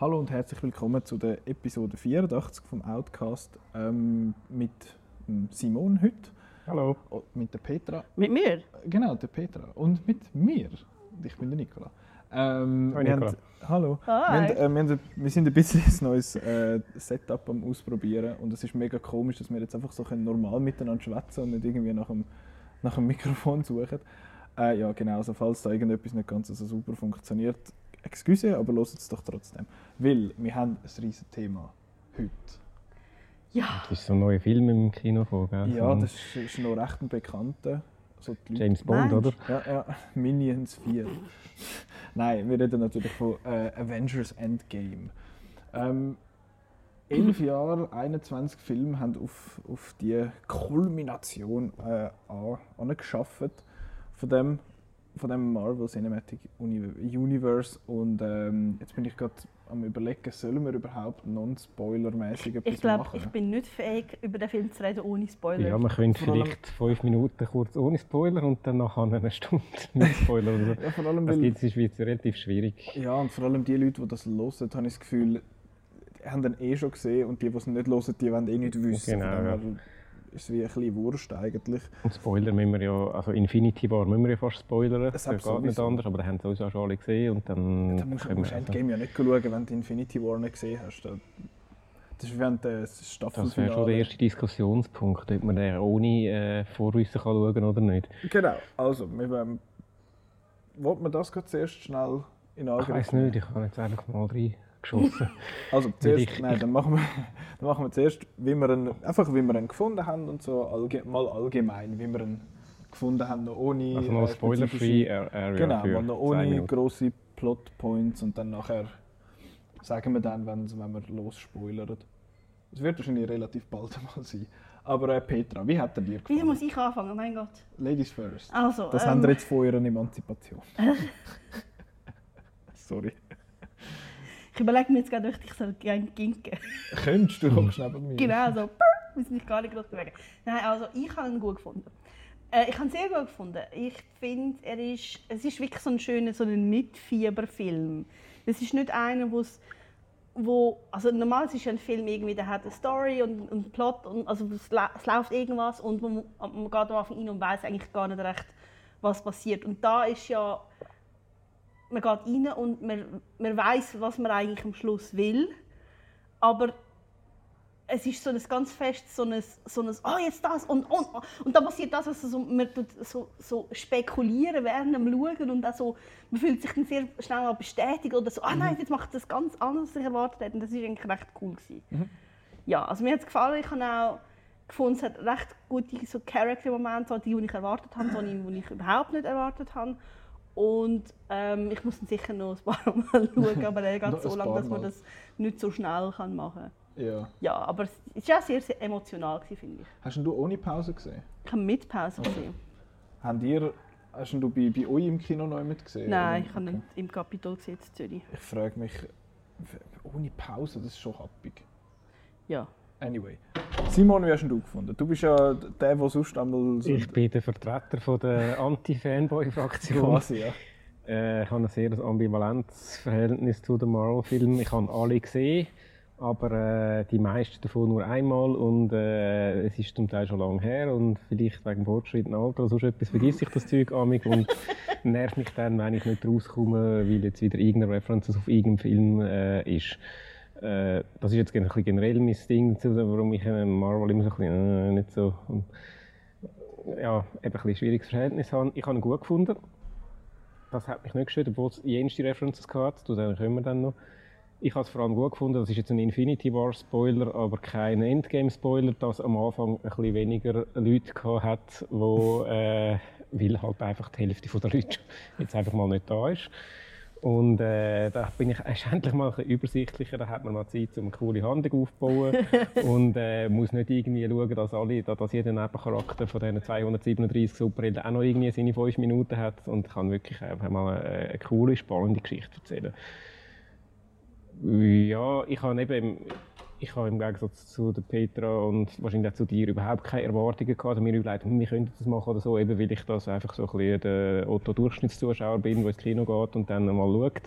Hallo und herzlich willkommen zu der Episode 84 vom Outcast ähm, mit ähm, Simon heute. Hallo. Oh, mit der Petra. Mit mir? Genau, der Petra. Und mit mir. Ich bin der Nikola. Ähm, Hi, haben, hallo. Hi. Wir, haben, äh, wir, haben, wir sind ein bisschen ein neues äh, Setup am Ausprobieren und es ist mega komisch, dass wir jetzt einfach so können normal miteinander schwätzen und nicht irgendwie nach dem, nach dem Mikrofon suchen. Äh, ja, genau. Also falls da irgendetwas nicht ganz so super funktioniert, excuse, aber hört es doch trotzdem. Weil wir haben ein riesen Thema heute. Ja. Das ist so ein neuer Film im Kino gekommen, gell? Ja, das ist, ist noch recht ein bekannter. So die Leute- James Bond, Mensch. oder? Ja, ja, Minions 4. Nein, wir reden natürlich von äh, Avengers Endgame. Ähm, elf Jahre, 21 Filme haben auf, auf die Kulmination äh, an- angeschafft von dem, von dem Marvel Cinematic Uni Universe. Und ähm, jetzt bin ich gerade am überlegen, sollen wir überhaupt non-spoiler-mäßig etwas Ich glaube, machen? ich bin nicht fähig, über den Film zu reden ohne Spoiler. Ja, man könnte Vor vielleicht fünf Minuten kurz ohne Spoiler und dann nachher eine Stunde mit Spoiler. Oder so. ja, vor allem, Das weil- gibt es in der Schweiz relativ schwierig. Ja, und vor allem die Leute, die das hören, habe ich das Gefühl, die haben dann eh schon gesehen und die, die es nicht hören, die wollen eh nicht wissen. Genau, ja. Ist es wie ein bisschen Wurst eigentlich. Und Spoiler müssen wir ja, also Infinity War müssen wir ja fast spoilern. Das Das geht nicht anders, aber den haben sowieso schon alle gesehen und dann Da musst du wir, also, Endgame ja nicht schauen, wenn du Infinity War nicht gesehen hast. Da- Das ist während der das wäre Staffelfinale. schon der erste Diskussionspunkt, ob man den ohne äh, Vorwissen kann schauen oder nicht. Genau, also, wir wollen... Wollt man das gerade zuerst schnell in Ich Angriff weiß nicht, ich habe jetzt einfach mal reingeschossen. Also zuerst, ich- nein, dann machen wir, dann machen wir zuerst, wie wir ihn, einfach wie wir ihn gefunden haben und so allge, mal allgemein, wie wir ihn gefunden haben, noch ohne Also noch äh, spoiler-free Area Genau, für mal noch ohne grosse Plotpoints und dann nachher sagen wir dann, wenn, wenn wir losspoilern. Es wird wahrscheinlich relativ bald mal sein. Aber äh, Petra, wie hat er dir Wie gefallen? muss ich anfangen? Mein Gott. Ladies first. Also, Das ähm, haben wir jetzt von eurer Emanzipation. Sorry. Ich überlege mir jetzt gerade, ob ich soll gerne ginken Könntest du, kommst neben mir. Genau, so. Muss mich gar nicht groß bewegen. Nein, also ich habe ihn gut gefunden. Äh, ich habe ihn sehr gut gefunden. Ich finde, er ist, es ist wirklich so ein schöner, so ein Mitfieberfilm. Es ist nicht einer, wo's, wo, also normal ist ein Film irgendwie, der hat eine Story und, und einen Plot und also es, es läuft irgendwas und man, man geht am Anfang rein und weiß eigentlich gar nicht recht, was passiert. Und da ist ja, man geht rein und man, man weiß, was man eigentlich am Schluss will, aber es ist so ein ganz fest so ein, so ein oh jetzt das und, und, und dann passiert das, also so, man so, so spekulieren während dem Schauen und auch so, man fühlt sich dann sehr schnell bestätigt oder so, ah nein, jetzt macht das ganz anders, als ich erwartet hätte und das war eigentlich recht cool. Gewesen. Ja, also mir hat es gefallen, ich habe auch gefunden, es hat recht gute so Character-Momente, so die, ich erwartet habe, so die, die ich überhaupt nicht erwartet habe. Und ähm, ich muss ihn sicher noch ein paar Mal schauen, aber er geht so lange, dass man das nicht so schnell kann machen kann. Ja. Ja, aber es war ja sehr, sehr emotional, finde ich. Hast du ohne Pause gesehen? Ich habe mit Pause gesehen. Habt ihr, hast du bei, bei euch im Kino noch mit gesehen? Nein, ich habe Okay. ihn im Kapitol gesehen, in Zürich. Ich frage mich, ohne Pause, das ist schon happig. Ja. Anyway. Simon, wie hast du ihn gefunden? Du bist ja der, der sonst einmal so Ich bin der Vertreter von der Anti-Fanboy-Fraktion. quasi, ja. Äh, ich habe ein sehr ambivalentes Verhältnis zu den Marvel-Filmen. Ich habe alle gesehen, aber äh, die meisten davon nur einmal und äh, es ist zum Teil schon lange her und vielleicht wegen fortschrittendem Alter oder sonst etwas vergesse ich das Zeug amig und nervt mich dann, wenn ich nicht rauskomme, weil jetzt wieder irgendeine Referenz auf irgendeinen Film äh, ist. Äh, das ist jetzt ein bisschen generell mein Ding, warum ich äh, Marvel immer so ein bisschen äh, nicht so und, ja, ein bisschen schwieriges Verhältnis habe. Ich habe ihn gut gefunden. Das hat mich nicht gestört, obwohl es jenste References hatte. Zu denen kommen wir dann noch. Ich habe es vor allem gut gefunden, das ist jetzt ein Infinity War Spoiler, aber kein Endgame Spoiler, dass am Anfang ein bisschen weniger Leute gehabt hat, wo, äh, weil halt einfach die Hälfte der Leute jetzt einfach mal nicht da ist. Und äh, da bin ich endlich mal ein bisschen übersichtlicher, da hat man mal Zeit, um eine coole Handlung aufzubauen und äh, muss nicht irgendwie schauen, dass, alle, dass jeder Nebencharakter von diesen 237 Superhelden auch noch irgendwie seine 5 Minuten hat und kann wirklich einfach mal eine, eine coole, spannende Geschichte erzählen. Ja, ich habe eben ich habe im Gegensatz zu der Petra und wahrscheinlich auch zu dir überhaupt keine Erwartungen gehabt. Also mir überlegt, wir könnten das machen oder so, eben weil ich das einfach so ein bisschen der Otto-Durchschnittszuschauer bin, der ins Kino geht und dann mal schaut.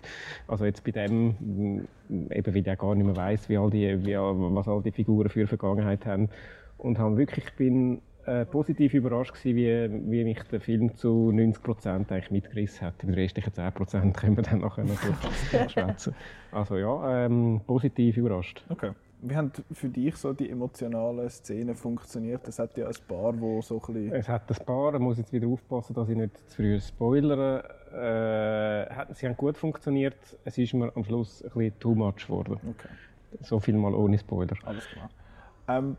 Also jetzt bei dem, hm, eben weil ich gar nicht mehr weiss, wie all die, wie, was all die Figuren für Vergangenheit haben. Und habe wirklich, ich bin äh, positiv überrascht gewesen, wie, wie mich der Film zu 90 Prozent eigentlich mitgerissen hat. Die restlichen 10 Prozent können wir dann nachher noch durchschwätzen. Also ja, ähm, positiv überrascht. Okay. Wie haben für dich so die emotionalen Szenen funktioniert? Es hat ja ein paar, wo so ein bisschen... Es hat ein paar, ich muss jetzt wieder aufpassen, dass ich nicht zu früh spoilere. Äh, sie haben gut funktioniert, es ist mir am Schluss ein bisschen too much geworden. Okay. So viel mal ohne Spoiler. Alles klar. Ähm,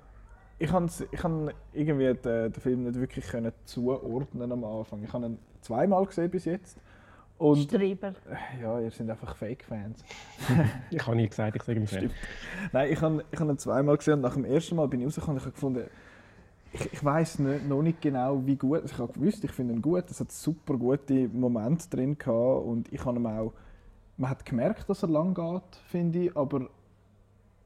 ich ich irgendwie den, den, Film nicht wirklich können zuordnen am Anfang. Ich habe ihn zweimal gesehen bis jetzt. Und, Streber. Ja, ihr seid einfach Fake-Fans. ich habe nie gesagt, ich sage ihm Fan. Nein, ich habe, ich habe ihn zweimal gesehen und nach dem ersten Mal bin ich rausgekommen und ich habe gefunden, ich, ich weiß noch nicht genau, wie gut. Ich habe gewusst, ich finde ihn gut. Es hat super gute Momente drin gehabt und ich habe ihm auch. Man hat gemerkt, dass er lang geht, finde ich, aber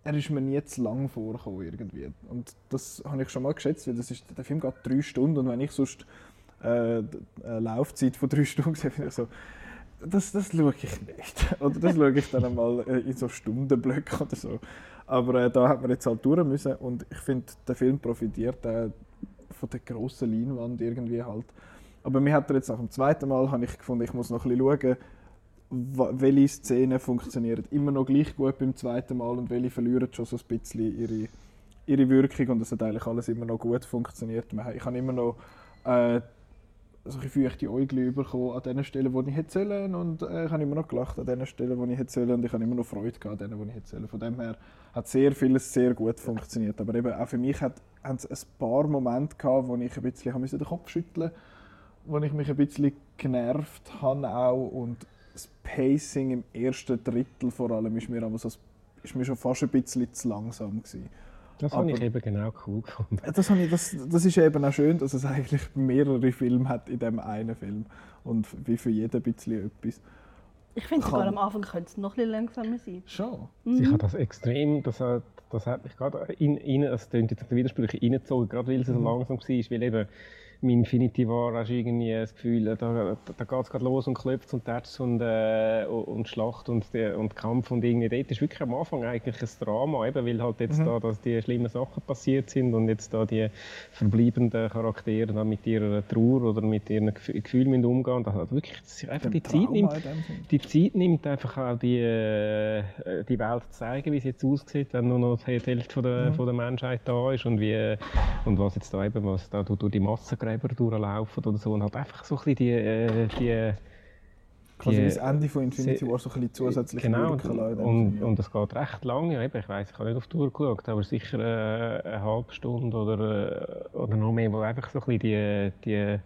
er ist mir nie zu lang vorgekommen irgendwie. Und das habe ich schon mal geschätzt, weil das ist, der Film geht drei Stunden und wenn ich sonst äh, eine Laufzeit von drei Stunden sehe, finde ich so, das, das schaue ich nicht. Oder das schaue ich dann einmal äh, in so Stundenblöcken oder so. Aber äh, da hat man jetzt halt durch müssen und ich finde, der Film profitiert äh, von der grossen Leinwand irgendwie halt. Aber mir hat er jetzt nach dem zweiten Mal ich gefunden, ich muss noch ein bisschen schauen, welche Szenen funktionieren immer noch gleich gut beim zweiten Mal und welche verlieren schon so ein bisschen ihre, ihre Wirkung und es hat eigentlich alles immer noch gut funktioniert. Ich habe immer noch äh, also ich feuchte Äugel bekommen an den Stellen, wo ich hätte sollen und äh, ich habe immer noch gelacht an den Stellen, wo ich hätte sollen und ich habe immer noch Freude gehabt an denen, wo ich hätte sollen. Von dem her hat sehr vieles sehr gut funktioniert. Aber eben auch für mich hat, es ein paar Momente gehabt, wo ich ein bisschen den Kopf schütteln musste, wo ich mich ein bisschen genervt habe auch und das Pacing im ersten Drittel vor allem ist mir, aber so, ist mir schon fast ein bisschen zu langsam gewesen. Das habe ich eben genau cool gefunden. Das, ich, das, das ist eben auch schön, dass es eigentlich mehrere Filme hat in dem einen Film und wie für jeden ein bisschen etwas. Ich finde sogar am Anfang könnte es noch ein langsamer sein. Schon? Mhm. Ich habe das extrem, das hat, das hat mich gerade in, in, das klingt jetzt widersprüchlich reingezogen, gerade weil es so mhm. langsam war, weil eben im Infinity War hast du irgendwie das Gefühl, da, da, geht es gerade los und klopft und tätscht und, äh, und Schlacht und, und Kampf und irgendwie dort ist wirklich am Anfang eigentlich ein Drama, eben, weil halt jetzt mhm. da dass die schlimmen Sachen passiert sind und jetzt da die verbleibenden Charaktere dann mit ihrer Trauer oder mit ihren Gefühlen umgehen. Das hat wirklich das einfach die Zeit nimmt, die Zeit nimmt einfach auch die, äh, die Welt zu zeigen, wie sie jetzt aussieht, wenn nur noch die Hälfte von der, mhm. von der Menschheit da ist und wie und was jetzt da eben was da durch die Massen Gräber durchlaufen oder so und halt einfach so ein bisschen die, äh, die Quasi das Ende von Infinity War so ein bisschen zusätzlich genau, und, und, und es geht recht lange. Ja, ich weiß, ich habe nicht auf die Tour geschaut, aber sicher äh, eine halbe Stunde oder, äh, oder noch mehr, wo einfach so ein bisschen die, die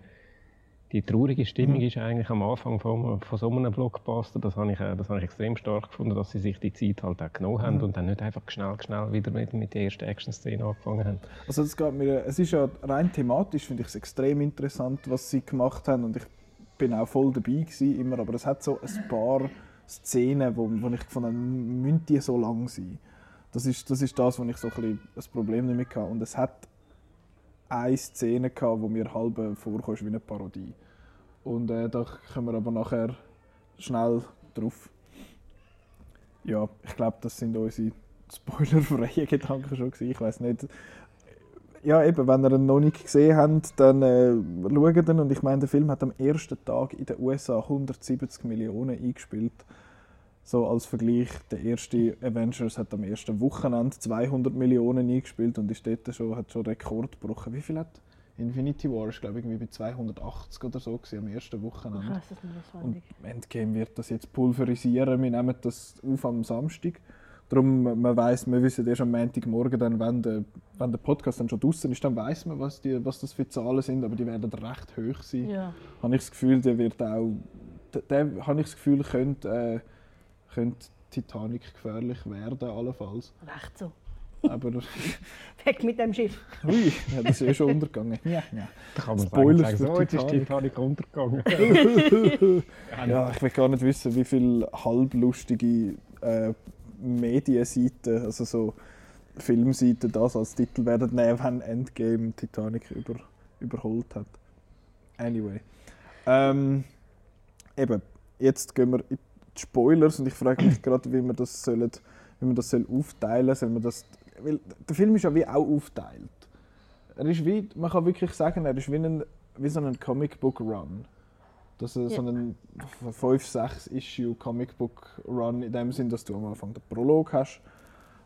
die traurige Stimmung mhm. ist eigentlich am Anfang von, von so einem Blockbuster, das habe, ich, das habe ich extrem stark gefunden, dass sie sich die Zeit halt auch genommen haben mhm. und dann nicht einfach schnell, schnell wieder mit, mit der ersten Action-Szene angefangen haben. Also das geht mir, es ist ja rein thematisch, finde ich es extrem interessant, was sie gemacht haben und ich bin auch voll dabei gewesen, immer, aber es hat so ein paar Szenen, wo, wo ich gefunden habe, müssen die so lang sein? Das ist, das ist das, wo ich so ein bisschen das Problem damit hatte. Und es hat eine Szene gehabt, wo mir halb vorkommt wie eine Parodie. Und äh, da kommen wir aber nachher schnell drauf. Ja, ich glaube, das sind unsere spoilerfreien Gedanken schon gewesen. Ich weiß nicht. Ja, eben, wenn ihr ihn noch nicht gesehen habt, dann äh, schaut ihn. Und ich meine, der Film hat am ersten Tag in den USA 170 Millionen eingespielt. So als Vergleich, der erste Avengers hat am ersten Wochenende 200 Millionen eingespielt und ist dort schon, hat schon Rekord gebrochen. Wie viel hat Infinity War? Ist glaube ich irgendwie bei 280 oder so gewesen, am ersten Wochenende. Krass, das ist und Endgame wird das jetzt pulverisieren. Wir nehmen das auf am Samstag. Darum, man weiß, wir wissen erst am Montagmorgen, dann, wenn, der, wenn der Podcast dann schon draußen ist, dann weiß man, was, die, was das für Zahlen sind, aber die werden recht hoch sein. Ja. Habe ich das Gefühl, der wird auch, der, der habe ich das Gefühl, könnte äh, könnte Titanic gefährlich werden, allenfalls. Recht so. Aber... Weg mit dem Schiff. Ui, ja, das ist ja schon untergegangen. Ja, ja. Da kann man Spoiler sagen, so jetzt ist Titanic untergegangen. ja, ich will gar nicht wissen, wie viele halblustige äh, Medienseiten, also so Filmseite das als Titel werden nehmen, wenn Endgame Titanic über, überholt hat. Anyway. Ähm, eben, jetzt gehen wir in die Spoilers und ich frage mich gerade, wie wir das sollen, wie man das soll aufteilen soll. Man das, weil der Film ist ja wie auch aufteilt. Er ist wie, man kann wirklich sagen, er ist wie, ein, wie so ein Comic Book Run. Das ist so Ja. ein 5-6 Issue Comic Book Run in dem Sinn, dass du am Anfang den Prolog hast,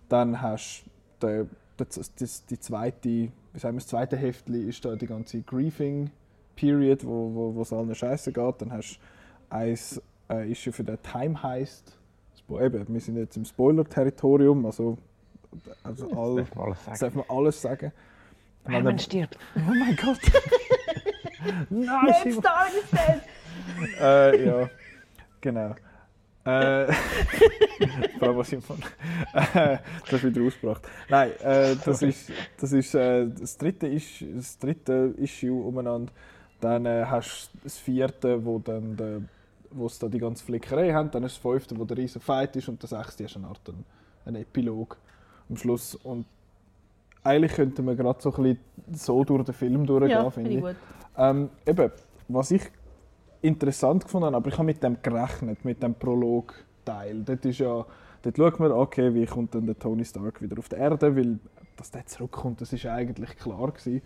dann hast du die, die, die zweite, wie sagen wir, das zweite Heftli ist da die ganze Grieving Period, wo, wo, wo es allen scheiße geht. Dann hast du eins äh, Issue für den Time Heist. Eben, wir sind jetzt im Spoiler-Territorium, also, also all, Darf man alles das sagen. darf man alles sagen. Wenn er- stirbt. oh mein Gott! Nein, ist dead! äh, ja, genau. Äh, Bravo Simon. Äh, das hast du wieder ausgebracht. Nein, äh, das ist, das, ist äh, das, dritte ist das dritte Issue umeinander. Dann äh, hast du das vierte, wo dann der, wo es da die ganze Flickerei haben. Dann ist das fünfte, wo der riesen Fight ist und der sechste ist eine Art ein, ein Epilog am Schluss. Und eigentlich könnten wir gerade so ein bisschen so durch den Film durchgehen, Ja, finde ich. gut. Ähm, eben, was ich interessant gefunden habe, aber ich habe mit dem gerechnet, mit dem Prolog-Teil. Dort ist ja, dort schaut man, okay, wie kommt dann der Tony Stark wieder auf die Erde, weil dass der zurückkommt, das ist eigentlich klar gewesen.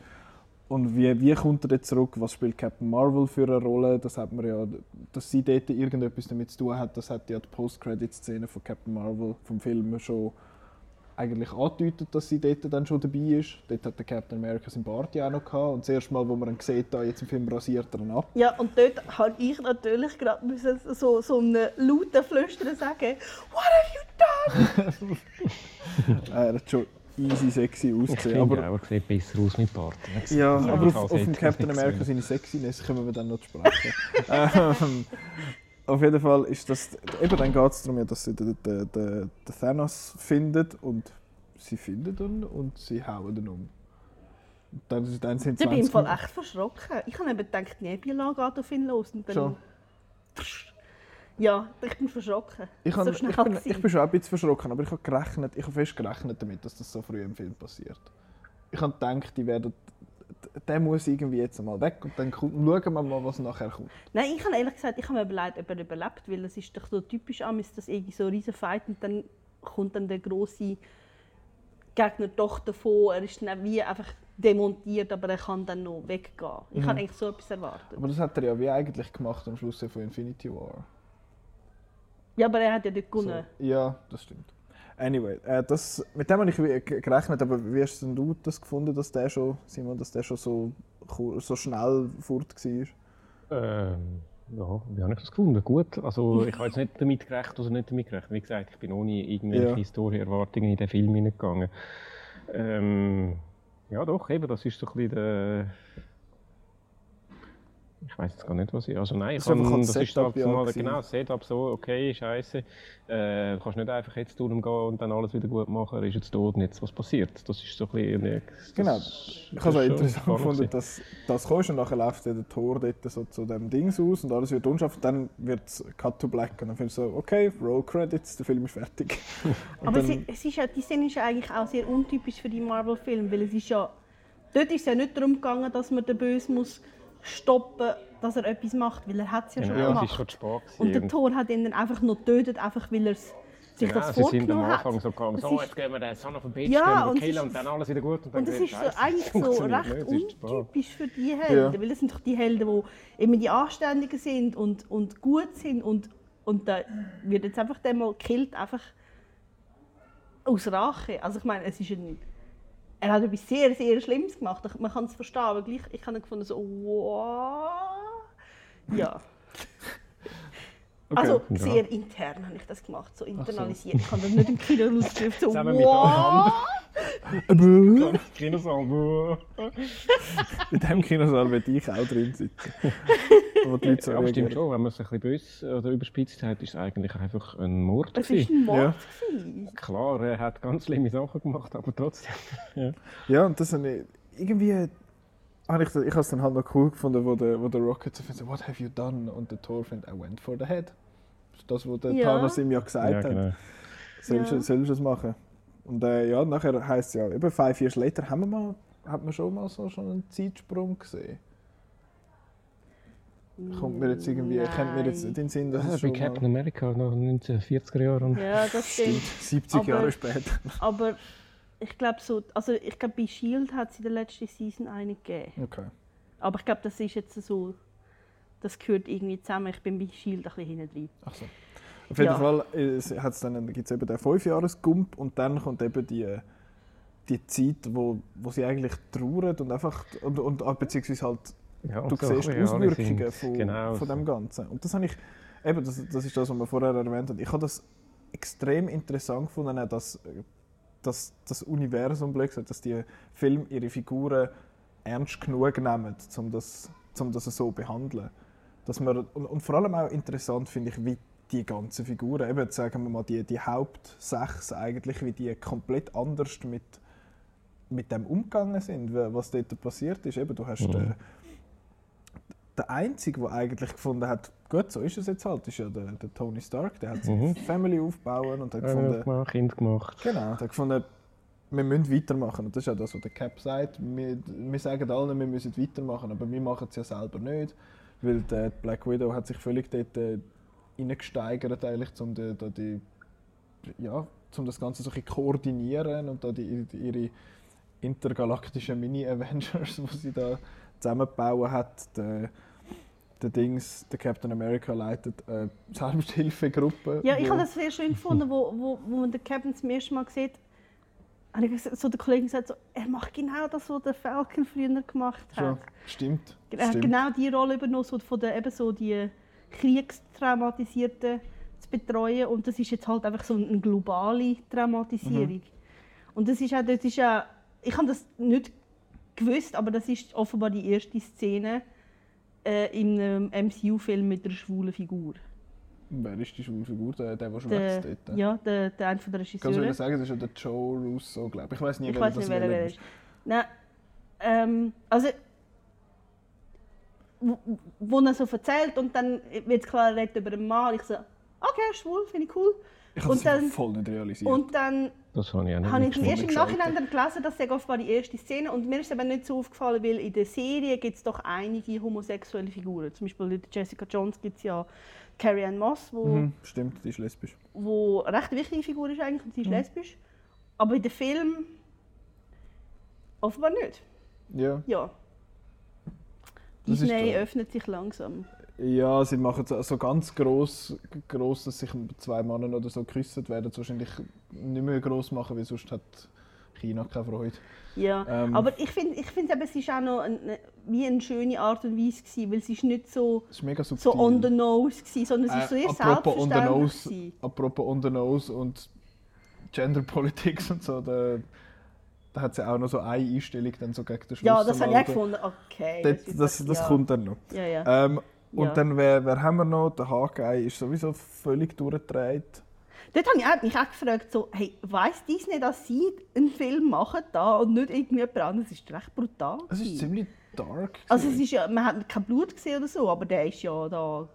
Und wie, wie kommt er dort zurück? Was spielt Captain Marvel für eine Rolle? Das hat man ja, dass sie dort irgendetwas damit zu tun hat, das hat ja die Post-Credit-Szene von Captain Marvel vom Film schon eigentlich angedeutet, dass sie dort dann schon dabei ist. Dort hat der Captain America seinen Bart ja auch noch gehabt. Und das erste Mal, wo man ihn sieht, da jetzt im Film rasiert er ihn ab. Ja, und dort habe ich natürlich gerade müssen so, so einen lauten Flüstern sagen «What have you done?» er hat schon easy sexy Ich ausgesehen. finde Aber, auch, er sieht besser aus mit Bart. ja, Ja, aber ich auf, auf dem ich Captain America seine Sexiness können wir dann noch sprechen. ähm, auf jeden Fall ist das. Eben dann geht es darum, dass sie den, den, den, Thanos findet und sie finden ihn und sie hauen ihn um. Und Dann, dann sind Ich bin im 20 Fall echt verschrocken. Ich habe eben gedacht, Nebula geht auf ihn los. Und dann Schon. Ja, ich bin verschrocken. Ich, so ich, bin, ich bin schon ein bisschen verschrocken, aber ich habe gerechnet, ich habe fest gerechnet damit, dass das so früh im Film passiert. Ich habe gedacht, die werden, der muss irgendwie jetzt einmal weg und dann kommt, schauen wir mal, was nachher kommt. Nein, ich habe ehrlich gesagt, ich habe mir überlegt, ob er überlebt, weil es ist doch so typisch an, ist das irgendwie so ein riesen Fight und dann kommt dann der große Gegner doch davon. Er ist dann wie einfach demontiert, aber er kann dann noch weggehen. Ich habe eigentlich so etwas erwartet. Aber das hat er ja wie eigentlich gemacht am Schluss von Infinity War. Ja, aber er hat ja dort So, gewonnen. ja, das stimmt. Anyway, äh, das, mit dem habe ich gerechnet, aber wie hast denn du das gefunden, dass der schon, Simon, dass der schon so, so schnell fort war? Ähm, ja, wie habe ich das gefunden? Gut. Also, ich habe jetzt nicht damit gerechnet oder nicht damit gerechnet. Wie gesagt, ich bin ohne irgendwelche Ja. Story-Erwartungen in den Film hineingegangen. Ähm, ja, doch, eben, das ist so ein bisschen der. Ich weiß jetzt gar nicht, was ich. Also, nein, ich Das ist einfach kann, das ist Setup, halt ja, mal genau das Setup so, okay, scheiße. Äh, du kannst nicht einfach jetzt durchgehen und dann alles wieder gut machen. Ist jetzt tot und jetzt was passiert. Das ist so ein bisschen. das- Genau. Ich habe es auch ist interessant gefunden, dass das kommst und nachher läuft der Tor dort so zu dem Dings aus und alles wird unscharf. Dann wird es Cut to Black und dann findest du so, okay, Roll Credits, der Film ist fertig. Aber dann, es, es ist ja, die Szene ist ja eigentlich auch sehr untypisch für die Marvel-Filme, weil es ist ja, dort ist es ja nicht darum gegangen, dass man den Bösen muss stoppen, dass er etwas macht, weil er hat es ja schon Genau, es gemacht. ist schon spät. Und der Thor hat ihn dann einfach noch getötet, einfach weil er sich Genau, das sie sind am Anfang hat. so gegangen, Das so, jetzt gehen wir den Son of a Bitch Ja, und es killen und dann alles wieder gut. Und, dann Und das ist so, eigentlich so recht es untypisch für die Helden, Ja. weil es sind doch die Helden, die eben die Anständigen sind und, und gut sind und, und da wird jetzt einfach der mal gekillt, einfach aus Rache. Also ich meine, es ist ein, er hat etwas sehr, sehr Schlimmes gemacht, man kann es verstehen, aber gleich, ich habe gefunden so, wow. Ja. okay. Also Ja. sehr intern habe ich das gemacht, so internalisiert. Ich habe das nicht im Kino ausgeschrieben, so Zusammen mit wow. Kinosaal. in diesem Kinosaal werde ich auch drin sitzen. Wo die Leute so Ja, stimmt reagieren. schon. Wenn man es ein bisschen böse oder überspitzt hat, ist es eigentlich einfach ein Mord. Es war ein Mord. Ja. gewesen. Klar, er hat ganz schlimme Sachen gemacht, aber trotzdem. Ja. Ja, und das habe ich irgendwie. Habe ich, ich habe es dann halt noch cool gefunden, wo der, wo der Rocket so findet, what have you done? Und der Thor findet, I went for the head. Das ist das, was der Ja. Thanos ihm ja gesagt Ja, hat. genau. Sollst, Ja. sollst du es machen? Und äh, ja, nachher heisst es ja, eben Five Years Later haben wir mal, hat man schon mal so schon einen Zeitsprung gesehen. Kommt mir jetzt irgendwie, Nein. kommt mir jetzt in den Sinn, dass Ja, es schon Captain mal, America nach den 1940er Jahren. Ja, das stimmt. 70 Aber- Jahre später. Aber ich glaube so, also ich glaube bei Shield hat es in der letzten Season eine gegeben. Okay. Aber ich glaube, das ist jetzt so, das gehört irgendwie zusammen. Ich bin bei Shield ein bisschen hinten drin. Ach so. Auf jeden Ja. Fall hat's dann, gibt es eben den 5-Jahres-Gump und dann kommt eben die, die Zeit, wo, wo sie eigentlich trauern und einfach, und, und, ah, beziehungsweise halt, Ja, du so siehst die Auswirkungen von, genau von dem Ganzen. Und das habe ich, eben, das, das ist das, was wir vorher erwähnt haben. Ich habe das extrem interessant gefunden, dass, dass das Universum, blöd dass die Filme ihre Figuren ernst genug nehmen, um das, um das so zu behandeln. Dass man, und, und vor allem auch interessant finde ich, wie die ganzen Figuren, eben sagen wir mal die, die Hauptsechs eigentlich, wie die komplett anders mit, mit dem umgegangen sind, wa- was dort passiert ist. Eben, du hast Mhm. den, der Einzige, der eigentlich gefunden hat, gut, so ist es jetzt halt, ist ja der, der Tony Stark. Der hat seine Mhm. Family aufbauen und hat Ja, gefunden, gemacht, Kind gemacht. Genau, hat gefunden, wir müssen weitermachen. Und das ist auch das, was der Cap sagt. Wir, wir sagen allen, wir müssen weitermachen, aber wir machen es ja selber nicht. Weil die Black Widow hat sich völlig dort äh, reingesteigert, eigentlich, um, die, die, ja, um das Ganze so ein koordinieren und da die, die, ihre intergalaktischen Mini-Avengers, die sie da zusammengebaut hat. Der, der Dings, der Captain America leitet eine Selbsthilfegruppe. Ja, ich habe das sehr schön gefunden, wo, wo, wo man den Captain zum ersten Mal sieht. Habe ich so der Kollege gesagt, so, er macht genau das, was der Falcon früher gemacht hat. Schon. Stimmt. Er hat stimmt. genau die Rolle übernommen, so von der, eben so die Kriegstraumatisierten zu betreuen. Und das ist jetzt halt einfach so eine globale Traumatisierung. Mhm. Und das ist auch, das ist auch, ich habe das nicht gewusst, aber das ist offenbar die erste Szene äh, in einem MCU-Film mit einer schwulen Figur. Wer ist die schwule Figur? Der, der, der Der, schwätzt dort? ja, der, der einer der Kannst du mir sagen, das ist ja der Joe Russo, glaube ich. Ich weiß nie, Ich wer weiß das nicht, wer er wählen ist. Nein, ähm, also, wo, wo er so erzählt und dann wird klar, er redet über einen Mann. Ich so, okay, schwul, finde ich cool. Ich Und das dann- voll nicht realisiert. Und dann Das habe ich auch nicht habe ich erst im. Nachhinein dann gelesen, dass das offenbar die erste Szene und mir ist es eben nicht so aufgefallen, weil in der Serie gibt es doch einige homosexuelle Figuren. Zum Beispiel in Jessica Jones gibt es ja Carrie Ann Moss, wo, mhm, stimmt, die ist lesbisch. wo eine recht wichtige Figur ist eigentlich und Mhm. sie ist lesbisch. Aber in dem Film offenbar nicht. Ja. Ja. Das Disney öffnet sich langsam. Ja, sie machen es so ganz gross, gross, dass sich zwei Männer oder so küssen, werden es wahrscheinlich nicht mehr gross machen, weil sonst hat China keine Freude. Ja. Ähm. Aber ich finde, ich find eben, es ist auch noch eine, wie eine schöne Art und Weise gewesen, weil es ist nicht so, Das ist so on the nose gewesen, sondern es ist so Äh, sehr apropos on the selbstverständlich nose, gewesen. apropos on the nose und Gender Politics und so, da, da hat ja auch noch so eine Einstellung dann so gegen den Schluss. Ja, das habe ich auch gefunden. Okay. Das, das, doch- das ja. kommt dann noch. Ja. Ähm, und Ja. dann, wer, wer haben wir noch? Der Hawkeye ist sowieso völlig durchgedreht. Dort habe ich auch- mich auch gefragt, so, hey, weiss Disney, dass sie einen Film machen da und nicht irgendjemand anderes? Das ist recht brutal. Es ist ziemlich dark. also es ist ja, man hat kein Blut gesehen oder so, aber der ist ja da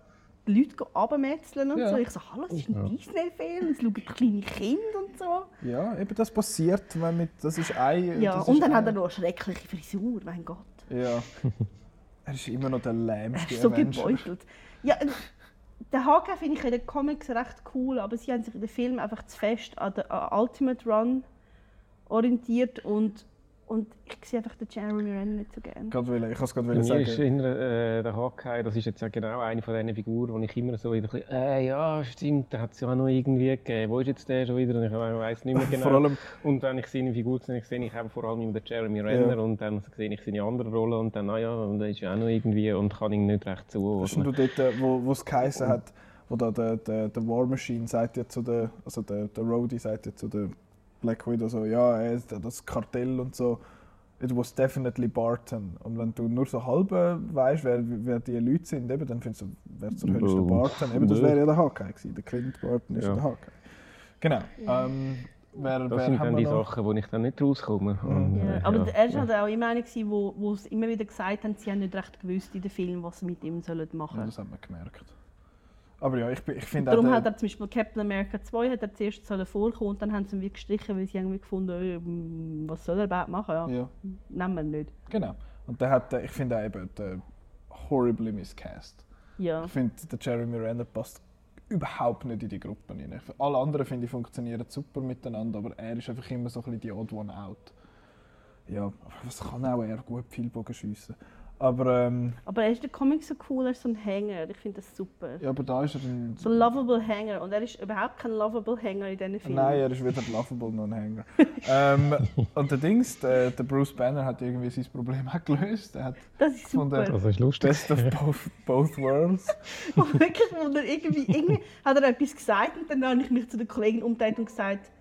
die Leute abmetzeln und Ja. so. Ich so, hallo, es ist ein Ja. Disney-Film, es schauen kleine Kinder und so. ja, eben das passiert, wenn mit, das ist ein... Ja, und dann hat ein- er noch eine schreckliche Frisur, mein Gott. Ja. er ist immer noch der Er lähmste ist so Avenger. gebeutelt. Ja, äh, den Haken finde ich in den Comics recht cool, aber sie haben sich in den Film einfach zu fest an den an Ultimate Run orientiert und, und ich sehe einfach den Jeremy Renner nicht so gerne. Gerade ich kann es gerade wollen mir ist sagen. in, äh, der Hawkeye, das ist jetzt ja genau eine von diesen Figuren, wo ich immer so wieder ein bisschen, äh, ja, stimmt, der hat es ja auch noch irgendwie gegeben. Wo ist jetzt der schon wieder? Und ich weiß nicht mehr genau. Vor allem, Und wenn ich seine Figur sehe, sehe ich eben vor allem immer den Jeremy Renner Ja. und dann sehe ich seine andere Rolle und dann, naja, und der ist ja auch noch irgendwie und kann ihn nicht recht hast du zuordnen. dort, äh, wo wo es geheißen hat, wo da der, der, der War Machine sagt ja zu der, also der, der Rhodey sagt ja zu der Black Widow so, ja, er ist das Kartell und so. It was definitely Barton. Und wenn du nur so halb äh, weißt, wer, wer die Leute sind, eben, dann findest du, wer zur Hölle ist der Oh. Barton. Eben, das wäre ja der Hawkeye gewesen. Der Clint Barton ist Ja. der Hawkeye. Genau. Ähm, wer, Das wer sind dann die noch? Sachen, wo ich dann nicht rauskomme. Und, Ja, äh, aber ja. er war halt auch immer einer, wo, wo sie immer wieder gesagt haben, sie haben nicht recht gewusst in den Film, was sie mit ihm sollen Ja, machen das hat man gemerkt. Aber ja, ich, ich finde Darum hat er zum Beispiel Captain America 2 hat er zuerst sollen vorkommen und dann haben sie ihn wie gestrichen, weil sie irgendwie gefunden äh, was soll er überhaupt machen? Ja, ja, nehmen wir nicht. genau. Und der hat, äh, ich finde auch eben, der horribly miscast. Ja. Ich finde, der Jeremy Renner passt überhaupt nicht in die Gruppe rein. Alle anderen, finde ich, funktionieren super miteinander, aber er ist einfach immer so ein bisschen die Odd One Out. Ja, aber was kann auch er gut Pfeilbogen schiessen. Aber, ähm, Aber er ist in den Comics so cool, er ist so ein Hänger. Ich finde das super. ja, aber da ist er ein... So ein lovable Hänger. Und er ist überhaupt kein lovable Hänger in diesen Filmen. Nein, er ist wieder lovable Non-Hanger. ähm, und der Dings, der, der Bruce Banner hat irgendwie sein Problem auch gelöst. Er hat das ist von der- super. Das ist lustig. Best of both, both worlds. Und wirklich, wo er irgendwie, irgendwie hat er etwas gesagt und dann habe ich mich zu der Kollegin umgedreht und gesagt,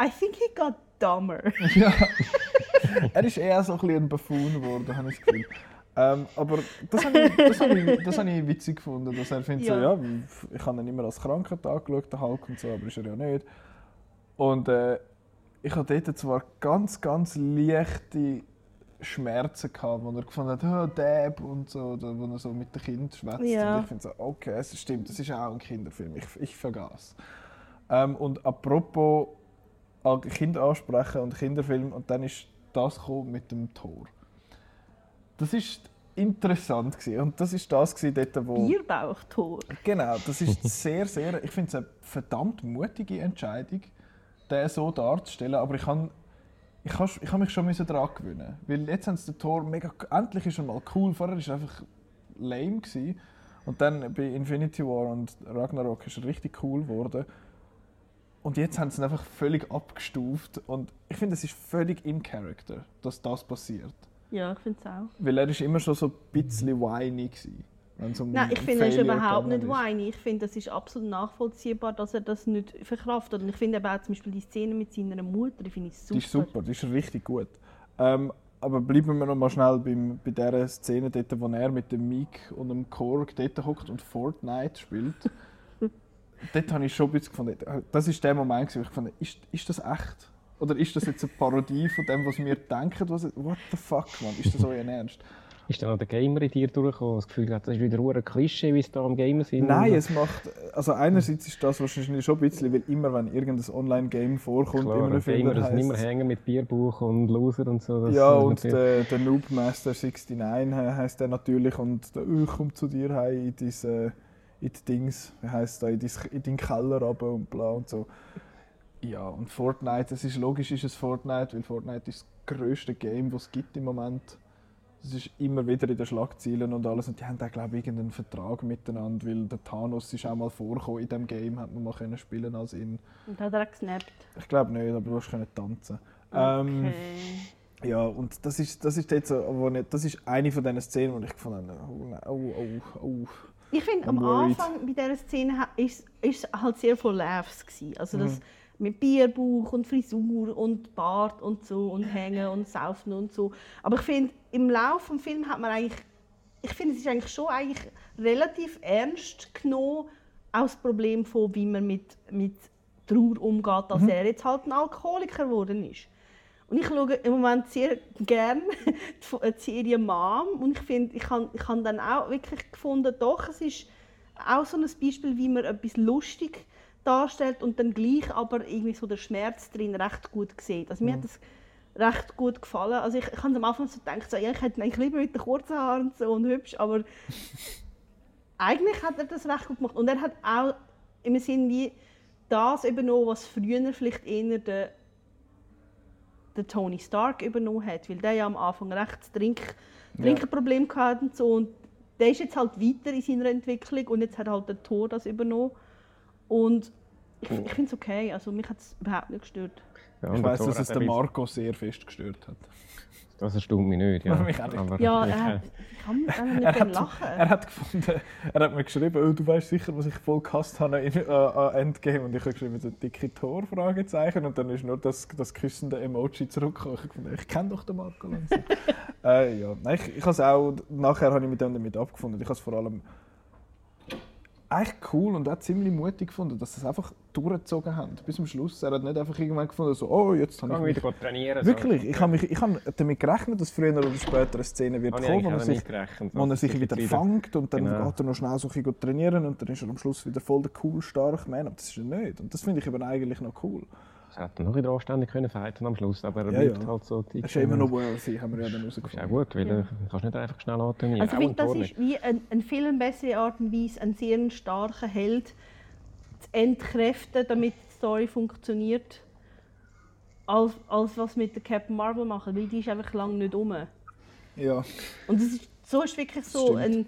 I think he got dumber. ja. Er ist eher so ein bisschen ein Buffoon geworden, habe ich das Gefühl. Ähm, aber das habe ich, das habe ich, das habe ich witzig gefunden, dass er findet, so, Ja. ja, ich habe ihn immer als Krankheit angeschaut, der Hulk und so, aber ist er ja nicht. Und äh, ich hatte dort zwar ganz, ganz leichte Schmerzen gehabt, wo er gefunden hat, oh, Dab und so, oder wo er so mit den Kindern schwätzt. Ja. Und ich finde so, okay, es stimmt, das ist auch ein Kinderfilm, ich, ich vergaß. Ähm, und apropos Kinder ansprechen und Kinderfilm, und dann ist das gekommen mit dem Tor. Das ist interessant gewesen. und das ist das gewesen, dort, wo Bierbauchtor. genau, das ist sehr, sehr, ich finde es eine verdammt mutige Entscheidung, den so darzustellen, aber ich habe ich habe ich habe mich schon daran gewöhnen, weil jetzt haben sie den Tor mega, endlich ist er mal cool, vorher ist er einfach lame gewesen. und dann bei Infinity War und Ragnarok ist er richtig cool geworden. Und jetzt haben sie ihn einfach völlig abgestuft und ich finde, es ist völlig im Charakter, dass das passiert. Ja, ich finde es auch. Weil er ist immer schon so ein bisschen whiny gewesen, um Nein, ich finde, er ist überhaupt nicht whiny. Ich finde, das ist absolut nachvollziehbar, dass er das nicht verkraftet. Und ich finde auch zum Beispiel die Szene mit seiner Mutter, die finde ich super. Die ist super, die ist richtig gut. Ähm, aber bleiben wir noch mal schnell beim, bei dieser Szene, dort, wo er mit dem Meek und dem Korg dort hockt und Fortnite spielt. dort habe ich schon ein bisschen gefunden, das ist der Moment, wo ich fand, ist, ist das echt? Oder ist das jetzt eine Parodie von dem, was wir denken? Was, what the fuck, man? Ist das euer Ernst? Ist dann noch der Gamer in dir durchgekommen, das Gefühl hat, das ist wieder ein Klischee, wie es da am Gamer sind? Nein, es macht. Also, einerseits ist das wahrscheinlich schon ein bisschen, weil immer, wenn irgendein Online-Game vorkommt, Klar, immer Gamer, Film das immer heisst- hängen mit Bierbuch und Loser und so. Ja, und der, der Noobmaster 69 heißt der natürlich und der «Oh, komm zu dir heim in dein, in die Dings, wie heisst der, in, dein, in deinen Keller runter und bla und so. Ja, und Fortnite, es ist logisch, ist es Fortnite, weil Fortnite ist das grösste Game, das es gibt im Moment. Es ist immer wieder in den Schlagzeilen und alles und die haben da glaube ich irgendeinen Vertrag miteinander, weil der Thanos ist auch mal vorgekommen in dem Game, hat man mal können spielen als ihn. Und hat er auch gesnappt. Ich glaube nicht, aber du hast können tanzen. Ähm, Okay. ja, und das ist, das ist jetzt so, nicht, das ist eine von diesen Szenen, wo ich gefunden habe, oh, oh, oh, oh. Ich finde, am worried. Anfang bei dieser Szene ist es halt sehr voll Laughs. Gewesen. Also Mhm. das mit Bierbauch und Frisur und Bart und so und Hängen und Saufen und so. Aber ich finde, im Laufe des Films hat man eigentlich, ich finde, es ist eigentlich schon eigentlich relativ ernst genommen, auch das Problem von, wie man mit, mit Trauer umgeht, dass Mhm. er jetzt halt ein Alkoholiker geworden ist. Und ich schaue im Moment sehr gerne die Serie Mom und ich finde, ich habe ich hab dann auch wirklich gefunden, doch, es ist auch so ein Beispiel, wie man etwas lustig darstellt und dann gleich aber irgendwie so der Schmerz drin recht gut sieht. Also mir hat das recht gut gefallen. Also ich, ich habe am Anfang so gedacht, so, ja, ich hätte ihn eigentlich lieber mit den kurzen Haaren und so und hübsch, aber eigentlich hat er das recht gut gemacht. Und er hat auch im Sinn wie das übernommen, was früher vielleicht eher der, der Tony Stark übernommen hat, weil der ja am Anfang recht das Trink, Ja. Trinkenproblem hatte und so. Und der ist jetzt halt weiter in seiner Entwicklung und jetzt hat halt der Thor das übernommen. Und ich, ich finde es okay, also mich hat es überhaupt nicht gestört. Ja, Ich Thor dass es den Marco sehr fest gestört hat. Das erstaunt mich nicht, ja. Mich auch nicht. Aber Ja, er hat, kann mit dem Er hat, lachen. er hat gefunden, er hat mir geschrieben, oh, du weißt sicher, was ich voll gehasst habe in, äh, an Endgame. Und ich habe geschrieben, so dicke Tor, Fragezeichen. Und dann ist nur das, das küssende Emoji zurückgekommen. Ich habe gefunden, ich kenne doch den Marco langsam. äh, ja. Nein, ich, ich habe es auch, nachher habe ich mich dann damit abgefunden. Ich habe es vor allem eigentlich cool und auch ziemlich mutig gefunden, dass sie es einfach durchgezogen haben, bis zum Schluss. Er hat nicht einfach irgendwann gefunden, so, oh, jetzt habe ich mich... wieder trainieren. Wirklich, so. ich habe, mich, ich habe damit gerechnet, dass früher oder später eine Szene wird ich kommen, wo er sich, wo er sich wieder fängt und dann Genau. geht er noch schnell so ein bisschen trainieren und dann ist er am Schluss wieder voll der cool, starke Mann. Aber das ist er nicht. Und das finde ich eben eigentlich noch cool. Er hätte noch wieder anständig können fighten am Schluss, aber er Ja, bleibt ja. halt so dick. Er ist immer noch worthy, haben wir ja dann Das ist auch gut, weil Ja. du kannst nicht einfach schnell antrainieren. Also ich finde, das ist wie ein, ein Film bessere Art und Weise, einen sehr starken Held zu entkräften, damit die Story funktioniert, als, als was mit der Captain Marvel machen, weil die ist einfach lange nicht um. Ja, Und es ist, so ist wirklich so ein,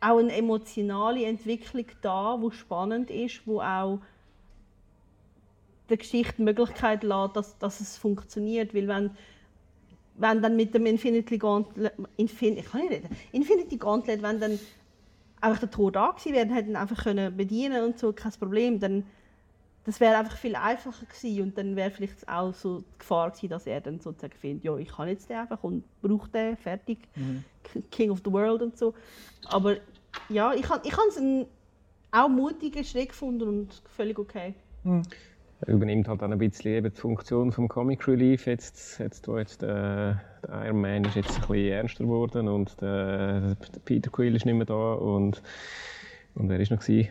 auch eine emotionale Entwicklung da, wo spannend ist, wo auch der Geschichte die Möglichkeit lässt, dass, dass es funktioniert. Weil wenn, wenn dann mit dem Infinity Gauntlet, Infin, ich kann nicht reden, Infinity Gauntlet, wenn dann einfach der Tor da gewesen wäre, hätten einfach können bedienen und so, kein Problem, dann das wäre einfach viel einfacher gewesen und dann wäre vielleicht auch so die Gefahr gewesen, dass er dann sozusagen findet, ja, ich kann jetzt den einfach und brauche den, fertig, K- King of the World und so. Aber ja, ich habe ich es einen auch mutigen Schritt gefunden und völlig okay. Er übernimmt halt dann ein bisschen eben die Funktion vom Comic Relief. Jetzt, jetzt, wo jetzt der, der Iron Man ist jetzt ein bisschen ernster geworden und der, der Peter Quill ist nicht mehr da und, und wer ist noch gewesen?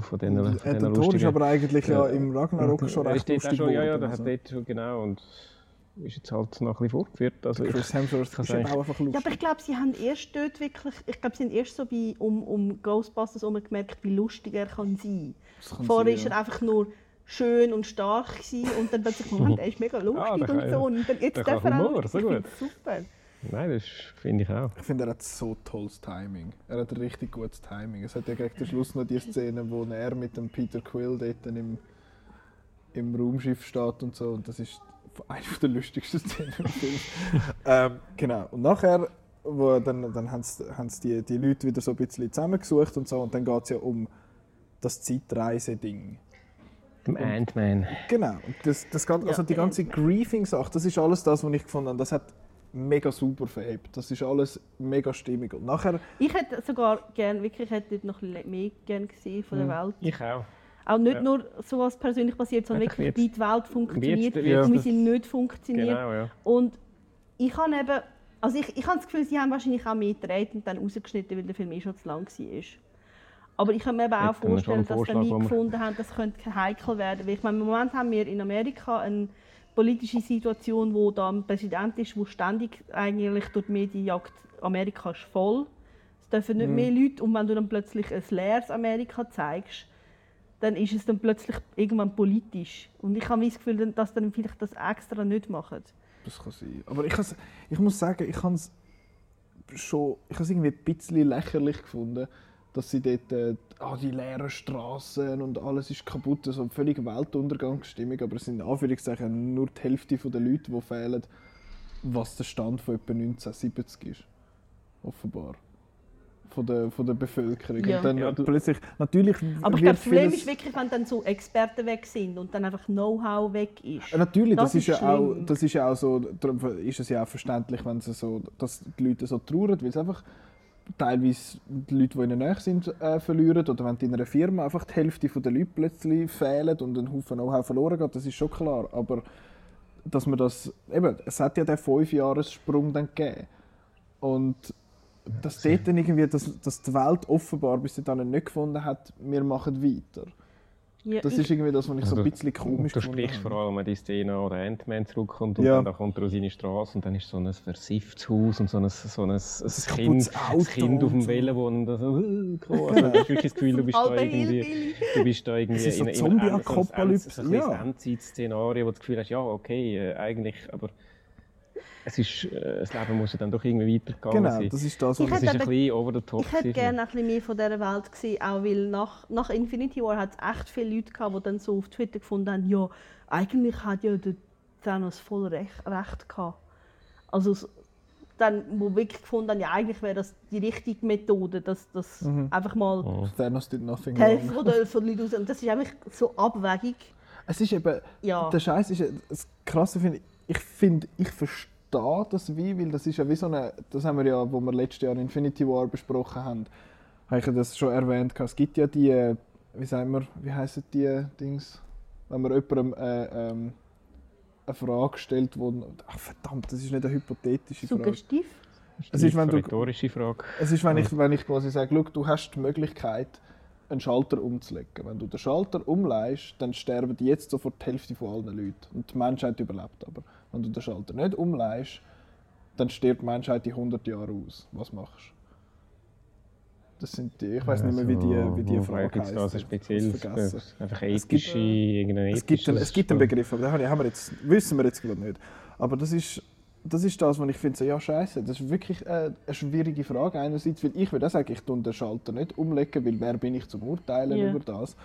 Von den, von Äh, den der Tor ist aber eigentlich ja, Ja. im Ragnarok schon recht ist lustig schon, ja, ja, der hat also. dort schon genau und ist jetzt halt noch ein bisschen fortgeführt. Also ich, Chris Hemsworth ist auch einfach Ja, lustig. aber ich glaube, sie haben erst dort wirklich, ich glaube, sie haben erst so bei, um, um Ghostbusters herum gemerkt, wie lustig er kann sein kann Vorher war ja. er einfach nur schön und stark gewesen und dann plötzlich, Moment, er ist mega lustig Ah, der und kann- so. Und dann, jetzt der er auch Humor, lustig. so gut. Super. Nein, das finde ich auch. Ich finde, er hat so tolles Timing. Er hat richtig gutes Timing. Es hat ja gegen den Schluss noch die Szene, wo er mit dem Peter Quill dort im, im Raumschiff steht und so. Und das ist eine der lustigsten Szenen im Film. ähm, genau. Und nachher, wo dann, dann haben sie, haben sie die, die Leute wieder so ein bisschen zusammengesucht und so. Und dann geht es ja um das Zeitreise-Ding. Dem Ant-Man. Genau. Und das, das geht, also die ganze Griefing-Sache, das ist alles das, was ich gefunden habe. Das hat mega super verhebt. Das ist alles mega stimmig. Und nachher Ich hätte sogar gern, wirklich, ich hätte dort noch mehr gern gesehen von der Welt. Ich auch. Auch nicht Ja. nur so was persönlich passiert, sondern wirklich, wie die Welt funktioniert und wie sie nicht funktioniert. Genau, ja. Und ich habe eben, also ich, ich habe das Gefühl, sie haben wahrscheinlich auch mehr gedreht und dann rausgeschnitten, weil der Film eh schon zu lang war. Aber ich kann mir eben auch vorstellen, dass sie Vorschlag, wo man- gefunden haben, das könnte heikel werden. Weil ich meine, im Moment haben wir in Amerika eine politische Situation, wo da ein Präsident ist, der ständig eigentlich durch die Medien jagt, Amerika ist voll. Es dürfen nicht mehr Leute und wenn du dann plötzlich ein leeres Amerika zeigst, dann ist es dann plötzlich irgendwann politisch. Und ich habe das Gefühl, dass dann vielleicht das extra nicht machen. Das kann sein. Aber ich, ich muss sagen, ich habe es schon ich irgendwie ein bisschen lächerlich gefunden, dass sie dort äh, ah, die leeren Straßen und alles ist kaputt, so völlig Weltuntergangsstimmung, aber es sind in Anführungszeichen nur die Hälfte der Leute, die fehlen, was der Stand von etwa 1970 ist. Offenbar. Von der, von der Bevölkerung. Ja. Und dann Ja, du- plötzlich, natürlich Aber ich glaube, das Problem ist wirklich, wenn dann so Experten weg sind und dann einfach Know-how weg ist. Ja, Natürlich, das, Das ist, ist ja auch, das ist ja auch so, darum ist es ja auch verständlich, wenn sie so, dass die Leute so trauern, weil es einfach teilweise die Leute, die in der Nähe sind, äh, verlieren oder wenn in einer Firma einfach die Hälfte der Leute plötzlich fehlen und ein Haufen Know-how verloren geht, das ist schon klar, aber dass man das, eben, es hat ja den 5-Jahres-Sprung dann gegeben. Und dass dort dann irgendwie, dass, dass die Welt offenbar bis dahin nicht gefunden hat, wir machen weiter. Ja, Das ist irgendwie das, was ich so ein Also, bisschen komisch Du gefunden sprichst habe. vor allem an die Szene, wo der Ant-Man zurückkommt und Ja. dann da kommt er aus seiner Straße und dann ist so ein versifftes Haus und so ein, so ein, ein, kind, ein Kind auf dem. Velo, wo dann so äh, also, Du hast wirklich das Gefühl, du bist da irgendwie, du bist da irgendwie Es ist so in, in, Zombie-Apokalypse, so ein, ja. so ein Endzeit-Szenario, wo du das Gefühl hast, ja okay, äh, eigentlich, aber es ist, äh, das Leben muss ja dann doch irgendwie weitergegangen Genau, sein. das ist das, Ich was es ist ein aber- bisschen over the top. Ich hätte gerne ein bisschen mehr von dieser Welt gesehen, auch weil nach, nach Infinity War hat es echt viele Leute gehabt, die dann so auf Twitter gefunden haben, ja, eigentlich hat ja der Thanos voll recht, recht gehabt. Also dann, wo wirklich gefunden haben, ja, eigentlich wäre das die richtige Methode, dass das einfach mal Oh. Thanos did nothing die Hälfte von den Leuten. Und das ist einfach so abwägig. Es ist eben, Ja. der Scheiß ist, ja- das Krasse finde ich, ich finde, ich verstehe das wie, weil das ist ja wie so eine, das haben wir ja, wo wir letztes Jahr Infinity War besprochen haben, habe ich das schon erwähnt. Es gibt ja die, wie sagen wir, wie heißen die Dings, wenn man jemandem äh, ähm, eine Frage stellt, wo, ach verdammt, das ist nicht eine hypothetische Frage. Suggestiv? Es ist, wenn du, rhetorische Frage. es ist, wenn ich, wenn ich quasi sage, du hast die Möglichkeit, einen Schalter umzulegen. Wenn du den Schalter umleihst, dann sterben jetzt sofort die Hälfte von allen Leuten. Und die Menschheit überlebt aber. Wenn du den Schalter nicht umleihst, dann stirbt die Menschheit in 100 Jahren aus. Was machst du? Das sind die, ich weiß nicht mehr, wie die, wie die Frage Gibt es da also heisst. speziell vergessen. einfach ethische, Es gibt, es gibt einen Begriff, aber den haben wir jetzt, wissen wir jetzt gerade nicht. Aber das ist, das ist das, was ich finde, so, ja scheiße, das ist wirklich äh, eine schwierige Frage einerseits, weil ich würde auch sagen, ich tue den Schalter nicht umlegen, weil wer bin ich zum Urteilen Ja. über das.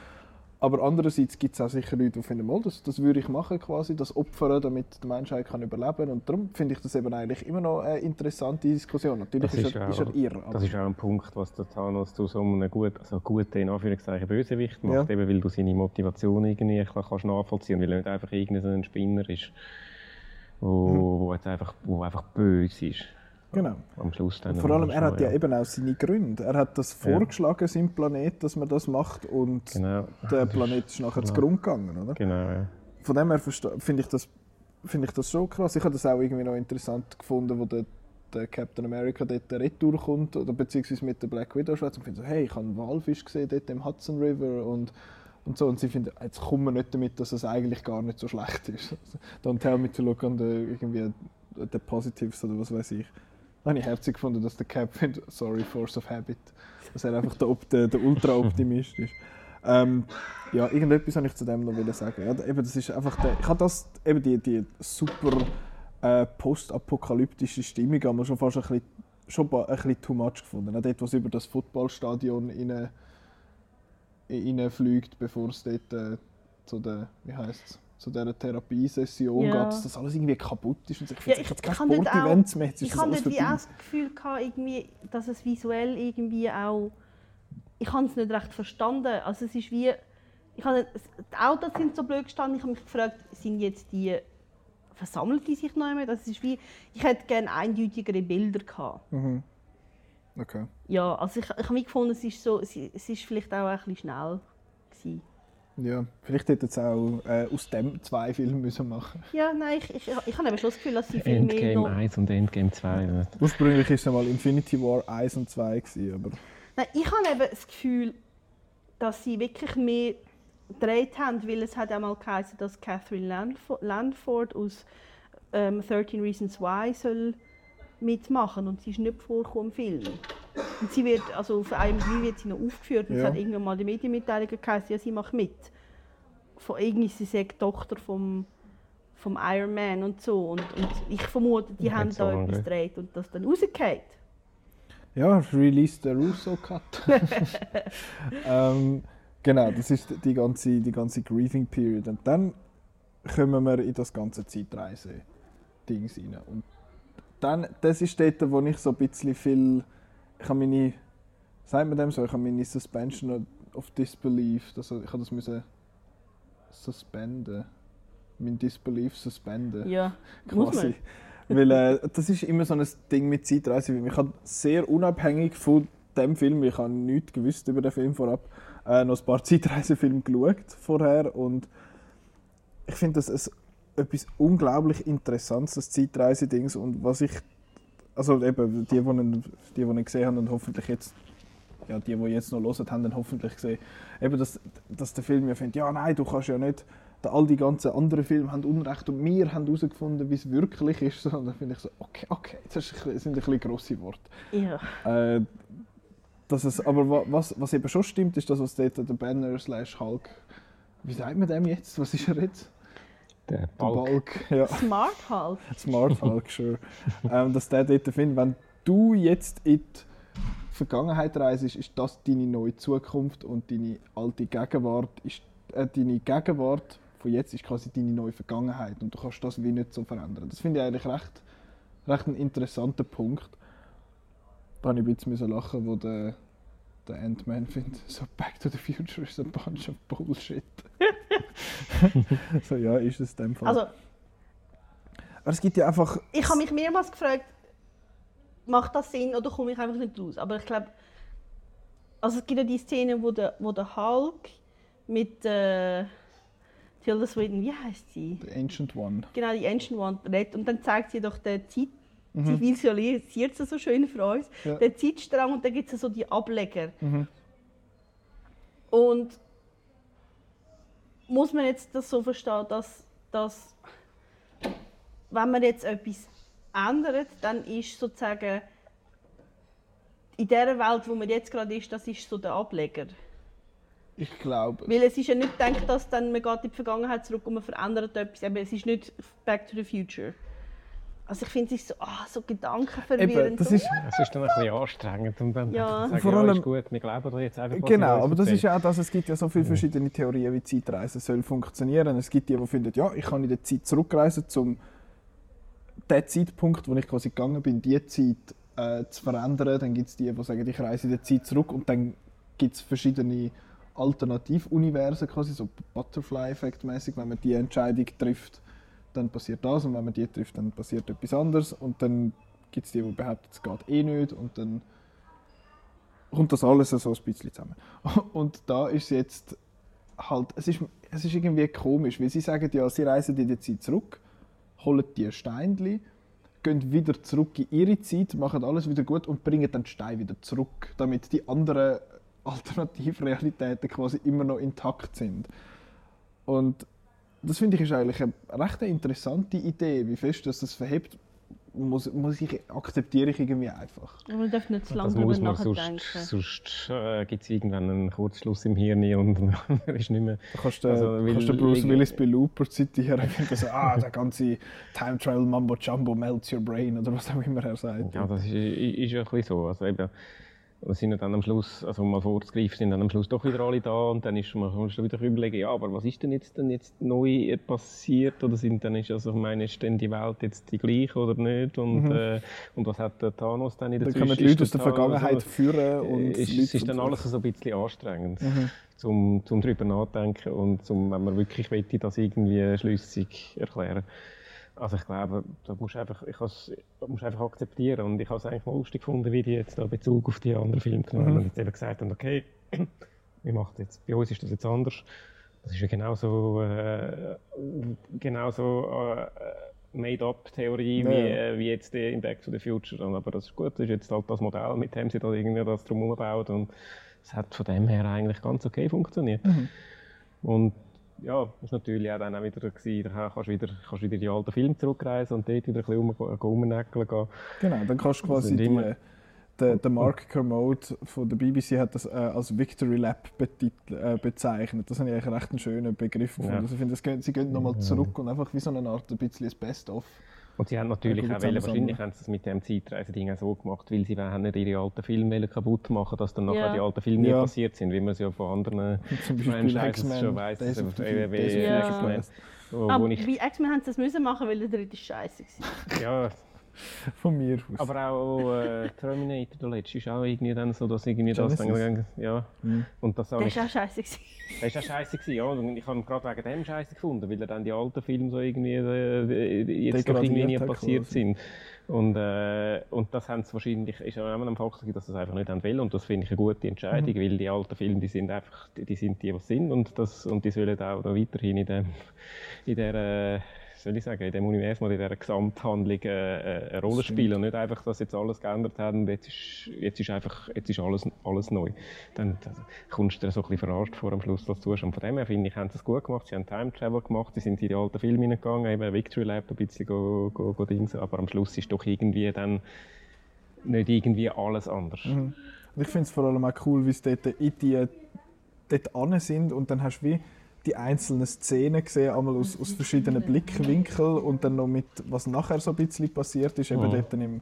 Aber andererseits gibt es auch sicher Leute, die finden, mal, das, das würde ich machen quasi, das opfern, damit die Menschheit kann überleben kann. Und darum finde ich das eben eigentlich immer noch eine interessante Diskussion. Natürlich Das ist, ist er, auch- ist er irre. aber- Das ist auch ein Punkt, was der Thanos zu so einem gut, also guten, in Anführungszeichen, Bösewicht macht, Ja. eben weil du seine Motivation irgendwie kannst nachvollziehen kannst, weil er nicht einfach irgendein Spinner ist, wo, wo, jetzt einfach, wo einfach böse ist. genau. Am Schluss dann. Vor allem, er hat ja ja eben auch seine Gründe. Er hat das Ja. vorgeschlagen, seinem Planet, dass man das macht und Genau. der Planet ist nachher zu Grund gegangen, oder? Genau, ja. Von dem her finde ich, das, finde ich das schon krass. Ich habe das auch irgendwie noch interessant gefunden, wo der, der Captain America dort retour kommt, oder beziehungsweise mit der Black Widow schwätzt und findet so, hey, ich habe einen Walfisch gesehen dort im Hudson River und, und so. Und sie finden, jetzt kommen wir nicht damit, dass es eigentlich gar nicht so schlecht ist. Don't tell me to look on the, irgendwie, the positives oder was weiß ich. Da habe ich herzig gefunden, dass der Cap findet, sorry, Force of Habit, dass er einfach der, der, der Ultra-Optimist ist. Ähm, ja, irgendetwas wollte ich zu dem noch sagen. Ja, eben, das ist einfach der, ich habe das, eben die, die super äh, postapokalyptische Stimmung haben schon fast ein bisschen, schon ein bisschen too much gefunden. Auch dort, was über das Footballstadion rein, reinfliegt, bevor es dort äh, zu der, wie heisst's, zu dieser Therapiesession Ja. geht, dass das alles irgendwie kaputt ist. Und ich Ja, ich, ich, kein habe dort auch, Sportevent mehr, jetzt ich das habe alles dort wie auch das Gefühl gehabt, irgendwie, dass es visuell irgendwie auch, ich habe es nicht recht verstanden. Also es ist wie, ich habe, die Autos sind so blöd gestanden, ich habe mich gefragt, sind jetzt die, versammelt die sich noch mehr? Das ist wie, ich hätte gerne eindeutigere Bilder gehabt. Mhm. Okay. Ja, also ich, ich habe mich gefunden, es ist, so, es es ist vielleicht auch ein bisschen schnell gewesen. Ja, vielleicht hätte es auch äh, aus dem zwei Filme müssen machen Ja, nein, ich, ich, ich habe eben schon das Gefühl, dass sie viel mehr Endgame noch... 1 und Endgame 2. ne? Ursprünglich war es ja mal Infinity War 1 und 2, gewesen, aber Nein, ich habe eben das Gefühl, dass sie wirklich mehr gedreht haben, weil es hat einmal geheißen, dass Catherine Landford, Landford aus ähm, 13 Reasons Why soll mitmachen und sie ist nicht vorgekommen im Film. Und sie wird, also auf IMDb wird sie noch aufgeführt und es Ja. hat irgendwann mal die Medienmitteilung geheißen, ja, sie macht mit. Von irgendwie, sie sagt Tochter vom, vom Iron Man und so. Und, und ich vermute, die Nicht haben da etwas gedreht und das dann rausgeht. ja, release the Russo Cut. ähm, genau, das ist die ganze, die ganze Grieving Period. Und dann kommen wir in das ganze Zeitreise-Ding rein. Und dann, das ist dort, wo ich so ein bisschen viel, ich habe meine, sagt man dem so, ich habe meine Suspension of Disbelief, also ich habe das müssen suspenden, mein Disbelief suspenden Ja, quasi. Weil äh, das ist immer so ein Ding mit Zeitreise. weil Ich habe sehr unabhängig von dem Film, ich habe nichts gewusst über den Film vorab, äh, noch ein paar Zeitreisefilme geschaut vorher und ich finde das ein, etwas unglaublich Interessantes, das Zeitreise-Dings und was ich, also eben die, die die, die gesehen haben und hoffentlich jetzt ja, die, die jetzt noch hören, haben dann hoffentlich gesehen, eben, dass, dass der Film ja findet, ja nein, du kannst ja nicht, all die ganzen anderen Filme haben Unrecht und wir haben herausgefunden, wie es wirklich ist. Und dann finde ich so, okay, okay, das ist ein bisschen- sind ein bisschen grosse Worte. Ja. Äh, dass es, aber wa- was, was eben schon stimmt, ist das, was dort der Banner slash Hulk, wie sagt man dem jetzt? Was ist er jetzt? Der Der Balk. Balk, ja. Smart halt. Smart Hulk, sure. ähm, dass der dort findet, wenn du jetzt in die Vergangenheit reist, ist das deine neue Zukunft und deine alte Gegenwart ist äh, deine Gegenwart von jetzt ist quasi deine neue Vergangenheit und du kannst das wie nicht so verändern. Das finde ich eigentlich recht, recht ein interessanter Punkt. Da habe ich ein bisschen lachen, wo der, der Ant-Man findet, so Back to the Future is a bunch of Bullshit. so ja, ist es in dem Fall. Also, Aber es gibt ja einfach ich habe mich mehrmals gefragt, macht das Sinn oder komme ich einfach nicht raus? Aber ich glaube, also es gibt ja die Szene, wo der, wo der Hulk mit äh, Tilda Swinton, wie heißt sie? The Ancient One. Genau, die Ancient One redet. Und dann zeigt sie doch den Zeit, sie visualisiert sie so schön für uns, Ja. den Zeitstrang und dann gibt es so die Ableger. Mhm. Und muss man jetzt das so verstehen, dass, dass wenn man jetzt etwas ändert, dann ist sozusagen in der Welt, wo man jetzt gerade ist, das ist so der Ableger. Ich glaube. Weil es ist ja nicht gedacht, dass dann man geht in die Vergangenheit zurück und man verändert etwas. Eben, es ist nicht Back to the Future. Also ich finde es so, ah, so gedankenverwirrend. Eben, das ist, Es ist dann ein bisschen anstrengend und dann Ja. sagen, Vor ja, allem- ist gut, wir glauben da jetzt einfach, Genau, aber das ist ja auch das, es gibt ja so viele verschiedene Theorien, wie Zeitreisen soll funktionieren. Es gibt die, die finden, ja, ich kann in der Zeit zurückreisen, um den Zeitpunkt, wo ich quasi gegangen bin, die Zeit äh, zu verändern. Dann gibt es die, die sagen, ich reise in der Zeit zurück und dann gibt es verschiedene Alternativuniversen, quasi so Butterfly-Effekt mäßig, wenn man die Entscheidung trifft, dann passiert das und wenn man die trifft, dann passiert etwas anderes und dann gibt es die, die behaupten, es geht eh nicht und dann kommt das alles so ein bisschen zusammen. Und da ist jetzt halt, es ist, es ist irgendwie komisch, weil sie sagen ja, sie reisen in die Zeit zurück, holen die Steinchen, gehen wieder zurück in ihre Zeit, machen alles wieder gut und bringen dann die Steine wieder zurück, damit die anderen Alternativrealitäten quasi immer noch intakt sind. Und das finde ich ist eigentlich eine recht interessante Idee, wie fest das das verhebt, muss, muss ich, akzeptiere ich irgendwie einfach. Aber man darf nicht zu lange darüber nachdenken. sonst, sonst äh, gibt es irgendwann einen Kurzschluss im Hirn und man ist nicht mehr... Da kannst du, Also, kannst du Bruce Willis bei Looper zitieren. So, ah, der ganze Time Travel Mambo Jumbo melts your brain oder was auch immer er sagt. Ja, das ist, ist ja ein bisschen so. Also eben, wir sind ja dann am Schluss, also um mal vorzugreifen, sind dann am Schluss doch wieder alle da und dann ist man, sich wieder überlegen, ja, aber was ist denn jetzt, denn jetzt neu passiert oder sind dann ist also, ich meine, ist denn die Welt jetzt die gleiche oder nicht und, äh, und was hat der Thanos dann in der Mhm. Dann kommen die Ist Leute aus der Vergangenheit also, führen und ist, Leute es ist dann alles so ein bisschen anstrengend, Mhm. zum, zum darüber nachdenken und zum, wenn man wirklich möchte, das irgendwie schlüssig erklären. Also ich glaube, da musst du einfach, ich musst einfach akzeptieren und ich habe es eigentlich mal lustig gefunden, wie die jetzt da Bezug auf die anderen Filme genommen haben Mhm. und jetzt eben gesagt haben, okay, wir machen jetzt, bei uns ist das jetzt anders. Das ist ja genauso, äh, genauso äh, Made-up-Theorie Ja, wie, äh, wie jetzt die in Back to the Future. Aber das ist gut, das ist jetzt halt das Modell, mit dem sie da irgendwie das drum baut und es hat von dem her eigentlich ganz okay funktioniert. Mhm. Und ja, das war natürlich auch dann auch wieder gewesen, da kannst du wieder, kannst wieder in die alten Filme zurückreisen und dort wieder ein bisschen um, rumnäckeln gehen. Genau, dann kannst du quasi die, der, der Mark Kermode von der BBC hat das äh, als Victory Lap äh, bezeichnet. Das habe ich eigentlich recht einen schönen Begriff gefunden. Ja. Also ich finde, das sie gehen nochmal zurück und einfach wie so eine Art ein bisschen ein Best-of. Und sie haben natürlich auch wollen, wahrscheinlich haben sie das mit dem Zeitreisen-Ding auch so gemacht, weil sie haben nicht ihre alten Filme wollen kaputt machen, dass dann nachher Ja. die alten Filme Ja. nie passiert sind, wie man es ja von anderen Zum Beispiel Franchises schon weiss. Days of the. Future wo, Aber bei X-Men haben sie das müssen machen, weil der dritte scheiße war. ja, Von mir aus. aber auch äh, Terminator, der letzte, ist auch irgendwie dann so, dass irgendwie das dann, ja, Mhm. und das auch Der war auch scheiße. gewesen. Das war auch scheiße, gewesen, ja. Und ich habe ihn gerade wegen dem scheiße gefunden, weil er dann die alten Filme so irgendwie äh, jetzt doch irgendwie nie passiert quasi. sind. Und, äh, und das haben sie wahrscheinlich, ist ja immer ein Faktor, dass sie es einfach nicht haben wollen. Und das finde ich eine gute Entscheidung, weil die alten Filme, die sind einfach, die, die sind die, was sind. Und, das, und die sollen auch noch weiterhin in dem, in der, äh, soll ich sagen, in dem Universum oder in dieser Gesamthandlung äh, äh, eine Rolle spielen. Und nicht einfach, dass jetzt alles geändert hat und jetzt ist, jetzt ist einfach, jetzt ist alles, alles neu. Dann dann kommst du dir so ein bisschen verarscht vor am Schluss, das zu tust. Und von dem her finde ich, haben sie es gut gemacht. Sie haben Time Travel gemacht, sie sind in die alten Filme hineingegangen, eben Victory Lab ein bisschen go, go, go dingsen. aber am Schluss ist doch irgendwie dann nicht irgendwie alles anders. Mhm. Und ich finde es vor allem auch cool, wie sie dort in die dort sind und dann hast du wie die einzelnen Szenen gesehen, einmal aus, aus verschiedenen Blickwinkeln und dann noch mit, was nachher so ein bisschen passiert ist. Eben Mhm. dort im,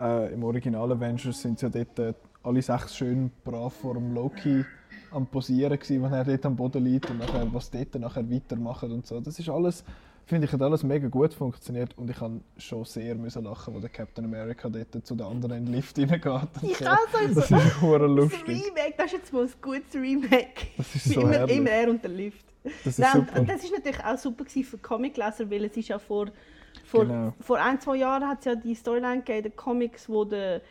äh, im Original Avengers sind ja dort äh, alle sechs schön brav vor dem Loki am Posieren gewesen, wenn er dort am Boden liegt und nachher, was dort nachher weitermacht und so. Das ist alles, finde ich, hat alles mega gut funktioniert und ich habe schon sehr müssen lachen, wo der Captain America dort zu den anderen in den Lift reingeht. Ich so. auch so. Das so ist hure das lustig. Remake, das ist jetzt mal ein gutes Remake. Das ist so immer, herrlich. immer er und der Lift. Das ist Nein, das ist natürlich auch super für Comicleser, weil es ist ja vor, vor, Genau. vor ein, zwei Jahren hat es ja die Storyline gegeben, in den Comics, wo der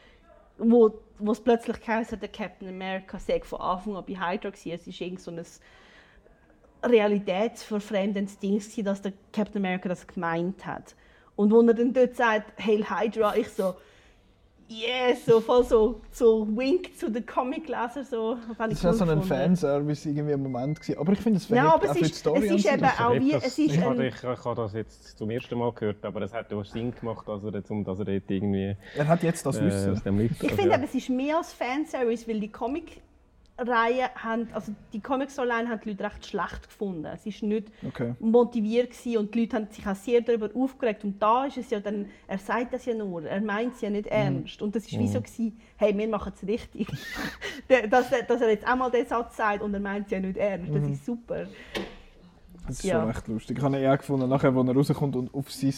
wo wo es plötzlich geheißen der Captain America sei von Anfang an bei Hydra gewesen. Es war irgend so ein realitätsverfremdendes Ding, gewesen, dass der Captain America das gemeint hat. Und wo er dann dort sagt, Hail Hydra, ich so, yes, so voll so, so wink zu den Comiclesern. So, fand Das war cool so ein. Fanservice irgendwie im Moment. Gewesen. Aber ich finde, es Ja, verhebt aber auch es für die ist, Story es ist an eben auch wie, es ist ich, habe, ein, ich, ich habe das jetzt zum ersten Mal gehört, aber es hat ja Sinn gemacht, dass er, jetzt, um, dass er dort irgendwie Er hat jetzt das äh, Wissen. Ich finde, aber, es ist mehr als Fanservice, weil die Comic-Reihe haben, also die Comic-Storyline haben die Leute recht schlecht gefunden. Es ist nicht Okay. motiviert gewesen und die Leute haben sich auch sehr darüber aufgeregt. Und da ist es ja dann, er sagt das ja nur, er meint es ja nicht ernst. Und das ist wie so gewesen, hey, wir machen es richtig. Dass, er- dass er jetzt einmal den Satz sagt und er meint es ja nicht ernst, das ist super. Das ist Ja. schon echt lustig. Ich habe ihn eher gefunden, nachher, als er rauskommt und auf sein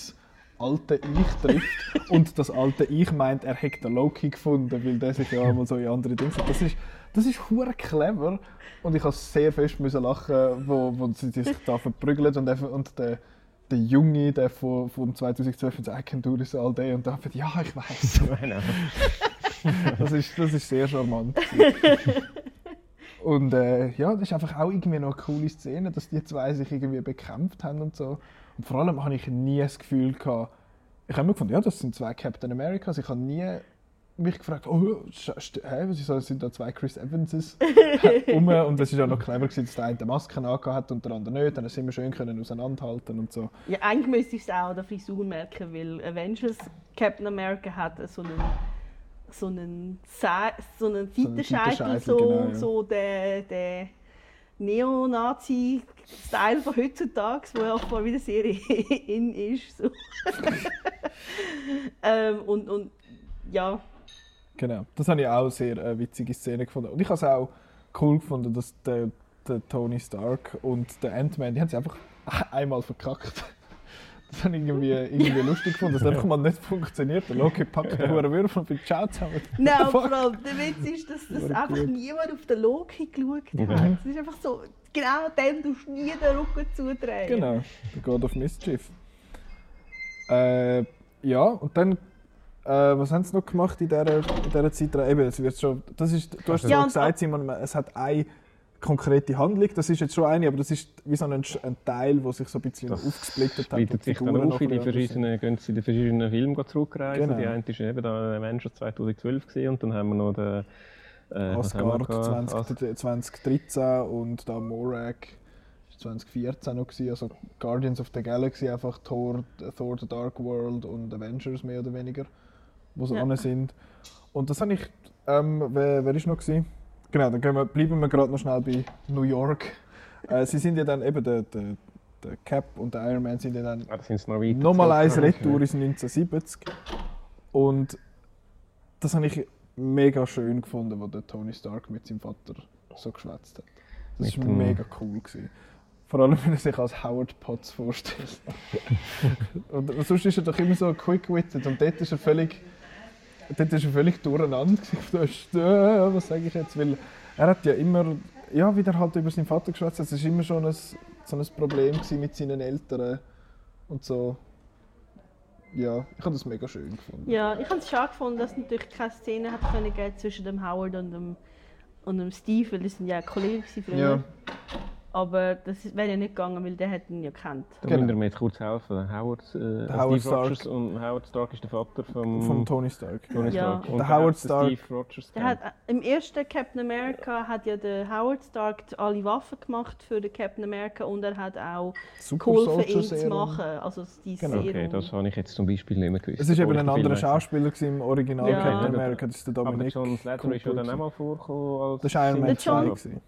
alte Ich trifft. und das alte Ich meint, er hätte den Loki gefunden, weil der sich ja einmal so in andere Dinge sagt. Das ist, das ist hure clever. Und ich musste sehr fest müssen lachen, wo, wo sie sich da verprügeln und, einfach- und der, der Junge, der von, von 2012, sagt, I can do this all day. Und der einfach, ja, ich weiß. Genau. Das ist, das ist sehr charmant. und äh, ja, das ist einfach auch irgendwie noch eine coole Szene, dass die zwei sich irgendwie bekämpft haben und so. Und vor allem habe ich nie das Gefühl gehabt, ich habe immer gefunden, ja, das sind zwei Captain Americas. Ich habe nie mich gefragt, oh, hä, was ist das, sind da zwei Chris Evanses rum? Und es war ja noch clever, gewesen, dass der eine angehabt hat und der andere nicht. Dann sind wir schön können auseinanderhalten und so. Ja, eigentlich müsste ich es auch an der Frisur merken, weil Avengers Captain America hat so einen so einen, so einen Seitenscheitel, Seitenscheitel, so, genau, ja. so der, der Neonazi-Style von heutzutage, wo ja auch wieder sehr in ist. So. ähm, und, und ja, Genau, das habe ich auch sehr äh, witzige Szene gefunden. Und ich habe es auch cool gefunden, dass der, der Tony Stark und der Ant-Man, die haben sie einfach einmal verkackt. Das habe ich irgendwie, irgendwie lustig gefunden, dass es einfach mal nicht funktioniert. Der Loki packt den hohen Würfel und findet Ciao zusammen. Nein, the vor allem der Witz ist, dass, dass War einfach gut. niemand auf den Loki geschaut hat. Mhm. Es ist einfach so, genau dem du nie den Rücken zudrehen. Genau, der God of Mischief. Äh, ja, und dann, äh, was haben sie noch gemacht in dieser, in dieser Zeit? Eben, es wird schon, das ist, du hast Ja, ja, und- gesagt, Simon, es hat eine konkrete Handlung, das ist jetzt schon eine, aber das ist wie so ein, ein Teil, der sich so ein bisschen Das aufgesplittet hat. bietet und sich dann auf, in die verschiedenen, gehen sie in die verschiedenen Filme zurückreisen. Genau. Die eine war eben da Avengers 2012 gewesen, und dann haben wir noch den äh, Asgard gehabt? 20, 2013 und da Morag ist 2014 noch gewesen, also Guardians of the Galaxy einfach Thor, Thor the Dark World und Avengers mehr oder weniger, wo sie ja. sind. Und das habe ich, ähm, wer, wer ist noch gewesen? Genau, dann wir, bleiben wir gerade noch schnell bei New York. Äh, sie sind ja dann eben der, der, der Cap und der Iron Man sind ja dann Ah, sind noch Nochmal eins. Retour ins 1970. Und das habe ich mega schön gefunden, wo der Tony Stark mit seinem Vater so geschwätzt hat. Das war mega cool. Gewesen. Vor allem, wenn er sich als Howard Potts vorstellt. und sonst ist er doch immer so quick-witted und dort ist er völlig, dort ist er völlig durcheinander. äh, was sage ich jetzt? Weil er hat ja immer, ja, wie er halt über seinen Vater geschwätzt es war immer schon ein, so ein Problem mit seinen Eltern und so. Ja, ich habe das mega schön gefunden. Ja, ich habe es schade gefunden, dass es natürlich keine Szene hat können zwischen dem Howard und dem, und dem Steve, weil das sind ja Kollegen früher. Ja. Aber das wäre ja nicht gegangen, weil der hat ihn ja kennt. Da Genau. müssen wir mir jetzt kurz helfen. Howard, äh, Der Steve Howard Stark. Rogers und Howard Stark ist der Vater vom, Von Tony Stark. Tony Ja. Stark. Und Der Howard hat Stark- Steve Rogers Der hat, äh, Im ersten Captain America hat ja der Howard Stark alle Waffen gemacht für den Captain America und er hat auch Super geholfen, Soldier ihn zu machen. Also die Genau. Serum. Okay, das habe ich jetzt zum Beispiel nicht mehr gewusst. Es ist eben ein anderer. Schauspieler gewesen im Original Ja. Captain Ja. America, das ist der Aber der Dominik. John Slattery ist ja dann auch mal vorgekommen als... Das war Iron Man Der 2. John- gewesen.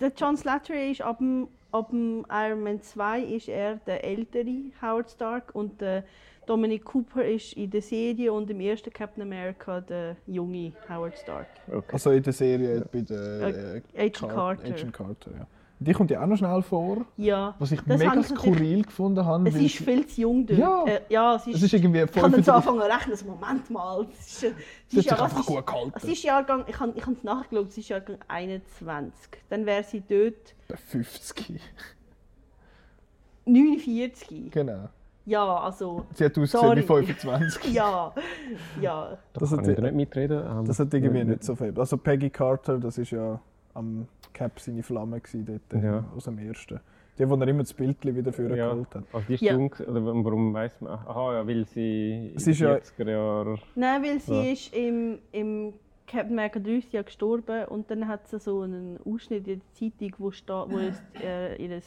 Der John Slattery ist ab dem, ab dem Iron Man 2 ist er der ältere Howard Stark und der Dominic Cooper ist in der Serie und im ersten Captain America der junge Howard Stark. Okay. Also in der Serie bei der äh, Agent Car- Carter. Agent Carter ja. Die kommt ja auch noch schnell vor, Ja, was ich Das mega skurril gefunden habe. es ist viel zu jung dort. Ja. Äh, ja es ist, es ist irgendwie ich kann dann 35 so anfangen zu rechnen, also Moment mal. Es ist, äh, es ist, ja, einfach ist, gut gehalten. es ist Jahrgang, ich habe ich es nachgeschaut, es ist Jahrgang 21. Dann wäre sie dort Bei 50. 49. Genau. Ja, also. Sie hat ausgesehen Sorry. wie 25. Ja, ja. Da Das kann hat sie- nicht mitreden. ähm, Das hat irgendwie nicht so viel. Also Peggy Carter, das ist ja am Cap seine Flamme gewesen, dort, äh, Ja. aus dem ersten. Die, wo er immer das Bild wieder für Ja. geholt hat. Also die ist Ja. jung, oder warum weiß man? Aha, ja, weil sie Es ist in ja- den 40er Jahren... Nein, weil sie Ja. ist im, im Captain America 3 ist ja gestorben und dann hat sie so einen Ausschnitt in der Zeitung, wo, sta wo es, äh, ihr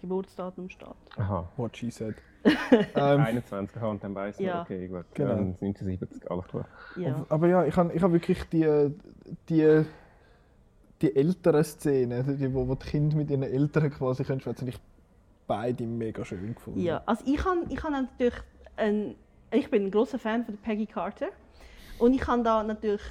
Geburtsdatum steht. Aha, What she said. ähm, 21 Aha, und dann weiss man, Ja. okay, gut, Genau. ja, 1970, alles klar. Ja. aber ja, ich habe ich hab wirklich die, die, die älteren Szenen, die, wo, wo die Kinder mit ihren Eltern quasi können schwätzen, ich beide mega schön gefunden. Ja, also ich habe ich han natürlich ein, ich bin ein großer Fan von Peggy Carter und ich habe da natürlich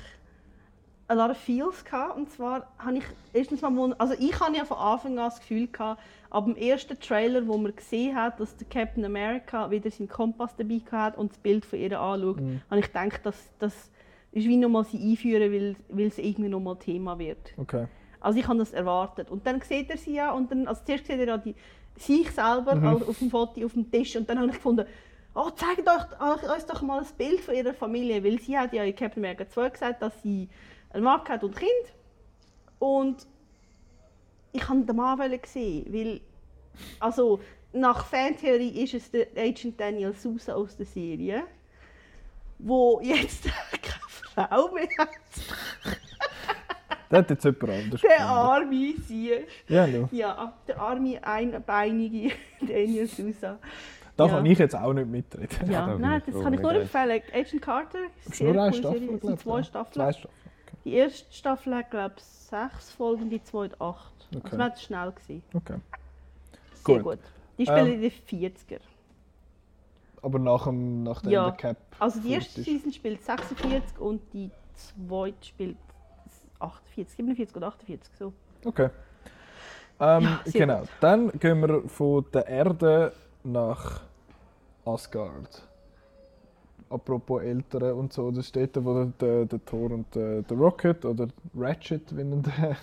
a lot of feels gehabt. und zwar habe ich erstens mal also ich habe ja von Anfang an das Gefühl gehabt, ab dem ersten Trailer, wo man gesehen hat, dass der Captain America wieder seinen Kompass dabei hat und das Bild von ihr anschaut, Mhm. habe ich gedacht, dass das ist wie nochmal sie einführen, weil, weil es irgendwie nochmal Thema wird. Okay. Also ich habe das erwartet. Und dann sieht er sie ja und dann, also zuerst sieht er ja die, sich selber Mhm. auf dem Foto auf dem Tisch und dann habe ich gefunden, oh, zeigt euch, euch, uns doch mal ein Bild von ihrer Familie, weil sie hat ja in Captain America 2 gesagt, dass sie einen Mann hat und ein Kind. Und ich habe den Mann wollen sehen, weil also nach Fantheorie ist es der Agent Daniel Sousa aus der Serie, wo jetzt keine Frau mehr hat. Der hat jetzt jemand anders Der arme sie. Ja, no. Ja, der arme, einbeinige Daniel Sousa. Da Ja. kann ich jetzt auch nicht mitreden. Ja, da bin nein, das kann ich nur empfehlen. Agent Carter, Ist sehr nur eine coole Staffel, Serie. Es sind zwei ja. Staffeln. Zwei Staffeln. Die erste Staffel hat, glaube ich, sechs Folgen, die zweite acht. Okay. Also hat es schnell gesehen. Okay. Sehr Gut. gut. Die spielen Ähm, in den 40er. Aber nach dem, nachdem Ja. der Cap. Also die erste. Season spielt 46 und die zweite spielt 48, 47 oder 48. So. Okay. Ähm, Ja, genau. gut. Dann gehen wir von der Erde nach Asgard. Apropos Eltern und so, das steht da, wo der, der Thor und der, der Rocket oder Ratchet, wie ihn der,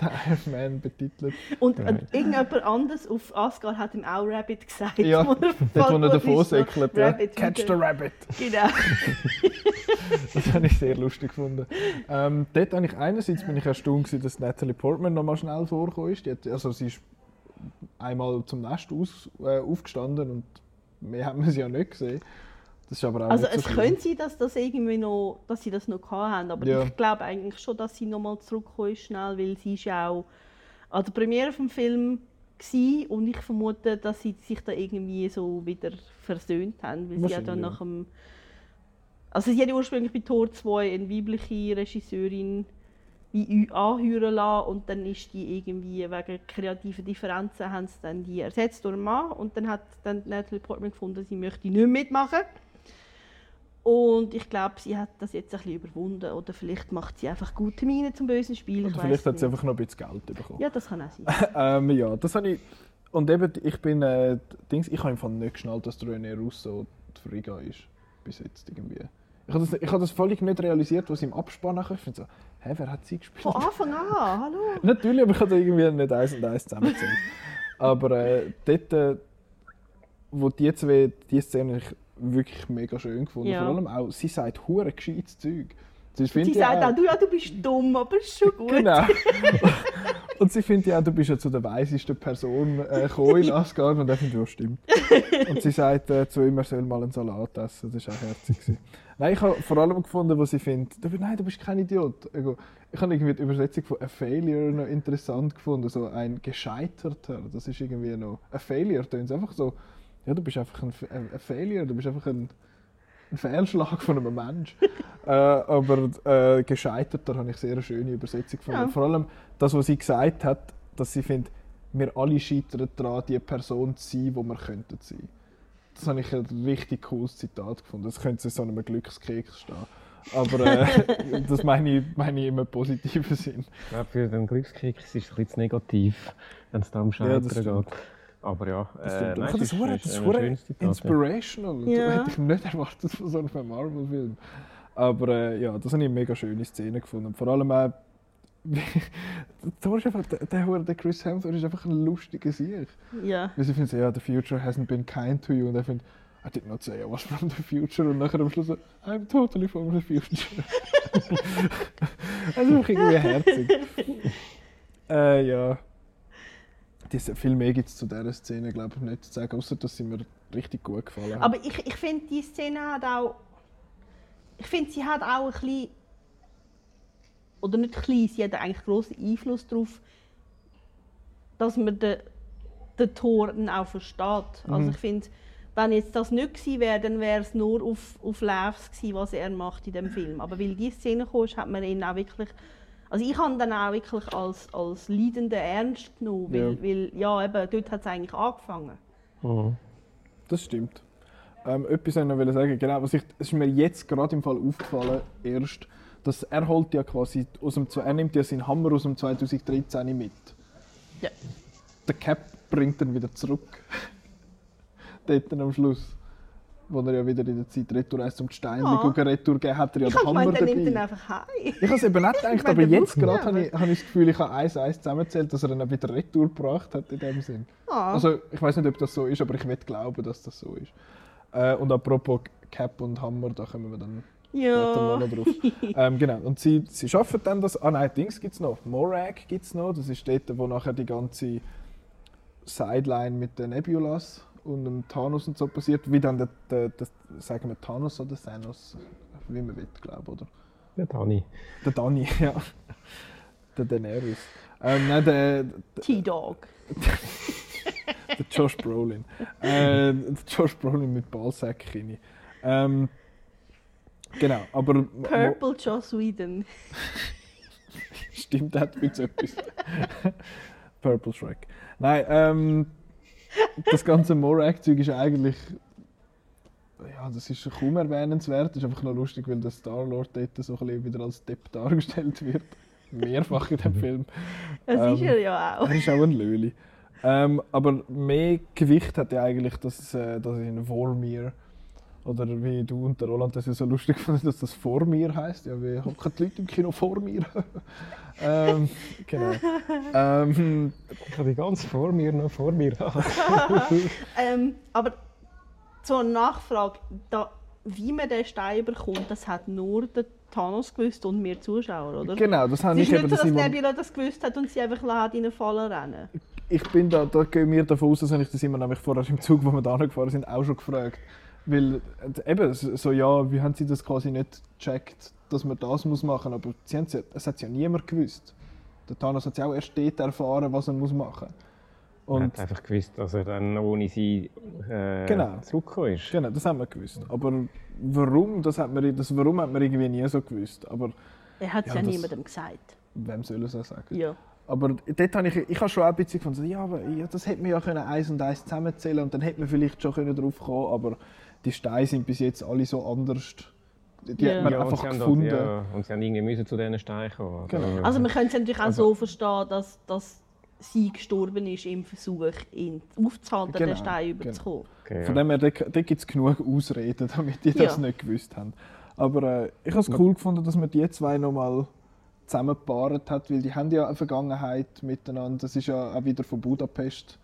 der Iron Man betitelt. Und Right. irgendjemand anderes auf Asgard hat ihm auch Rabbit gesagt. Ja, wo er Dort, wo er davon so, säckelt. Ja. Catch the wieder. Rabbit. Genau. Das habe ich sehr lustig gefunden. Ähm, dort habe ich einerseits bin ich erstaunt, gewesen, dass Natalie Portman noch mal schnell vorgekommen ist. Die hat, also sie ist einmal zum Nest aus, äh, aufgestanden und mehr haben wir sie ja nicht gesehen. Also es könnte sein, dass, das irgendwie noch, dass sie das noch haben, aber Ja. ich glaube eigentlich schon, dass sie nochmal zurückgekommen ist schnell, weil sie ist ja auch an der Premiere vom Film gsi und ich vermute, dass sie sich da irgendwie so wieder versöhnt haben, weil sie ja dann nach dem also sie hat ursprünglich bei Tor 2 eine weibliche Regisseurin wie anheuern lassen und dann ist die irgendwie wegen kreativer Differenzen haben sie dann die ersetzt durch einen Mann und dann hat dann Natalie Portman gefunden, sie möchte nicht mitmachen. Und ich glaube, sie hat das jetzt ein bisschen überwunden oder vielleicht macht sie einfach gute Miene zum bösen Spiel. Oder vielleicht hat sie nicht. einfach noch ein bisschen Geld bekommen. Ja, das kann auch sein. ähm, ja, das habe ich. Und eben, ich bin. Äh, Dings, ich habe im Fall nicht geschnallt, dass René Russo die Frigga ist. Bis jetzt irgendwie. Ich habe das, ich habe das völlig nicht realisiert, was im Abspann nachher. Ich finde so, hä, wer hat sie gespielt? Von Anfang an, hallo. Natürlich, aber ich habe da irgendwie nicht eins und eins zusammengezählt. aber äh, dort, äh, wo die zwei, die Szene ich wirklich mega schön gefunden. Ja. Vor allem auch, sie sagt hure gescheites Zeug. Sie, Sie sagt auch, du, ja, du bist dumm, aber ist schon gut. Genau. und sie findet ja auch, du bist ja zu der weisesten Person äh, gekommen in Asgard und er findet, ja, stimmt. und sie sagt äh, zu ihm, er soll mal einen Salat essen. Das war auch herzig. gewesen. Nein, ich habe vor allem gefunden, wo sie findet, du, nein, du bist kein Idiot. Ich- Ich habe irgendwie die Übersetzung von a failure noch interessant gefunden, so ein gescheiterter. Das ist irgendwie noch, a failure tönt einfach so, ja, du bist einfach ein, ein, ein failure, du bist einfach ein, ein Fehlschlag von einem Mensch. äh, aber äh, gescheiterter habe ich sehr eine schöne Übersetzung gefunden. Ja. Vor allem das, was sie gesagt hat, dass sie findet, wir alle scheitern daran, die Person zu sein, die wir könnten sein. Das habe ich ein richtig cooles Zitat gefunden. Das könnte in so einem Glückskeks stehen. Aber äh, das meine ich, meine ich im positiven Sinn. Ich glaube, für den Glückskrieg ist es ein bisschen zu negativ, wenn es da um Ja, Scheitern stimmt. geht. Aber ja, Das äh, nein, das es ist, ist das Zitat. ja. inspirational. Ja. Das hätte ich nicht erwartet von so einem Marvel-Film. Aber äh, ja, das habe ich eine mega schöne Szene gefunden. Und Vor allem auch, ist einfach, der, der, der Chris Hemsworth ist einfach ein lustiger Sieg. Ja. Weil sie finden ja, the future hasn't been kind to you. Und er findet, I did not say I was from the future und nachher am Schluss I'm totally from the future. also irgendwie herzig. äh, ja. Diese, viel mehr gibt es zu dieser Szene, glaube ich, nicht zu sagen, außer dass sie mir richtig gut gefallen hat. Aber ich, ich finde, die Szene hat auch. Ich finde, sie hat auch ein bisschen. Oder nicht klein, sie hat eigentlich grossen Einfluss darauf, dass man den, den Tor dann auch versteht. Also ich finde, wenn jetzt das nicht gewesen wäre, dann wäre es nur auf, auf Laughs gewesen, was er macht in dem Film. Aber weil die Szene kam, hat man ihn auch wirklich... Also ich habe ihn dann auch wirklich als, als Leidenden ernst genommen, weil Ja. weil, ja eben, dort hat es eigentlich angefangen. Das stimmt. Ähm, etwas wollte ich noch sagen. Genau, was ich, es ist mir jetzt gerade im Fall aufgefallen, erst, dass er holt ja quasi aus dem, er nimmt ja seinen Hammer aus dem 2013 mit. Ja. Der Cap bringt ihn wieder zurück. Dort dann am Schluss. Wo er ja wieder in der Zeit retour zum Steinli Ah. ja. retour gegeben hat, er ja Ich den Hammer gemeint, dabei. nimmt ihn einfach heim. Ich habe es eben nicht gedacht, aber jetzt gerade habe ich, habe ich das Gefühl, ich habe eins eins zusammengezählt, dass er ihn wieder retour gebracht hat in dem Sinn. Ah. Also ich weiß nicht, ob das so ist, aber ich will glauben, dass das so ist. Äh, und apropos Cap und Hammer, da kommen wir dann ja. mal drauf. ähm, genau. Und sie, sie schaffen dann das. Ah nein, Dings gibt es noch. Morag gibt es noch. Das ist dort, wo nachher die ganze Sideline mit den Nebulas und dem Thanos und so passiert. Wie dann der, der, der sagen wir Thanos oder Thanos, wie man will, glaube oder? Der Dani. Der Danny, ja. Der Daenerys. Ähm, nein, der, T-Dog. der Josh Brolin. äh, der Josh Brolin mit Ballsack rein. Ähm, genau, aber... Purple Joss Whedon. Stimmt, hat jetzt etwas. Purple Shrek. Nein, ähm, das ganze Morag-Zeug ist eigentlich. Ja, das ist kaum erwähnenswert. Das ist einfach nur lustig, weil der Star-Lord dort so ein bisschen wieder als Depp dargestellt wird. Mehrfach in dem Film. Das ist Ähm, er ja auch. Er ist auch ein Löli. Ähm, aber mehr Gewicht hat ja eigentlich, dass, äh, dass in Vormir oder wie du und der Roland das ja so lustig fanden, dass das vor mir heißt. Ja, wir haben die Leute im Kino vor mir. ähm, genau. Ähm, Ich habe die ganz vor mir noch vor mir. Ähm, aber so eine Nachfrage, da, wie man den Stein bekommt, das hat nur der Thanos gewusst und wir Zuschauer, oder? genau, das habe Es ich ist eben. nicht so, dass Nebula das gewusst hat und sie einfach hat in den Fallen rennen. ich bin da, da gehen wir davon aus, dass ich das immer nämlich vorher im Zug, wo wir da gefahren sind, auch schon gefragt. Weil äh, eben, so ja, wie haben sie das quasi nicht gecheckt, dass man das muss machen, aber sie haben's ja, es hat ja niemand gewusst. Der Thanos hat ja auch erst dort erfahren, was er muss machen. Er Und hat einfach gewusst, dass er dann ohne sie äh, Genau. zurückgekommen ist. genau, das haben wir gewusst. Aber warum, das hat man, das warum hat man irgendwie nie so gewusst. Aber Er hat es Ja, ja, das- niemandem gesagt. wem soll es auch sagen? Ja. Aber dort habe ich, ich habe schon auch ein bisschen gefunden, so, ja, aber ja, das hätte man ja können eins und eins zusammenzählen und dann hätte man vielleicht schon können drauf kommen aber die Steine sind bis jetzt alle so anders. Die Ja. hat man Ja, einfach gefunden. Dort, ja, und sie haben irgendwie müssen zu diesen Steinen kommen. Genau. Also man könnte es natürlich auch Also- so verstehen, dass, dass sie gestorben ist im Versuch, ihn aufzuhalten, Genau, den Stein überzukommen. okay, Von ja. dem her, dort gibt es genug Ausreden, damit die das Ja. nicht gewusst haben. Aber äh, ich habe es cool gefunden, dass man die zwei nochmal zusammengepaart hat, weil die haben ja eine Vergangenheit miteinander. Das ist ja auch wieder von Budapest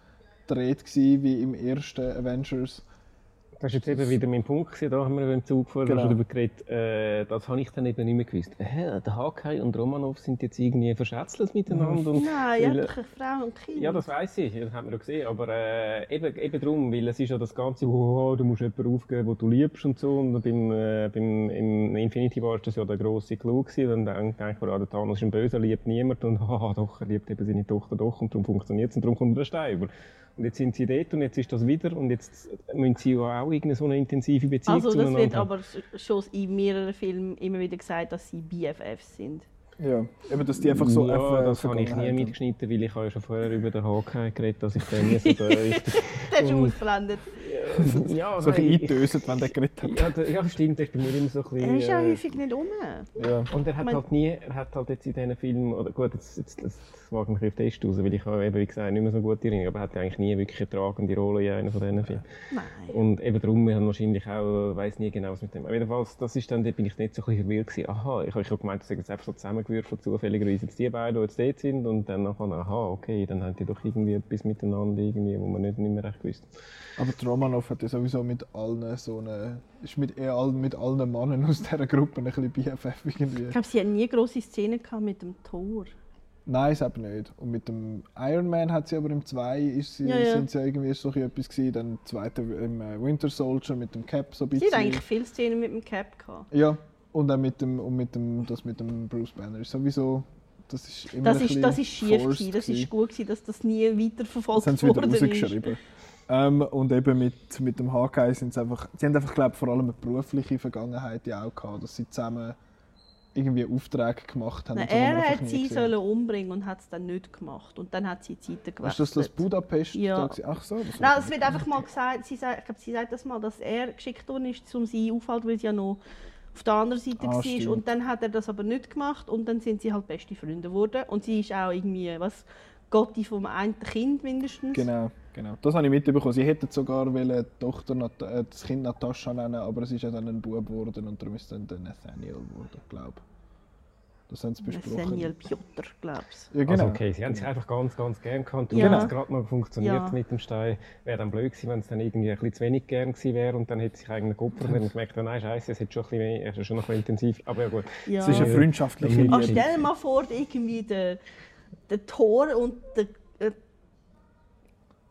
gedreht gewesen, wie im ersten Avengers. Das war jetzt eben wieder mein Punkt. gewesen. Da haben wir im Zug vorher Genau. schon darüber geredet. Äh, das habe ich dann eben nicht mehr gewusst. Hä, der Hawkeye und Romanov sind jetzt irgendwie verschätzelt miteinander. Und Nein, ja, weil, doch eine Frau und Kind. Ja, das weiß ich, das haben wir ja gesehen. Aber äh, eben, eben darum, weil es ist ja das Ganze, wo du musst jemanden aufgeben, den du liebst und so. Und beim, äh, beim im Infinity war das ja der grosse Clou gewesen. Und dann denkt man, ah, der Thanos ist ein Böser, liebt niemand. Und haha, doch, er liebt eben seine Tochter doch. Und darum funktioniert es und darum kommt der Stein über. Und jetzt sind sie dort und jetzt ist das wieder. Und jetzt müssen sie ja auch irgendeine so eine intensive Beziehung also das wird aber schon in mehreren Filmen immer wieder gesagt, dass sie BFFs sind. Ja, eben, dass die einfach so ja, äh, das habe ich nie haben. mitgeschnitten, weil ich habe ja schon vorher über den Hawkeye geredet, dass ich den nie so richtig... Der ist ausblendet. Ja, So ein bisschen ich- eingedöset, wenn der geredet hat. Ja, der- ja, stimmt, ist bei mir immer so ein bisschen... Er ist ja äh, häufig nicht um. Ja. und er hat Mein- halt nie, er hat halt jetzt in diesen Filmen, oder gut, jetzt, jetzt das wage ich mich auf den Test raus, weil ich habe eben, wie gesagt, nicht mehr so gute Erinnerungen, aber er hat eigentlich nie wirklich eine tragende Rolle in einem von diesen Filmen. Nein. Und eben darum, wir haben wahrscheinlich auch, weiß nie genau, was mit dem. Aber jedenfalls, das ist dann, da bin ich nicht so ein bisschen verwirrt gewesen. Aha, ich habe ich hab gemeint, das sind jetzt einfach so zusammengewürfelt, zufälligerweise jetzt die beiden, die jetzt dort sind, und dann nachher, aha, okay, dann haben die doch irgendwie etwas miteinander, irgendwie, wo man nicht, nicht mehr recht gewusst. Aber Romanov hat ja sowieso mit allen so eine, ist mit, eher all, mit allen Männern aus dieser Gruppe ein bisschen BFF irgendwie. Ich glaube, sie hatten nie grosse Szenen gehabt mit dem Tor. Nein, es eben nicht. Und mit dem Iron Man hat sie aber im 2 ist sie, Ja, ja. sind sie irgendwie so etwas gewesen. Dann im zweiten im äh, Winter Soldier mit dem Cap so ein Sie bisschen. hat eigentlich viele Szenen mit dem Cap gehabt. Ja, und dann mit dem, und mit dem, das mit dem Bruce Banner ist sowieso, das ist immer Das ist, das ist schief, gewesen. das ist gut, gewesen, dass das nie Das weiterverfolgt haben sie wieder rausgeschrieben. Ähm, und eben mit, mit dem Hawkeye sind sie einfach, sie haben einfach, glaube vor allem eine berufliche Vergangenheit ja auch gehabt, dass sie zusammen irgendwie Aufträge gemacht haben. Nein, so, er hat sie sollen umbringen und hat es dann nicht gemacht. Und dann hat sie die Zeiten gewechselt. Ist das das Budapest? Ja. da? Ach so. Nein, es wird einfach mal gesagt, sie sagt, ich glaube, sie sagt das mal, dass er geschickt worden ist, um sie aufzuhalten, weil sie ja noch auf der anderen Seite Ah, war. stimmt. Und dann hat er das aber nicht gemacht und dann sind sie halt beste Freunde geworden. Und sie ist auch irgendwie, was, Gotti vom einen Kind mindestens. Genau, genau. Das habe ich mitbekommen. Sie hätten sogar wollen die Tochter, Nat äh, das Kind Natascha nennen, aber es ist ja dann ein Bub geworden und darum ist es dann der Nathaniel geworden, glaube ich. Das haben sie besprochen. Nathaniel Piotr, glaubst Ja, genau. Also okay, sie haben sich einfach ganz, ganz gern gehabt. Und Ja. wenn es gerade mal funktioniert Ja. mit dem Stein, wäre dann blöd gewesen, wenn es dann irgendwie ein bisschen zu wenig gern gewesen wäre und dann hätte sich eigentlich geopfert und gemerkt, nein, scheiße, es hat schon ein bisschen, ist schon noch ein bisschen intensiv. Aber ja gut. Ja. Es ist eine freundschaftliche Liebe. stell dir mal vor, irgendwie der, der Thor und der äh,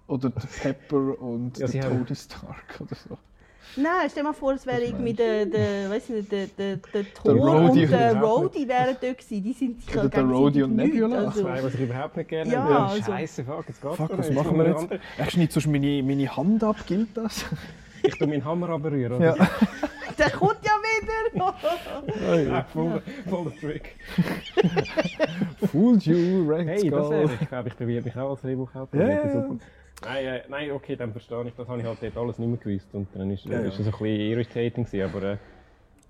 Oder der Pepper und Ja, der Tony Stark oder so. Nein, stell dir mal vor, es wäre irgendwie der, der, weiss nicht, der, der, der Der Thor Rhodey und der Rhodey wären dort gewesen. Die sind sich Oder der Rhodey und. Nebula. Also, Zwei, was ich überhaupt nicht gerne Ja, also- Scheiße, fuck, jetzt geht's Fuck, was machen wir jetzt? Ich schneide sonst meine, meine Hand ab, gilt das? Ich tue meinen Hammer anberühren. Ja. oder? der kommt ja wieder! Ah, voll, voll der Trick. Fooled you, Red Hey, das Skull. ich glaube, ich bewirbe mich auch als Drehbuchautor. Ja, Das ja, super. Nein, äh, nein, okay, dann verstehe ich. Das habe ich halt dort alles nicht mehr gewusst. Und dann ist, Ja, ja. ist es ein bisschen irritating gewesen. Aber äh,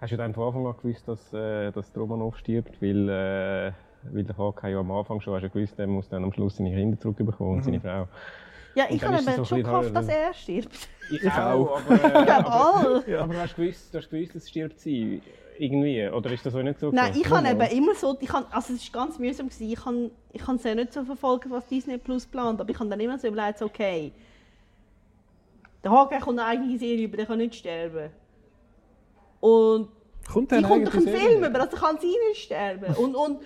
hast du dann von Anfang an gewusst, dass, äh, dass der Romanov stirbt? Weil, äh, weil der HK ja am Anfang schon hast du gewusst, er muss dann am Schluss seine Kinder zurückbekommen und Mhm. seine Frau. Ja, ich habe eben schon gehofft, dass er stirbt. Ich, Ich auch. aber, äh, Ja, aber, aber du hast gewusst, du hast gewusst, es stirbt sie. Irgendwie. Oder ist das auch nicht so Nein, ich habe eben immer so, ich habe, also es war ganz mühsam, gewesen. ich kann ich kann es ja nicht so verfolgen, was Disney Plus plant, aber ich habe dann immer so überlegt, okay, der Hawkeye kommt eine eigene Serie über, der kann nicht sterben. Und Kommt sie kommt doch einen Film über, also kann sie nicht sterben. Und, und,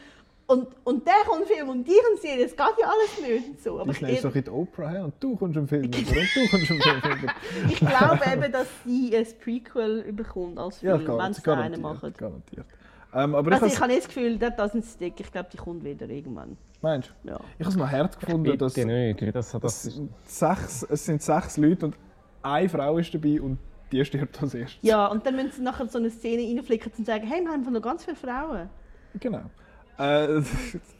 und, und der kommt Film und die eine Serie, das geht ja alles nicht und so. Aber ich, ist doch in die Oprah her und du kommst im Film über und du kommst im Film ich glaube eben, dass sie ein Prequel bekommt als Ja, Film, wenn gar- sie einen machen. garantiert. Ähm, aber Also ich habe jetzt das Gefühl, that doesn't stick. Ich glaube, die kommt wieder irgendwann. meinst du? Ja. Ich habe es noch hart gefunden, dass nicht. Das, das, das ist, sind sechs, es sind sechs Leute und eine Frau ist dabei und die stirbt als erstes. Ja, und dann müssen sie nachher so eine Szene reinflicken und sagen, hey, wir haben noch ganz viele Frauen. Genau. Äh,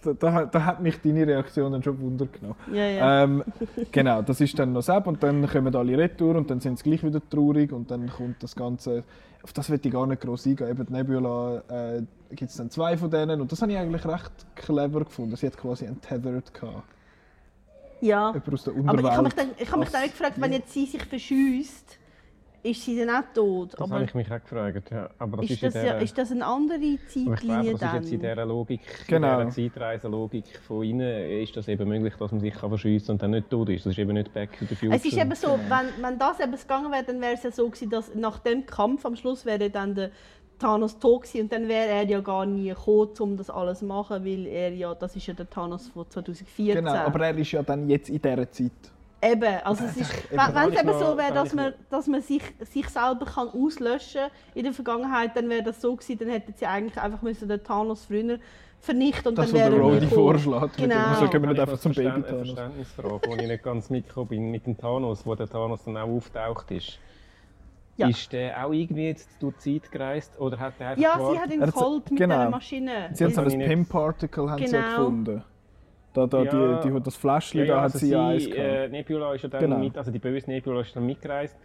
da, da, hat mich deine Reaktion dann schon Wunder genommen. Ja, ja. Ähm, genau, das ist dann noch Sepp und dann kommen alle retour und dann sind sie gleich wieder traurig und dann kommt das Ganze, auf das wird ich gar nicht groß eingehen, eben die Nebula äh, gibt es dann zwei von denen und das habe ich eigentlich recht clever gefunden, sie hat quasi untethered gehabt, ja. jemand aus der Aber ich habe mich dann, ich habe mich dann gefragt, wenn jetzt sie sich verschießt, ist sie dann auch tot? das Aber habe ich mich auch gefragt. Ja. Aber das ist, ist, das, der, ist das eine andere aber ich glaube, Zeitlinie das ist jetzt in dann? dieser Logik, Genau. in dieser Zeitreiselogik von ihnen, ist das eben möglich, dass man sich kann verschiessen und dann nicht tot ist. Das ist eben nicht Back to the Future. Es ist eben so, wenn, wenn das eben gegangen wäre, dann wäre es ja so gewesen, dass nach dem Kampf am Schluss wäre dann der Thanos tot gewesen und dann wäre er ja gar nie gekommen, um das alles zu machen, weil er ja, das ist ja der Thanos von 2014. Genau, aber er ist ja dann jetzt in dieser Zeit. Eben, also es ist, wenn, es eben so wäre, kann dass man, dass man sich, sich selber kann auslöschen in der Vergangenheit, dann wäre das so gewesen, dann hätten sie eigentlich einfach müssen den Thanos früher vernichten und Das, dann wäre der er gekommen. vorschlägt. Genau. Also können wir nicht einfach zum Baby Thanos. Verständnisfrage, die ich nicht ganz mitgekommen bin mit dem Thanos, wo der Thanos dann auch auftaucht ist. Ja. Ist der auch irgendwie jetzt durch die Zeit gereist oder hat der einfach Ja, sie hat ihn geholt mit genau. dieser Maschine. Sie haben so ein Pim-Particle haben sie ja Genau. gefunden. Da, da, Ja. die, die, das Fläschchen, Ja, ja, da hat also sie ja eins sie, gehabt. äh, Nebula ist ja dann Genau. mit, also die böse Nebula ist dann mitgereist.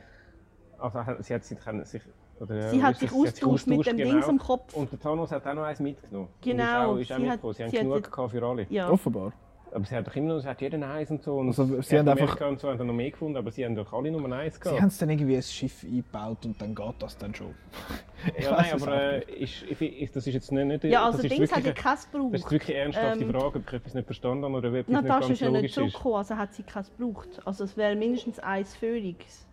Also sie hat sich, sich oder, Sie ja, hat sich sie hat austauscht mit dem genau. Dings am Kopf. Und der Thanos hat auch noch eins mitgenommen. Genau, Und ist auch, ist auch sie hat- mitgekommen. Sie haben sie hat genug gehabt für alle. Ja. Offenbar. Aber sie hat doch immer noch, sie hat jeden eins und so. Und Also, sie haben einfach- und so haben dann noch mehr gefunden, aber sie haben doch alle Nummer eins Sie gehabt. haben es dann irgendwie ein Schiff eingebaut und dann geht das dann schon. Ich Ja, nein, aber äh, ist, ich, find- das ist jetzt nicht, nicht Ja, also das ist Dings hat ja wirklich, keinen eine- das ist wirklich ernsthafte Ähm, Frage, ob ich etwas nicht verstanden habe oder ob etwas Natascha nicht ist ganz ja nicht ist. zurückgekommen, also hat sie keins gebraucht. Also es wäre mindestens eins Phönix.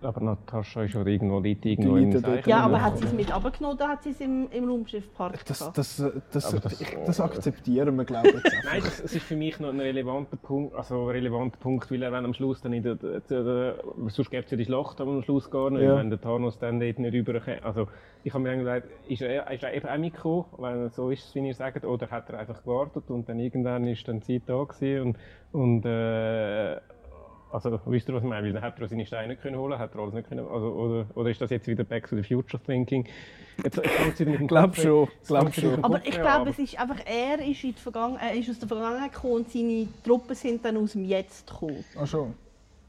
Aber Natascha ist ja irgendwo, liegt irgendwo Die im ja aber hat sie es mit oder hat sie es im, im Raumschiffpark Das, gehabt? das, das, Aber das, das- ich, das akzeptieren wir, glaube ich. Nein, das, ist für mich noch ein relevanter Punkt, also ein relevanter Punkt, weil er wenn am Schluss dann in der, der, der sonst gibt es ja die Schlacht aber am Schluss gar nicht, Ja. wenn der Thanos dann dort nicht rüberkommt. Also ich habe mir dann gedacht, ist er, ist er eben auch mitgekommen, wenn er so ist, wie ihr sagt, oder hat er einfach gewartet und dann irgendwann ist dann die Zeit da gewesen und, und äh, also wisst ihr, was ich meine? Weil dann hat er seine Steine nicht können holen, hat er alles nicht können, also, oder, oder ist das jetzt wieder Back to the Future Thinking? Jetzt, jetzt fängt's wieder mit dem Glaub schon, glaub schon. Aber ich glaube, es ist einfach, er ist, in die Vergangen er ist aus der Vergangenheit gekommen und seine Truppen sind dann aus dem Jetzt gekommen. Ach schon.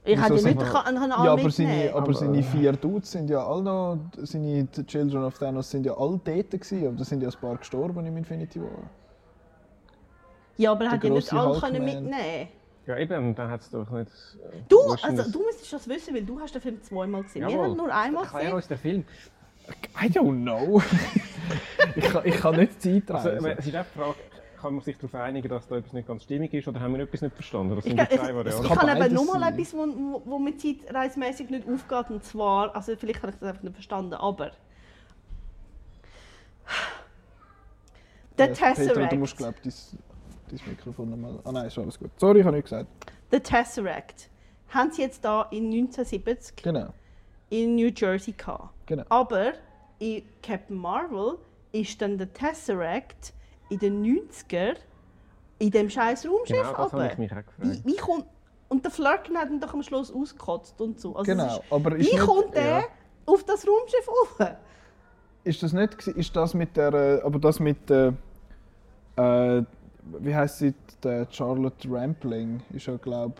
Ich hätte ja sind nicht kann, kann Ja, aber seine, aber Aber- seine vier Dudes sind ja alle noch, seine die Children of Thanos sind ja alle dort gewesen, aber da sind ja ein paar gestorben im Infinity War. ja, aber er hat ja nicht alle können mitnehmen Ja, eben, dann hat es doch nicht. äh, Du, also, das? du müsstest das wissen, weil du hast den Film zweimal gesehen. Wir Jawohl. haben nur einmal Erklär gesehen. uns den Film. I don't know. ich, kann, ich kann nicht Zeit Also, reisen. es ist auch die Frage, kann man sich darauf einigen, dass da etwas nicht ganz stimmig ist oder haben wir etwas nicht verstanden? Das Ich, sind glaub, die ich, zwei ich, Varianten. kann kann eben beides nur mal sein. etwas, wo, wo, wo mir zeitreisemäßig nicht aufgeht. Und zwar, also vielleicht habe ich das einfach nicht verstanden, aber... Der Äh, Peter, Tesseract. du musst, glaube ich, dein, dein Mikrofon nochmal... Ah nein, ist alles gut. Sorry, ich habe nichts gesagt. Der Tesseract haben sie jetzt da in 1970 Genau, in New Jersey gehabt. genau. Aber in Captain Marvel ist dann der Tesseract in den 90er in dem scheiß Raumschiff Genau, das habe runter. ich mich auch Wie, gefragt. wie kommt... Und der Flirken hat ihn doch am Schluss ausgekotzt und so. Also genau. Ist, aber ist wie nicht, kommt der ja. auf das Raumschiff rauf? Ist das nicht, ist das mit der, äh, aber das mit der, äh, wie heißt sie, der Charlotte Rampling, ist ja, glaube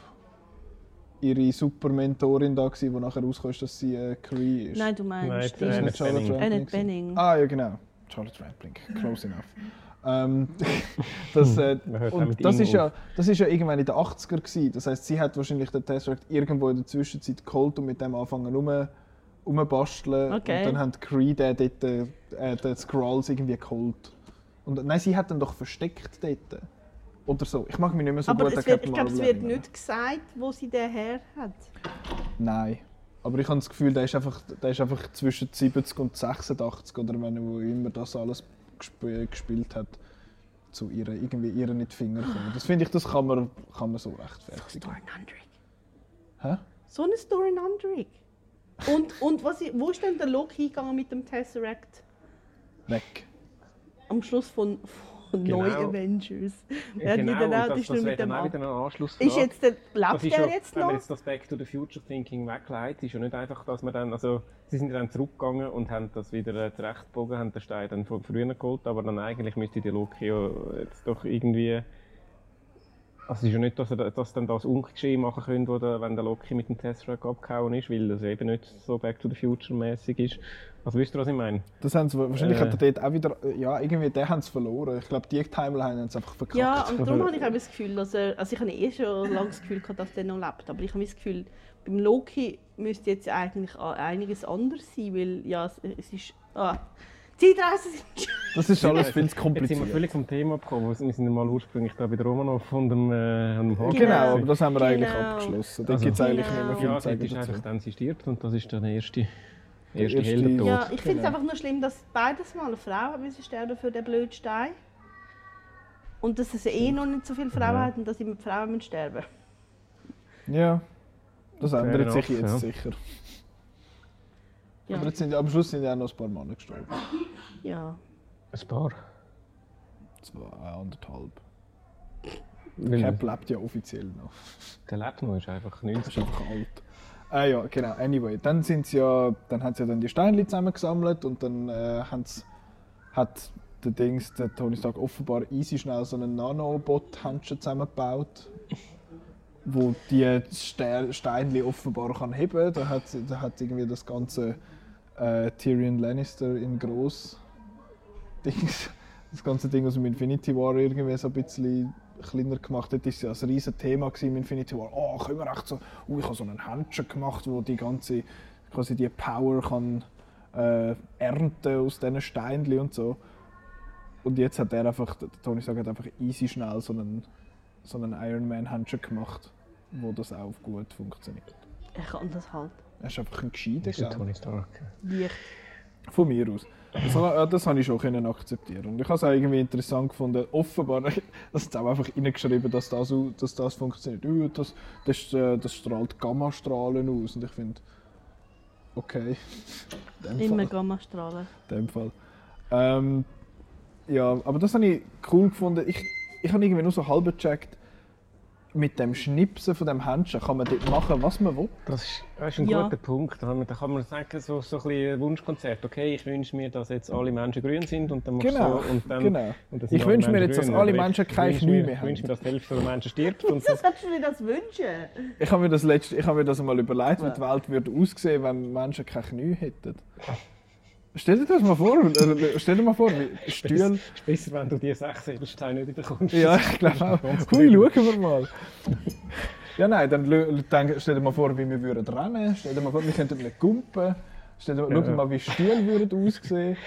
ihre Super-Mentorin da gewesen, die nachher rauskam, dass sie äh, Cree ist. Nein, du meinst... Nein, Annette Charlotte Bening. Rampling Annette? Bening. Ah ja, genau. Charlotte Rampling, close enough. Ähm, das, äh, und das, ist ja, das ist ja irgendwann in den 80er gewesen. Das heißt, sie hat wahrscheinlich den Tesseract irgendwo in der Zwischenzeit geholt und mit dem angefangen rum, rumbasteln. Okay. Und dann haben die Kree den dort, äh, den Scrolls irgendwie geholt. Und, nein, sie hat ihn doch versteckt dort. Oder so. Ich mag mich nicht mehr so aber gut es an wird, ich glaube, es wird nicht gesagt, wo sie den her hat. Nein. Aber ich habe das Gefühl, der ist einfach, der ist einfach zwischen 70 und 86 oder wenn wo immer das alles gesp gespielt hat, zu ihren, irgendwie ihren in die Finger kommen. Das finde ich, das kann man, kann man so rechtfertigen. Story Nundrik. Hä? So eine Story Nundrik. Und, und was, wo ist denn der Loki hingegangen mit dem Tesseract? Weg. Am Schluss von, von Genau. Neu Avengers. Er hat genau, wieder und auch- das, das wäre mit dann dem auch wieder eine Anschlussfrage. Ist jetzt der, Das lebt ist er ja, jetzt wenn man noch? jetzt das Back to the Future Thinking wegleitet, ist ja nicht einfach, dass man dann, also sie sind ja dann zurückgegangen und haben das wieder äh, zurechtgebogen, haben den Stein dann von früher geholt, aber dann eigentlich müsste der Loki ja jetzt doch irgendwie, also es ist ja nicht, dass er dass dann das Ungeschehen machen könnte, oder wenn der Loki mit dem Tesseract abgehauen ist, weil das eben nicht so Back to the Future mäßig ist. Also wisst ihr, was ich meine? Das haben sie, wahrscheinlich Äh. hat er dort auch wieder, ja, irgendwie, den haben sie verloren. Ich glaube, die Timeline haben sie einfach verkackt. Ja, und darum habe ich auch das Gefühl, dass er, also ich habe eh schon lange das Gefühl gehabt, dass der noch lebt, aber ich habe das Gefühl, beim Loki müsste jetzt eigentlich einiges anders sein, weil ja, es, es ist, ah, Zeitreisen sind Das ist alles viel zu Jetzt sind wir kompliziert. völlig vom Thema abgekommen. Wir sind mal ursprünglich da bei der Romanov von dem, äh, dem genau, Genau. aber das haben wir eigentlich Genau. abgeschlossen. Da Also- gibt es eigentlich Genau. nicht mehr viel Ja, zu sagen ist einfach dann sie stirbt und das ist dann der erste, erste, erste- Heldentod. Ja, ich finde es Genau. einfach nur schlimm, dass beides Mal eine Frau hat müssen sterben für den blöden Stein. Und dass es eh noch nicht so viele Frauen Ja. hat und dass immer die Frauen müssen sterben Ja, das Fair ändert sich jetzt ja. sicher. Ja. Aber jetzt sind, am Schluss sind ja auch noch ein paar Männer gestorben. Ja. Ein paar. Zwei, anderthalb. Weil Cap lebt ja offiziell noch. der lebt noch, ist einfach Das 90. ist einfach alt. Ah ja, genau. Anyway, dann sind sie ja, dann haben sie ja dann die Steine zusammengesammelt und dann äh, hat der Dings, der Tony Stark offenbar easy schnell so einen Nanobot-Handschuh zusammengebaut, wo die Ste Steinli offenbar kann heben. Da hat, sie- da hat irgendwie das ganze äh, Tyrion Lannister in groß Dings, das ganze Ding aus dem Infinity War irgendwie so ein bisschen kleiner gemacht. Dort war ja ein riesiges Thema im Infinity War. Oh, können wir echt so, oh, ich habe so einen Handschuh gemacht, wo die ganze, quasi die Power kann äh, ernten aus diesen Steinchen und so. Und jetzt hat er einfach, der Tony Stark hat einfach easy schnell so einen, so einen Iron Man Handschuh gemacht, wo das auch gut funktioniert. Er kann das halt. Er ist einfach ein Gescheiter. Ist Tony Stark. Licht. Von mir aus. Das, ha- das habe ich schon können akzeptieren. Und ich habe es auch irgendwie interessant gefunden. Offenbar, das ist auch einfach reingeschrieben, dass das, dass das funktioniert. Uh, das, das, äh, das strahlt Gammastrahlen aus. Und ich finde, okay. Immer. Gammastrahlen. In dem Fall. Ähm, ja, aber das habe ich cool gefunden. Ich, ich habe irgendwie nur so halb gecheckt, mit dem Schnipsen von dem Händchen kann man dort machen, was man will. Das ist, das ist ein Ja. guter Punkt. Da kann man- sagen, so, so ein, ein Wunschkonzert. Okay, ich wünsche mir, dass jetzt alle Menschen grün sind und dann machst Genau, so. Und dann, genau. und Ich wünsche mir jetzt, dass alle Menschen ich kein Knie mehr Ich haben. wünsche mir, dass die Hälfte der Menschen stirbt. Und Wieso das, solltest du dir das wünschen? Ich habe mir das, letzte, ich habe mir das mal überlegt, wie Ja. die Welt würde aussehen wenn Menschen keine Knie hätten. Stell dir das mal vor. äh, Stell dir mal vor, wie Stühle. besser, wenn du die sechs Edelsteine nicht bekommst. Ja, ich glaube auch. Hui, schauen wir mal. Ja, nein, dann denk, stell dir mal vor, wie wir würden rennen. Stell dir mal vor, wir könnten nicht gumpen. Stell dir, Ja. Schau mal, wie Stühle würden aussehen.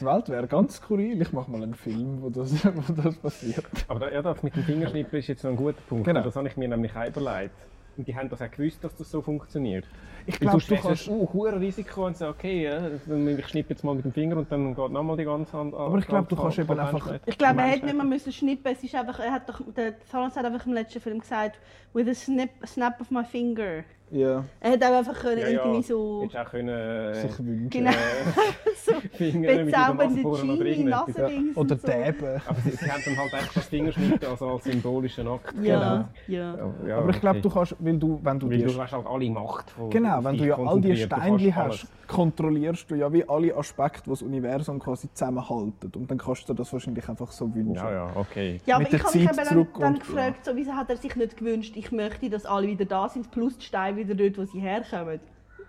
Die Welt wäre ganz skurril. Ich mache mal einen Film, wo das, wo das passiert. Aber da- ja, das mit dem Fingerschnippen ist jetzt noch ein guter Punkt. Genau. Das habe ich mir nämlich auch überlegt. Und die haben das auch gewusst, dass das so funktioniert. Ich glaube, du kannst. ein hohes Risiko und sagen, okay, ja, ich schnippe jetzt mal mit dem Finger und dann geht nochmal die ganze Hand an. Aber ich glaube, du kannst eben einfach- Ich glaube, er hätte nicht mehr müssen schnippen. Es ist einfach, er hat doch, der Thanos hat einfach im letzten Film gesagt, with a snip, snap of my finger. Ja, Er hätte auch einfach können Ja, ja. irgendwie so Hättest auch können, äh, sich wünschen. genau, so bezaubernde Genie. Nasendings Oder und so. Däben. Aber sie, sie haben dann halt echt das Fingerschnippen also als symbolischen Akt. Ja, ja. Ja, ja, Aber ich glaube, okay. du kannst, weil du, wenn du Weil du hast halt alle Macht. Von, Genau, wenn du ja all die kannst hast, kontrollierst du ja wie alle Aspekte, die das Universum quasi zusammenhalten. Und dann kannst du dir das wahrscheinlich einfach so wünschen. Ja, ja, okay. Ja, aber Mit ich habe mich eben dann, dann gefragt, so, wieso hat er sich nicht gewünscht, ich möchte, dass alle wieder da sind, plus die Steine wieder dort, wo sie herkommen.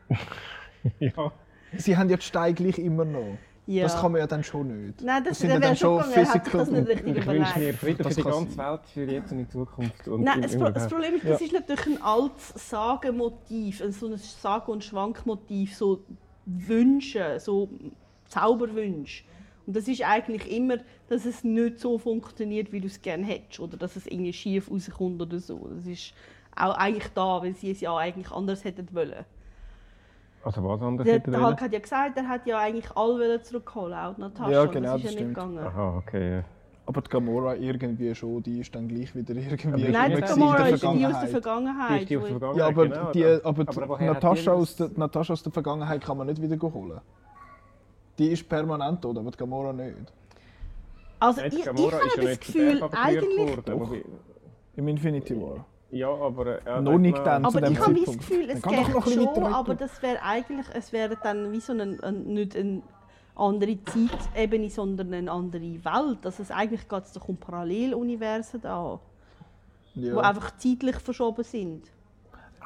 ja. Sie haben ja die Steine gleich immer noch. Ja. Das kann man ja dann schon nicht. Nein, das, sind das ja wäre dann schon das physical- nicht richtig Und ich wünsche mir. Frieden Das für die ganze Welt, für jetzt und in Zukunft. Und Nein, das, Pro das. Problem ist, das ist natürlich ein altes Sagenmotiv, ein- so ein Sage- und Schwankmotiv, so Wünsche, so Zauberwünsche. Und das ist eigentlich immer, dass es nicht so funktioniert, wie du es gerne hättest, oder dass es irgendwie schief rauskommt oder so. Das ist auch eigentlich da, weil sie es ja eigentlich anders hätten wollen. Also was anderes Der, hätte der wollen? Hulk hat ja gesagt, er hat ja eigentlich alle wollen zurückholen, auch die Natascha. Ja, genau, das ist das ja nicht gegangen. Aha, okay. ja. Aber die Gamora irgendwie schon, die ist dann gleich wieder irgendwie Nein, die Gamora in ist die aus der Die Vergangenheit. ist die aus der wo- Vergangenheit, Ja, aber, genau. die, aber die Natascha, aus der, Natascha aus der Vergangenheit kann man nicht wieder holen. Die ist permanent tot, aber die Gamora nicht. Also Nein, ich, ich habe ist das Gefühl, eigentlich... worden, wie- Im Infinity War. Ja, aber... äh, Ja, Noch nicht dann. zu Aber dem ich habe das. Gefühl, es geht ein schon, weiter aber das wäre eigentlich, es wäre dann wie so eine, eine, nicht eine andere Zeitebene, sondern eine andere Welt. Also es eigentlich geht es doch um Paralleluniversen da, die Ja. einfach zeitlich verschoben sind.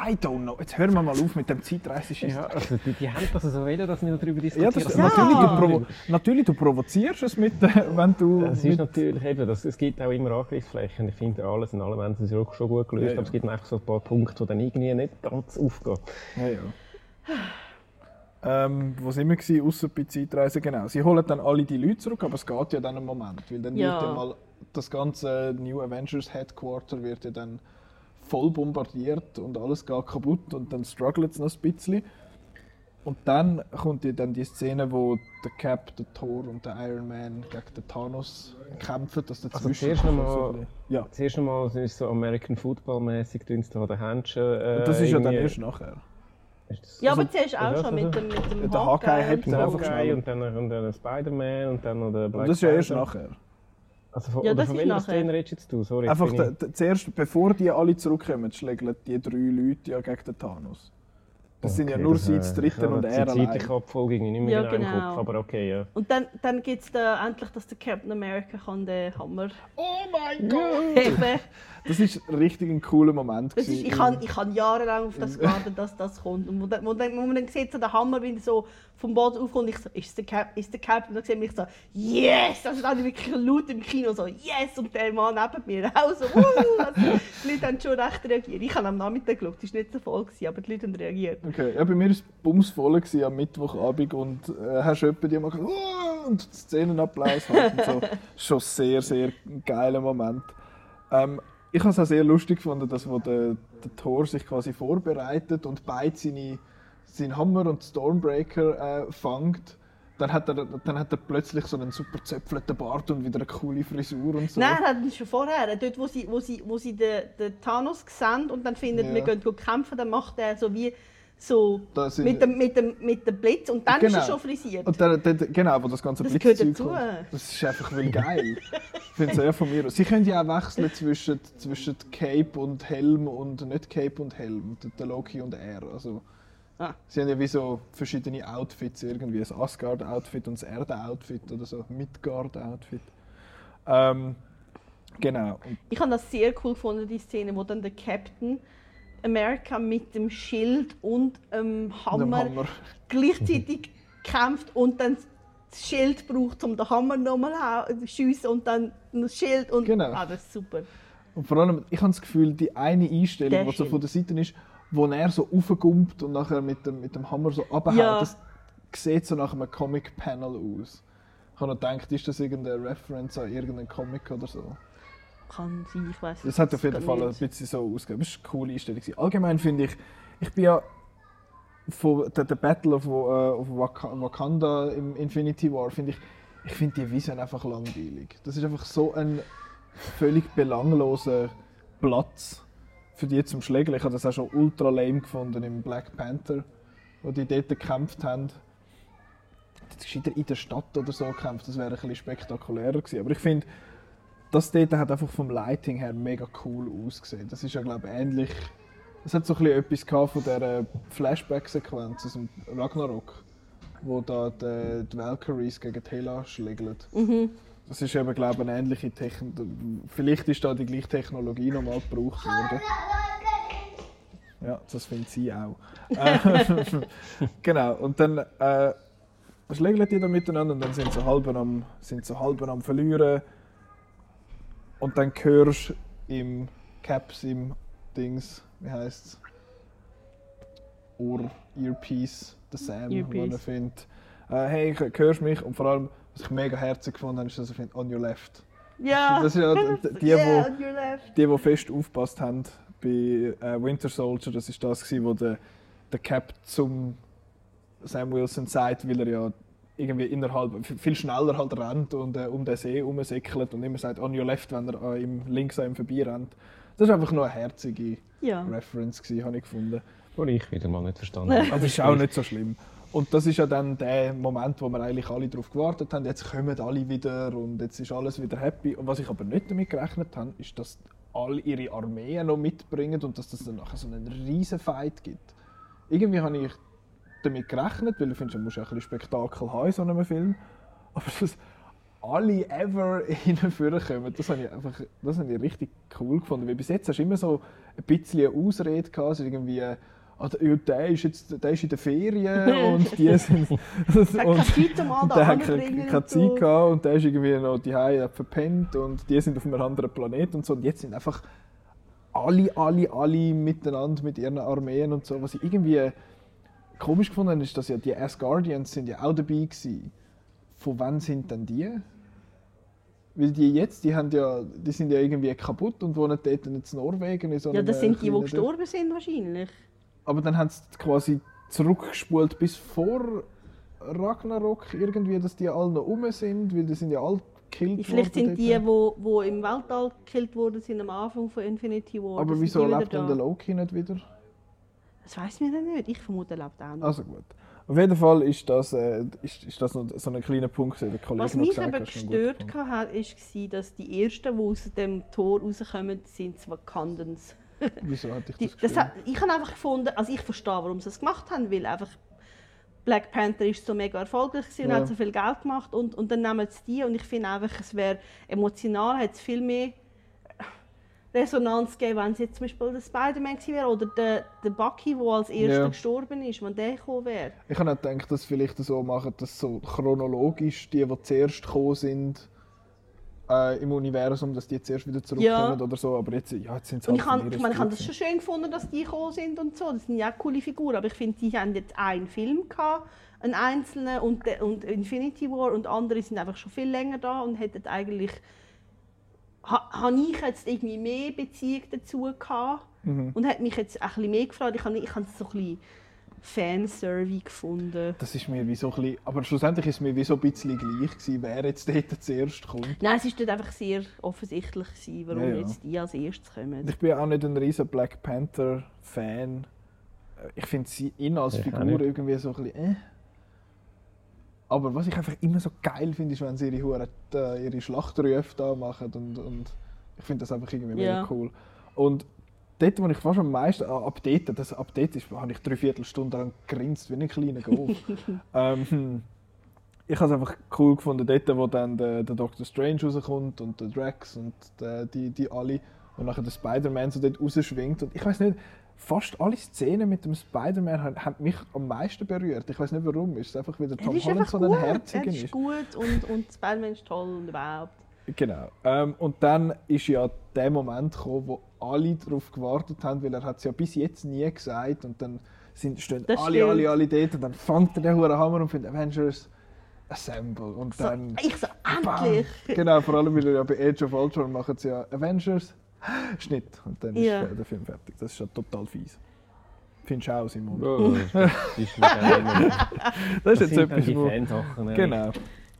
I don't know. Jetzt hören wir mal auf mit dem Zeitreiseschiss. Ja, also die, die haben das so wollen, dass wir darüber Ja, diskutieren. das, Ja. Natürlich, du provo natürlich, du provozierst es mit, äh, wenn du. Es ist natürlich eben, das, es gibt auch immer Angriffsflächen. Ich finde, alles in allem haben sie es auch schon gut gelöst. Ja, ja. Aber es gibt einfach so ein paar Punkte, die dann irgendwie nicht ganz aufgehen. ja, ja. Ähm, wo sind wir gewesen, ausser bei Zeitreisen? Genau. Sie holen dann alle die Leute zurück, aber es geht ja dann einen Moment, weil dann Ja. wird ja mal das ganze New Avengers Headquarter wird ja dann voll bombardiert und alles geht kaputt und dann struggelt es noch ein bisschen. Und dann kommt ja dann die Szene, wo der Cap, der Thor und der Iron Man gegen den Thanos kämpfen, dass dazwischen Also zuerst noch mal- so bisschen- ja, Zuerst einmal ist es so American Football-mäßig, tun sie da den Händchen. Äh, und das ist ja dann erst nachher. Das- Ja, Also- aber zuerst auch also- schon mit dem, mit dem Der Hawkeye Hawkeye und er einfach schnell. Hawkeye und dann, und dann Spider-Man und dann noch der Und Black das ist ja erst nachher. Also von, Ja, oder das von ist welcher. Szene redest jetzt du? Sorry, Einfach ich- zuerst, bevor die alle zurückkommen, schlägeln die drei Leute ja gegen den Thanos. Das sind ja Okay, nur das, sie äh, zu dritten und die er allein. zeitliche Abfolge ging nicht mehr Ja, genau, im genau. Kopf, aber okay, ja. Und dann, dann gibt es da endlich, dass der Captain America kann den Hammer Oh mein Gott! Das ist richtig ein cooler Moment. Das ist, ich habe ich jahrelang auf das gewartet, dass das kommt. Und wo, dann- wo, dann- wo man dann sieht, so der Hammer, wie er so vom Boden aufkommt, ich so, ist es der Cap? Ist der Cap? Und dann sehe ich so, yes! Also dann wirklich laut im Kino so, yes! Und der Mann neben mir auch so, wuh! also, Die Leute haben schon recht reagiert. Ich habe am Nachmittag geschaut, es war nicht so voll, gewesen, aber die Leute haben reagiert. Okay, ja, bei mir war es bumsvoll gewesen am Mittwochabend und äh, hast du die gesagt, «Uah!» und Szenenapplaus halt und so. Schon sehr, sehr geiler Moment. Ähm, ich habe es auch sehr lustig gefunden, dass wo der, der Thor sich quasi vorbereitet und beide seine, seinen Hammer und Stormbreaker äh, fängt, dann hat, er, dann hat er plötzlich so einen super zöpfelten Bart und wieder eine coole Frisur und so. Nein, er hat ihn schon vorher. Dort, wo sie, wo sie, wo sie den, den Thanos sehen und dann finden, Ja. wir gehen gut kämpfen, dann macht er so wie so mit, dem, mit, dem, mit dem Blitz und dann ist Genau. er schon frisiert. Und der, der, genau, wo das ganze Das Blitzzeug gehört dazu. Das ist einfach will geil. ich finde es sehr von mir. Sie können ja auch wechseln zwischen, zwischen Cape und Helm und nicht Cape und Helm. Der, Loki und er. Also, Ah. Sie haben ja wie so verschiedene Outfits irgendwie. Ein Asgard-Outfit und ein Erde-Outfit oder so. Midgard-Outfit. Ähm, genau. Ich habe das sehr cool gefunden, die Szene, wo dann der Captain America mit dem Schild und dem dem Hammer, Hammer. gleichzeitig kämpft und dann das Schild braucht, um den Hammer nochmal zu schiessen und dann das Schild und Genau. ah, das ist super. Und vor allem, ich habe das Gefühl, die eine Einstellung, Der die so von der Seite ist, wo er so raufkommt und nachher mit dem, mit dem Hammer so abhaut, Ja. das sieht so nach einem Comic-Panel aus. Ich habe noch gedacht, ist das irgendeine Reference an irgendeinen Comic oder so? Kann sein, ich weiß Das hat auf jeden Fall ein bisschen so ausgegeben. Das war eine coole Einstellung. Allgemein finde ich, ich bin ja von der, der Battle of, äh, of Wak- Wakanda im Infinity War, finde ich, ich finde die Vision einfach langweilig. Das ist einfach so ein völlig belangloser Platz für die zum Schlägeln. Ich habe das auch schon ultra lame gefunden im Black Panther, wo die dort gekämpft haben. Jetzt gescheiter in der Stadt oder so gekämpft, das wäre ein bisschen spektakulärer gewesen. Aber ich finde, das dort hat einfach vom Lighting her mega cool ausgesehen. Das ist ja glaube ich ähnlich. Es hat so ein bisschen etwas von der Flashback-Sequenz aus dem Ragnarok, wo da die, die Valkyries gegen Hela schlägeln. Das ist eben glaube ich eine ähnliche Technik. Vielleicht ist da die gleiche Technologie nochmal gebraucht worden. Ja, das findet sie auch. Genau. Und dann äh, schlägeln die da miteinander und dann sind sie halb am, sind sie halb am verlieren. Und dann hörst im Caps, im Dings, wie heißt es? Ohr, Earpiece, der Sam, Earpiece. den er findet. Äh, hey, hörst mich? Und vor allem, was ich mega herzig gefunden habe, ist, dass er findet, on your left. Ja, Das ist ja die- die, yeah, left. Die, die fest aufgepasst haben bei äh, Winter Soldier, das ist das, gewesen, wo der, der Cap zum Sam Wilson sagt, weil er ja irgendwie innerhalb viel schneller halt rennt und äh, um den See herumsäckelt und immer sagt on your left, wenn er äh, ihm, links an ihm vorbei rennt. Das war einfach nur eine herzige Ja. Reference, gewesen, habe ich gefunden. Die ich wieder mal nicht verstanden habe. Aber das ist auch nicht so schlimm. Und das ist ja dann der Moment, wo wir eigentlich alle darauf gewartet haben. Jetzt kommen alle wieder und jetzt ist alles wieder happy. Und was ich aber nicht damit gerechnet habe, ist, dass alle ihre Armeen noch mitbringen und dass das dann nachher so einen riesen Fight gibt. Irgendwie habe ich damit gerechnet, weil ich finde, man muss ja ein bisschen Spektakel haben in so einem Film. Aber dass alle ever hinführen kommen, das habe ich einfach das habe ich richtig cool gefunden. Weil bis jetzt hast du immer so ein bisschen eine Ausrede gehabt, so irgendwie, ah, der, ist jetzt der ist in der Ferien und die sind hat keine Zeit, um und das der hat keine, und keine. Zeit gehabt und der ist irgendwie noch die hat verpennt und die sind auf einem anderen Planeten und so und jetzt sind einfach alle, alle, alle miteinander mit ihren Armeen und so. Was ich irgendwie komisch gefunden ist, dass ja die Asgardians sind ja auch dabei gewesen. Von wann sind denn die? Weil die jetzt, die, haben ja, die sind ja irgendwie kaputt und wohnen dort in Norwegen. In Ja, das sind die, die gestorben sind wahrscheinlich. aber dann haben sie quasi zurückgespult bis vor Ragnarok irgendwie, dass die alle noch rum sind, weil die sind ja alle gekillt Vielleicht worden sind die, die, die im Weltall gekillt wurden, sind am Anfang von Infinity War. Aber wieso lebt dann da. der Loki nicht wieder? Das weiß man dann nicht. Ich vermute, er lebt auch noch. Also gut. Auf jeden Fall ist das, äh, ist, ist das noch so ein kleiner Punkt, den der Kollege Was mich gut gestört hat, war, dass die ersten, die aus dem Tor rauskommen, sind die Wakandans. Wieso hatte ich Die, das das Gefühl? hat, ich habe einfach gefunden, also ich verstehe, warum sie es gemacht haben, weil einfach Black Panther ist so mega erfolgreich gewesen und Ja. hat so viel Geld gemacht und, und dann nehmen sie die und ich finde einfach, es wäre emotional, hat es viel mehr Resonanz gegeben, wenn es jetzt zum Beispiel der Spider-Man wäre oder der, der Bucky, der als erster Ja. gestorben ist, wenn der gekommen wäre. Ich habe auch gedacht, dass vielleicht so machen, dass so chronologisch die, die zuerst gekommen sind äh, im Universum, dass die zuerst wieder zurückkommen Ja. oder so. Aber jetzt, ja, jetzt sind sie halt ich, von ich, meine, ich habe das schon schön gefunden, dass die gekommen sind und so. Das sind ja coole Figuren. Aber ich finde, die haben jetzt einen Film gehabt, einen einzelnen und, und Infinity War und andere sind einfach schon viel länger da und hätten eigentlich ha, habe ich jetzt irgendwie mehr Beziehung dazu gehabt Mhm. und hat mich jetzt ein bisschen mehr gefragt. Ich habe, ich habe es so ein bisschen Fanservice gefunden. Das ist mir wie so ein bisschen, aber schlussendlich ist es mir wie so ein bisschen gleich gewesen, wer jetzt dort zuerst kommt. Nein, es war dort einfach sehr offensichtlich, gewesen, warum Ja, ja. jetzt die als erstes kommen. Ich bin auch nicht ein riesen Black Panther Fan. Ich finde sie ihn als Ich Figur irgendwie so ein bisschen äh. Aber was ich einfach immer so geil finde, ist, wenn sie ihre, Hure- äh, ihre Schlachtrufe da machen und, und ich finde das einfach irgendwie Ja. mega cool. Und dort, wo ich fast am meisten, ah, ab dort, das, ab dort ist, habe ich drei Viertelstunden lang grinst wie ein kleiner Golf. ähm, ich habe es einfach cool gefunden, dort, wo dann der, der Doctor Strange rauskommt und der Drax und der, die, die alle und nachher der Spider-Man so dort rausschwingt. Und ich weiß nicht, fast alle Szenen mit dem Spider-Man haben, haben mich am meisten berührt. Ich weiß nicht warum. Ist es einfach, weil der er Tom ist Holland einfach so ein Er Herziger ist ist. gut und, und Spider-Man ist toll und überhaupt. Genau. Ähm, und dann ist ja der Moment gekommen, wo alle darauf gewartet haben, weil er hat es ja bis jetzt nie gesagt und dann sind, stehen Das alle, alle, alle dort und dann fängt er den Huren Hammer und findet Avengers Assemble und So, dann... ich so, Bam. endlich! Genau, vor allem weil er ja bei Age of Ultron machen sie ja Avengers Schnitt und dann Ja. ist der Film fertig. Das ist ja total fies. Findest du auch, Simon? Das ist Das ist jetzt etwas, die wo... Fansachen. Genau.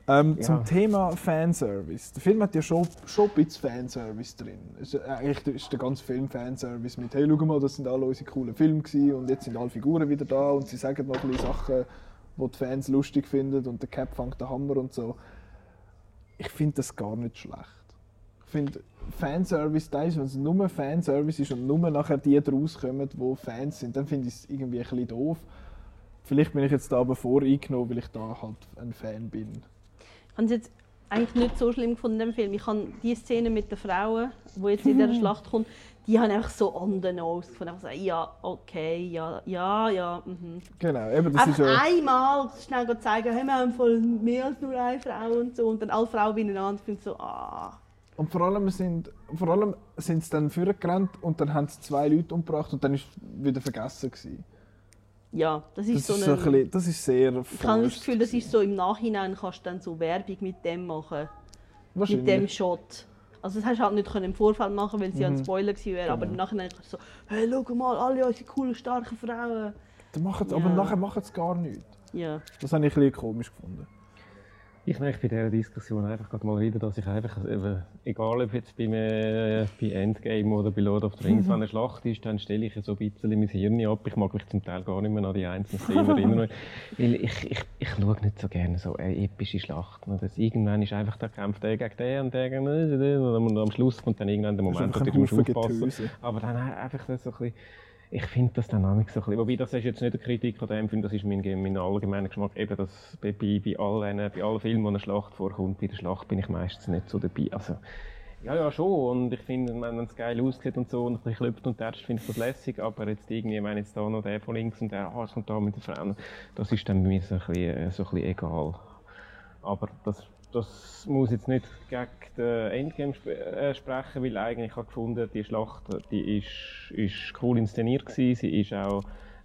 Ähm, Ja. Zum Thema Fanservice. Der Film hat ja schon, schon ein bisschen Fanservice drin. Es ist, äh, eigentlich ist der ganze Film Fanservice mit «Hey, schau mal, das sind alle unsere coolen Filme gewesen und jetzt sind alle Figuren wieder da und sie sagen noch ein bisschen Sachen, die die Fans lustig finden und der Cap fängt den Hammer und so». Ich finde das gar nicht schlecht. Ich finde Fanservice, da ist, wenn es nur Fanservice ist und nur nachher die draus kommen, die Fans sind, dann finde ich es irgendwie ein bisschen doof. Vielleicht bin ich jetzt da aber voreingenommen, weil ich da halt ein Fan bin. Ich habe es jetzt eigentlich nicht so schlimm gefunden in dem Film. Ich habe die Szene mit den Frauen, die jetzt in dieser Schlacht kommt, die haben einfach so on the nose gefunden. Einfach so, ja, okay, ja, ja, ja. Mhm. Genau, eben, das ist Einfach ja... einmal schnell zeigen, hey, wir haben voll mehr als nur eine Frau und so. Und dann alle Frauen beieinander. Ich finde so, ah. Und vor allem sind, vor allem sind sie dann vorgerannt und dann haben sie zwei Leute umgebracht und dann ist wieder vergessen gewesen. Ja, das ist Das so ist, so ein ein... bisschen, das ist sehr Ich habe das Gefühl, das ist so im Nachhinein kannst du dann so Werbung mit dem machen. Mit dem Shot. Also das hast du halt nicht können im Vorfeld machen, weil sie Mhm. ein Spoiler gewesen wäre. Aber im Genau. Nachhinein kannst du so, hey, schau mal, alle unsere coolen, starken Frauen. Dann machen sie, Ja. Aber nachher machen sie gar nichts. Ja. Das habe ich ein bisschen komisch gefunden. Ich merke bei dieser Diskussion einfach gerade mal wieder, dass ich einfach, eben, egal ob jetzt beim, äh, bei Endgame oder bei Lord of the Rings, wenn eine Schlacht ist, dann stelle ich so ein bisschen mein Hirn ab. Ich mag mich zum Teil gar nicht mehr an die einzelnen Szenen erinnern. Weil ich, ich, ich schaue nicht so gerne so eine epische Schlachten. Oder irgendwann ist einfach, da kämpft der gegen den und der gegen den. Und am Schluss kommt dann irgendwann der Moment, wo du musst aufpassen Getöse. Aber dann einfach so ein bisschen, ich finde das dann auch so ein bisschen, wobei das ist jetzt nicht eine Kritik an dem Film, das ist mein, mein allgemeiner Geschmack, eben dass bei, bei, allen, bei allen Filmen, wo eine Schlacht vorkommt, bei der Schlacht bin ich meistens nicht so dabei. Also, ja, ja, schon. Und ich finde, wenn es geil aussieht und so und ein bisschen klopft und tätscht, finde ich das lässig. Aber jetzt irgendwie, wenn jetzt da noch der von links und der, ah, es kommt da mit den Frauen, das ist dann bei mir so ein bisschen, so ein bisschen egal. Aber das, das muss jetzt nicht gegen den Endgame sp äh, sprechen, weil eigentlich habe ich gefunden, die Schlacht die ist, ist cool inszeniert gewesen. Sie ist auch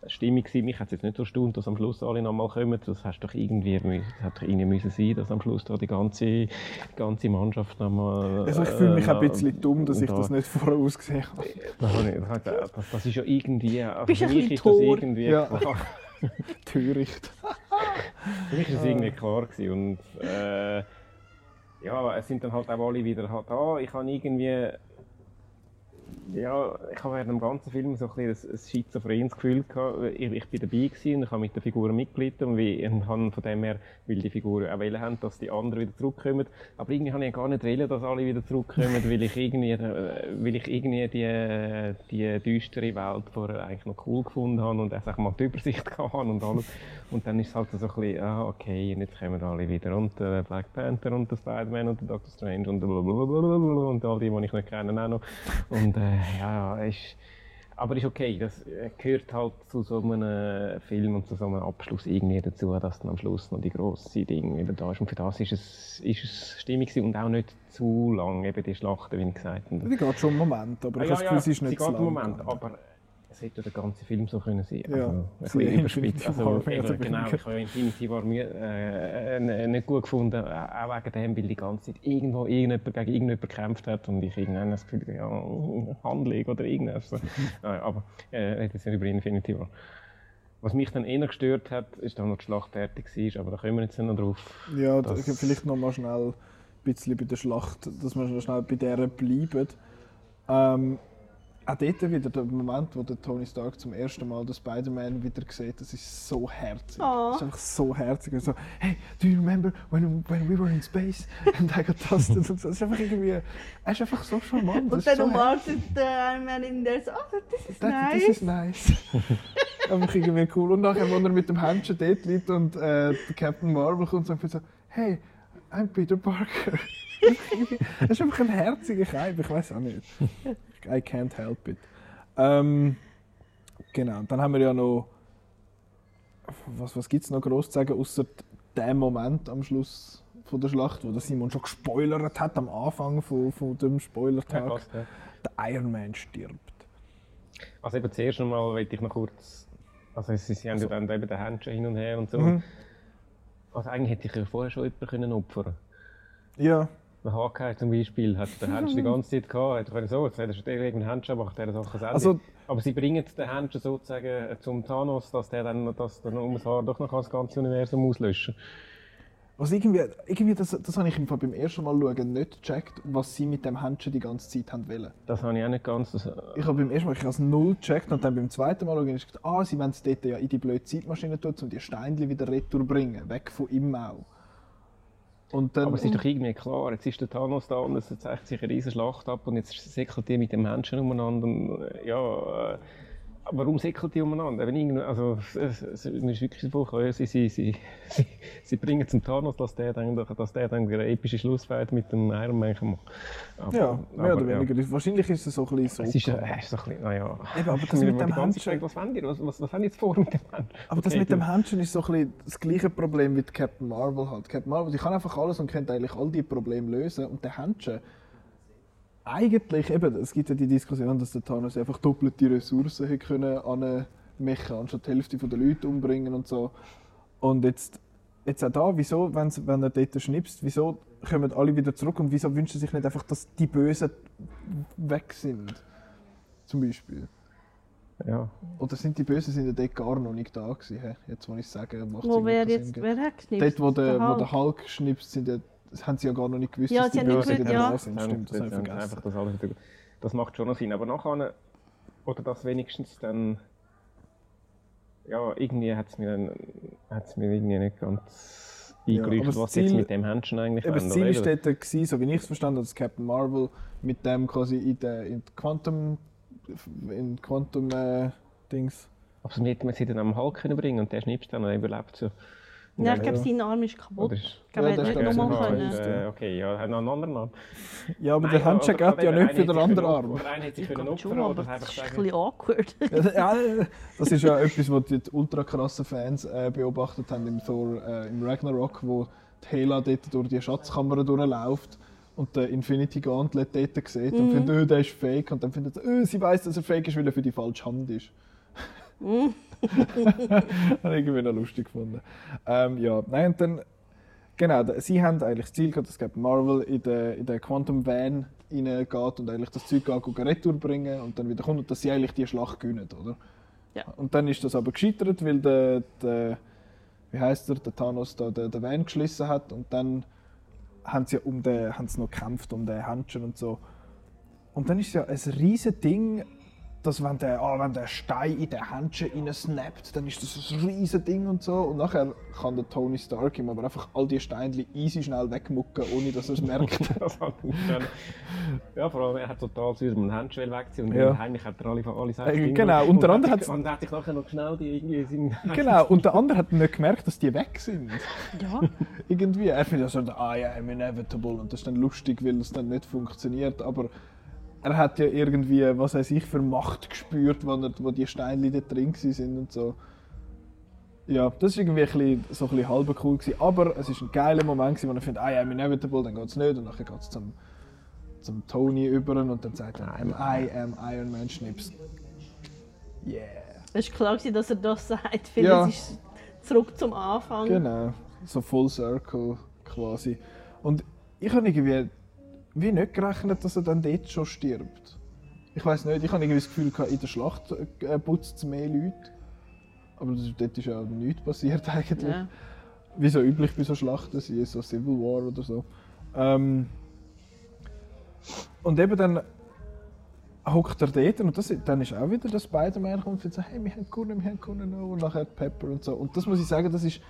stimmig gewesen. Mich hat es jetzt nicht so erstaunt, dass am Schluss alle nochmal kommen. Das hast doch irgendwie, das hat doch irgendwie müssen sein, dass am Schluss da die ganze, die ganze Mannschaft nochmal. Also ich fühle mich äh, auch ein bisschen dumm, dass ich da- das nicht vorausgesehen habe. Das, habe ich- das, das, das ist ja irgendwie. Also Bist für ein mich bisschen ist das tot. irgendwie Ja. klar. Töricht. Für mich war es irgendwie klar. Gewesen. Und äh, ja, es sind dann halt auch alle wieder halt da. Ich habe irgendwie. Ja, ich habe während dem ganzen Film so ein, bisschen ein, schizophrenes Gefühl gehabt. Ich, ich bin dabei gewesen und ich habe mit den Figuren mitgelitten und, wie, und habe von dem her, weil die Figuren auch wollen dass die anderen wieder zurückkommen. Aber irgendwie habe ich gar nicht wollen, dass alle wieder zurückkommen, weil ich irgendwie, äh, weil ich irgendwie die, die düstere Welt vorher eigentlich noch cool gefunden habe und auch mal die Übersicht hatte und alles. Und dann ist es halt so ein bisschen, ah, okay, jetzt kommen alle wieder. Und der Black Panther und der Spider-Man und der Doctor Strange und blablabla und all die, die ich nicht kenne, auch noch. Und äh, ja, ist, aber ist okay, das äh, gehört halt zu so einem Film und zu so einem Abschluss irgendwie dazu, dass dann am Schluss noch die grosse Ding wieder da ist. Und für das ist es, ist es stimmig und auch nicht zu lang, eben die Schlachten, wie ich gesagt habe. Die geht schon einen Moment, aber ich Ah, habe das Gefühl, sie ist nicht zu lang. Moment, aber es hätte der ganze Film so können sein. Ja, also, ein bisschen überspitzt. Also, eben, genau, ich habe Infinity War mir, äh, äh, nicht gut gefunden, auch wegen dem, weil die ganze Zeit irgendwo irgendjemand gegen irgendjemand gekämpft hat und ich irgendwann das Gefühl ja, Handlung oder irgendwas. So. Aber äh, reden wir über Infinity War. Was mich dann eher gestört hat, ist dann, noch die Schlacht fertig war, aber da kommen wir jetzt noch drauf. Ja, Das- das vielleicht noch mal schnell ein bisschen bei der Schlacht, dass wir schnell bei der bleiben. Ähm, auch dort wieder der Moment, wo der Tony Stark zum ersten Mal den Spider-Man wieder sieht, das ist so herzig. Oh. Das ist einfach so herzig. Und so, hey, do you remember when, when we were in space and I got dusted? Und so. Das ist einfach irgendwie, er ist einfach so charmant. Und dann umarmt der Iron Man in der so, oh, das ist nice. das ist nice. Einfach irgendwie cool. Und nachher, wo er mit dem Händchen dort liegt und äh, der Captain Marvel kommt und sagt so, hey, I'm Peter Parker. das ist einfach ein herziger Keim, ich weiß auch nicht. I can't help it. Ähm, genau, dann haben wir ja noch, was, was gibt es noch groß zu sagen, außer dem Moment am Schluss von der Schlacht, wo der Simon schon gespoilert hat am Anfang von, von dem Ja, Spoilertag. ja. Der Iron Man stirbt. Also eben zuerst einmal möchte ich noch kurz... Also sie, sie haben ja dann eben den Händchen hin und her und so. Mhm. Also eigentlich hätte ich ja vorher schon jemanden können opfern Ja, Der Hawkeye zum Beispiel hat den Händchen die ganze Zeit gehabt. Hätte so, jetzt er schon irgendeinen Händchen, macht er das auch ein Also- Aber sie bringen den Händchen sozusagen äh, zum Thanos, dass der dann dass der um das Haar doch noch das ganze Universum auslöschen Was irgendwie, irgendwie das, das habe ich im Fall beim ersten Mal schauen nicht gecheckt, was sie mit dem Händchen die ganze Zeit haben wollen. Das habe ich auch nicht ganz... Das, Ich habe beim ersten Mal ich es null gecheckt und dann beim zweiten Mal schauen, habe ich gedacht, ah, sie wollen es dort ja in die blöde Zeitmaschine tun, um die Steinchen wieder retour bringen, weg von ihm auch. Und dann, aber es ist doch irgendwie klar, jetzt ist der Thanos da und es zeigt sich eine riesige Schlacht ab und jetzt säckelt die mit dem Händchen umeinander. Und, äh, ja, äh, warum säckelt die umeinander? Irgendwie- also, es, es, mir ist wirklich so vorgekommen, sie, sie, sie, sie, bringen zum Thanos, dass der dann, dass der dann eine epische Schlussfeier mit dem Iron Man kann machen ja, mehr oder weniger. Wahrscheinlich ist es so ein bisschen so. Es ist, äh, ist so ein bisschen, naja. Eben, aber das mit dem gefragt, Was wollen die? Was, was, was haben jetzt vor mit dem Händchen? Aber das mit dem Händchen ist so ein bisschen das gleiche Problem wie Captain Marvel hat. Captain Marvel, die kann einfach alles und könnte eigentlich all die Probleme lösen. Und der Händchen, eigentlich, eben, es gibt ja die Diskussion, dass der Thanos einfach doppelte Ressourcen hätte können anmechen, anstatt die Hälfte der Leute umbringen und so. Und jetzt, jetzt auch da, wieso, wenn's, wenn er dort schnipst, wieso kommen alle wieder zurück und wieso wünscht er sich nicht einfach, dass die Bösen weg sind? Zum Beispiel. Ja. Oder sind die Bösen sind ja dort gar noch nicht da gewesen? Jetzt, wo ich sage, macht Wo wer jetzt, Sinn. wer hat Dort, geknipst? wo der, wo Hulk. der Hulk schnipst, sind ja, das haben sie ja gar noch nicht gewusst, Ja, dass sie die gewusst, wieder ja. sind. Stimmt, das habe ich vergessen. Das, alles wieder, das macht schon noch Sinn. Aber nachher, oder das wenigstens dann, ja, irgendwie hat es mir, dann- hat's mir irgendwie nicht ganz Ja, aber eingeleuchtet, das was sie jetzt Ziel- mit dem Händchen eigentlich Eben, das wollen, Ziel ist dort, gewesen, so wie ich es verstanden habe, dass Captain Marvel mit dem quasi in der in Quantum in Quantum äh, Dings. Aber sie hätten sie dann am Hulk können bringen und der schnipst dann und er überlebt so. Ja, ich glaube, sein Arm ist kaputt. Ich glaube, Ja, er ist nicht nochmal können. ist, äh, ja. okay, ja, hat noch einen anderen Arm. Ja, aber Nein, der oder- geht ja nicht für den hätte anderen Arm. einer hätte sich Ich können opfern aber das ist ein bisschen awkward. ja, das ist ja etwas, was die ultra krassen Fans äh, beobachtet haben im Thor, äh, im Ragnarok, wo die Hela dort durch die Schatzkammer durchläuft und der Infinity Gauntlet dort sieht und findet, oh, der ist fake. Und dann findet sie, oh, sie weiß, dass er fake ist, weil er für die falsche Hand ist. Habe ich irgendwie noch lustig gefunden. Ähm, ja, nein, und dann, genau, sie haben eigentlich das Ziel gehabt, dass Marvel in den in den Quantum Van reingeht und eigentlich das Zeug geht, retour bringen und dann wieder kommt und dass sie eigentlich die Schlacht gewinnen, oder? Ja. Und dann ist das aber gescheitert, weil der, der wie heißt der, der Thanos da den, den Van geschlossen hat und dann haben sie ja um den, haben sie noch gekämpft um den Händchen und so. Und dann ist es ja ein riesiges Ding, dass wenn der, ah, wenn der Stein in den Händchen snappt, dann ist das ein riesiges Ding und so. Und nachher kann der Tony Stark ihm aber einfach all die Steinchen easy schnell wegmucken, ohne dass er es merkt. das hat Ja, vor allem, er hat total zu einem Händchen wegziehen und Ja. heimlich hat er alle, alle sechs Äh, genau, und anderem hat hat's- sich- Und hat sich nachher noch schnell die irgendwie seinen genau, und der andere hat nicht gemerkt, dass die weg sind. Ja, Irgendwie. Er findet so, ah ja, I'm inevitable. Und das ist dann lustig, weil es dann nicht funktioniert. Aber er hat ja irgendwie, was weiß ich, für Macht gespürt, wo, er, wo die Steine dort drin sind und so. Ja, das war irgendwie ein bisschen, so ein bisschen halb cool. Gewesen. Aber es war ein geiler Moment, gewesen, wo er findet, ah ja, I'm inevitable, dann geht es nicht. Und dann geht es zum, zum Tony über und dann sagt er, I'm, I am Iron Man Schnips. Yeah. es war klar, gewesen, dass er das sagt. Weil Ja. es ist zurück zum Anfang. Genau, so Full Circle quasi. Und ich habe irgendwie wie nicht gerechnet, dass er dann dort schon stirbt. Ich weiß nicht, ich habe irgendwie das Gefühl, in der Schlacht äh, putzt es mehr Leute. Aber das, dort ist ja nichts passiert eigentlich. Ja. Wie so üblich bei so Schlachten, wie so Civil War oder so. Ähm, und eben dann hockt er dort und das, dann ist auch wieder der Spider-Man kommt und sagt, hey, wir haben gewonnen, wir haben gewonnen noch. und nachher Pepper und so. Und das muss ich sagen, das ist,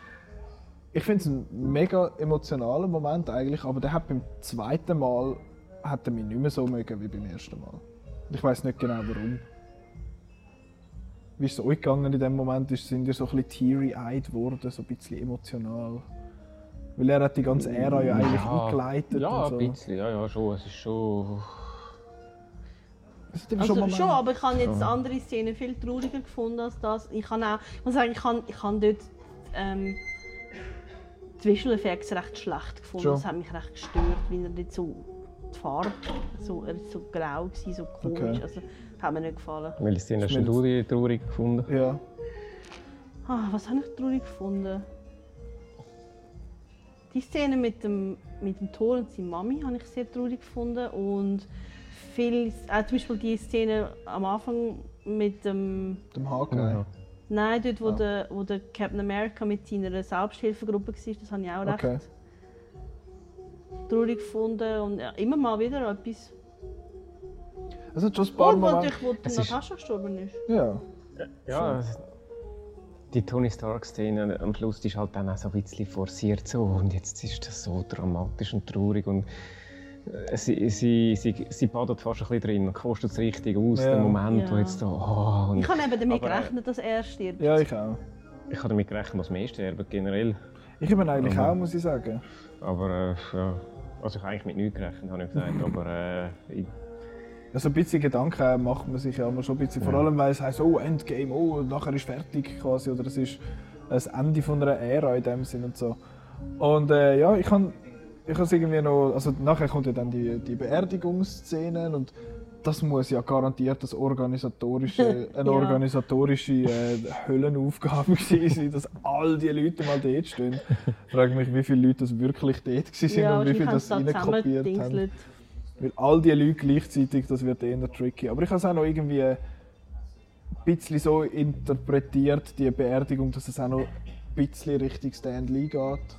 ich finde es ein mega emotionaler Moment eigentlich, aber der hat beim zweiten Mal hat er mich nicht mehr so mögen wie beim ersten Mal. Ich weiß nicht genau warum. Wie ist es euch gegangen in dem Moment? Ist- Sind ihr so ein bisschen teary-eyed geworden, so ein bisschen emotional? Weil er hat die ganze Ära ja eigentlich eingeleitet Ja, und so. ein bisschen, ja, ja, schon. Es ist schon. Es eben Also schon schon, aber ich habe jetzt andere Szenen viel trauriger gefunden als das. Ich kann auch, ich muss sagen, ich habe, ich habe dort ähm, Effects recht schlecht gefunden. Schon. Das hat mich recht gestört, wie er dort so die Farbe, so, er ist so grau gewesen, so komisch. Okay. Also, hat mir nicht gefallen. Welche Szene hast du die traurig gefunden? Ja. Ah, was habe ich traurig gefunden? Die Szene mit dem, mit dem Thor und seiner Mami habe ich sehr traurig gefunden. Und viel, auch zum Beispiel die Szene am Anfang mit dem. Dem Haken. Ja. Nein, dort, wo, Ah. der, wo der Captain America mit seiner Selbsthilfegruppe war, das habe ich auch recht Okay. traurig gefunden. Und ja, immer mal wieder etwas. Es hat schon ein paar Und Momente. natürlich, wo die Es ist- Natascha gestorben ist. Ja. Ja, die Tony Stark-Szene am Schluss die ist halt dann auch so ein bisschen forciert so und jetzt ist das so dramatisch und traurig und sie, sie, sie, sie badet fast ein bisschen drin und kostet es richtig aus, Ja. der Moment, wo Ja. jetzt so, oh, und Ich habe eben damit Aber, äh, gerechnet, dass er stirbt. ja, ich auch. ich habe damit gerechnet, dass mehr sterben generell, Ich bin eigentlich Mhm. auch, muss ich sagen. aber äh, ja, also ich habe eigentlich mit nichts gerechnet, habe ich gesagt, aber äh, ich, Also ein bisschen Gedanken macht man sich ja immer schon ein bisschen. Vor allem, weil es heisst, oh, Endgame, oh, nachher ist fertig quasi. Oder es ist das Ende von einer Ära in dem Sinn und so. Und äh, ja, ich kann ich has irgendwie noch, also nachher kommt ja dann die, die Beerdigungsszenen und das muss ja garantiert das organisatorische, eine Ja. organisatorische äh, Höllenaufgabe gewesen sein, dass all die Leute mal dort stehen. Ich frage mich, wie viele Leute das wirklich dort gewesen sind und wie viele das reinkopiert haben. Weil all die Leute gleichzeitig, das wird eher tricky. Aber ich habe es auch noch irgendwie ein bisschen so interpretiert, die Beerdigung, dass es auch noch ein bisschen Richtung Stan Lee geht.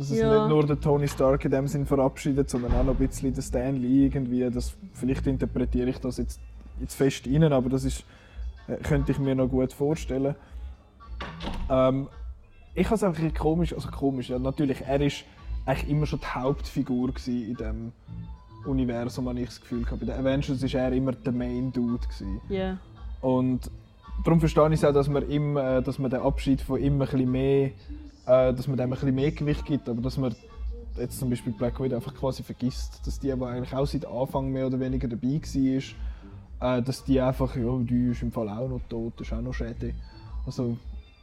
Dass es Ja. nicht nur der Tony Stark in dem Sinn verabschiedet, sondern auch noch ein bisschen der Stan Lee irgendwie. Das, vielleicht interpretiere ich das jetzt, jetzt fest rein, aber das ist, äh, könnte ich mir noch gut vorstellen. Ähm, ich habe es einfach ein komisch, also komisch, ja, natürlich, er ist eigentlich immer schon die Hauptfigur in dem Universum, habe ich das Gefühl gehabt. Bei den Avengers war er immer der Main Dude. Ja. Und darum verstehe ich es auch, dass man, ihm, äh, dass man den Abschied von ihm ein bisschen mehr, äh, dass man dem ein bisschen mehr Gewicht gibt, aber dass man jetzt zum Beispiel Black Widow einfach quasi vergisst, dass die, die eigentlich auch seit Anfang mehr oder weniger dabei war, äh, dass die einfach, ja, die ist im Fall auch noch tot, ist auch noch schade. Also,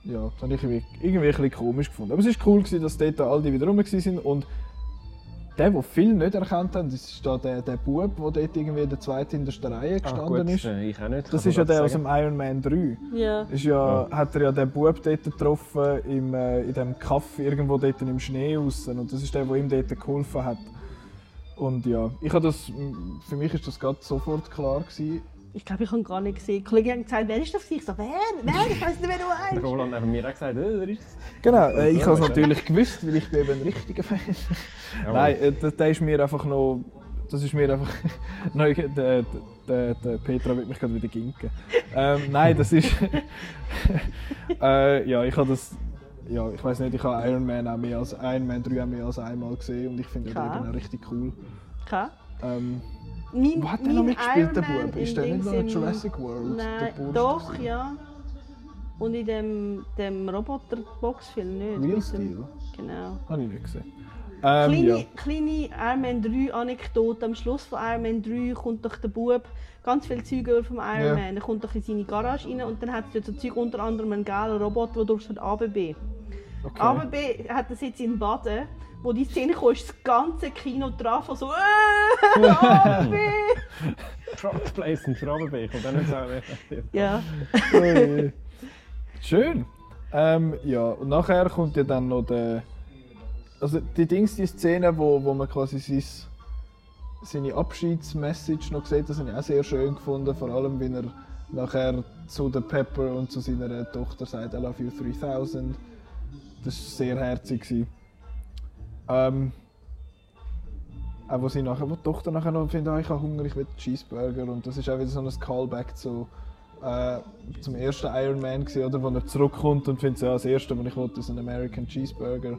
ja, das habe ich irgendwie, irgendwie ein bisschen komisch gefunden. Aber es war cool, gewesen, dass dort all die wieder rum waren und der, den viele nicht erkannt haben, das ist da der, der Bub, der dort irgendwie der zweite in der Reihe ah, gestanden gut, ist. äh, ich auch nicht. Das kann ist ja der aus sagen. dem Iron Man 3. Ja. Ist ja, Hat er ja den Bub dort getroffen, im, äh, in dem Kaffee irgendwo dort im Schnee außen. Und das ist der, der ihm dort geholfen hat. Und ja, ich habe das, für mich ist das gerade sofort klar gewesen. Ich glaube, ich habe ihn gar nicht gesehen. Die Kollegen haben gesagt, wer ist das? Ich so, wer? Wer? Ich weiß nicht, wer du Der meinst. Roland hat mir auch gesagt, äh, wer ist das? Genau, äh, ich Ja, habe es ja. natürlich gewusst, weil ich bin eben ein richtiger Fan. Jawohl. Nein, äh, der, der ist mir einfach noch, das ist mir einfach, nein, der, der, der Petra wird mich gerade wieder ginken. Ähm, nein, das ist, äh, ja, ich habe das, ja, ich weiß nicht, ich habe Iron Man auch mehr als, Iron Man 3 auch mehr als einmal gesehen und ich finde Klar. eben auch richtig cool. Okay. Ähm, Mein, wo hat der noch mitgespielt, der Bub? Ist der in nicht noch in Jurassic World? Nein, doch, ja. Und in dem, dem Roboter-Boxfilm nicht. Real Steel? Genau. Habe ich nicht gesehen. Ähm, Kleine, ja. kleine Iron Man 3 Anekdote. Am Schluss von Iron Man 3 kommt doch der Bub ganz viel Zeug über vom Iron Ja. Man. Er kommt doch in seine Garage rein und dann hat dort so Zeug, unter anderem einen gelben Roboter, der durch so ABB. Okay. ABB hat das jetzt im Baden, wo die Szene kam, ist das ganze Kino dran von so äh, ABB! Product Placement für Aberbeek und dann nicht sagen, ja. Schön. Ähm, ja, und nachher kommt ja dann noch der. Also die Dings, die Szene, wo, wo man quasi sein, seine Abschiedsmessage noch sieht, das habe ich auch sehr schön gefunden. Vor allem, wenn er nachher zu der Pepper und zu seiner Tochter sagt I love you 3000. Das war sehr herzig. gewesen. Ähm, auch wo sie nachher, wo die Tochter nachher noch findet, ah, ich habe Hunger, ich will Cheeseburger und das ist auch wieder so ein Callback zu äh, zum ersten Iron Man gewesen, oder, wo er zurückkommt und findet, ja, das erste, was ich wollte, ist ein American Cheeseburger.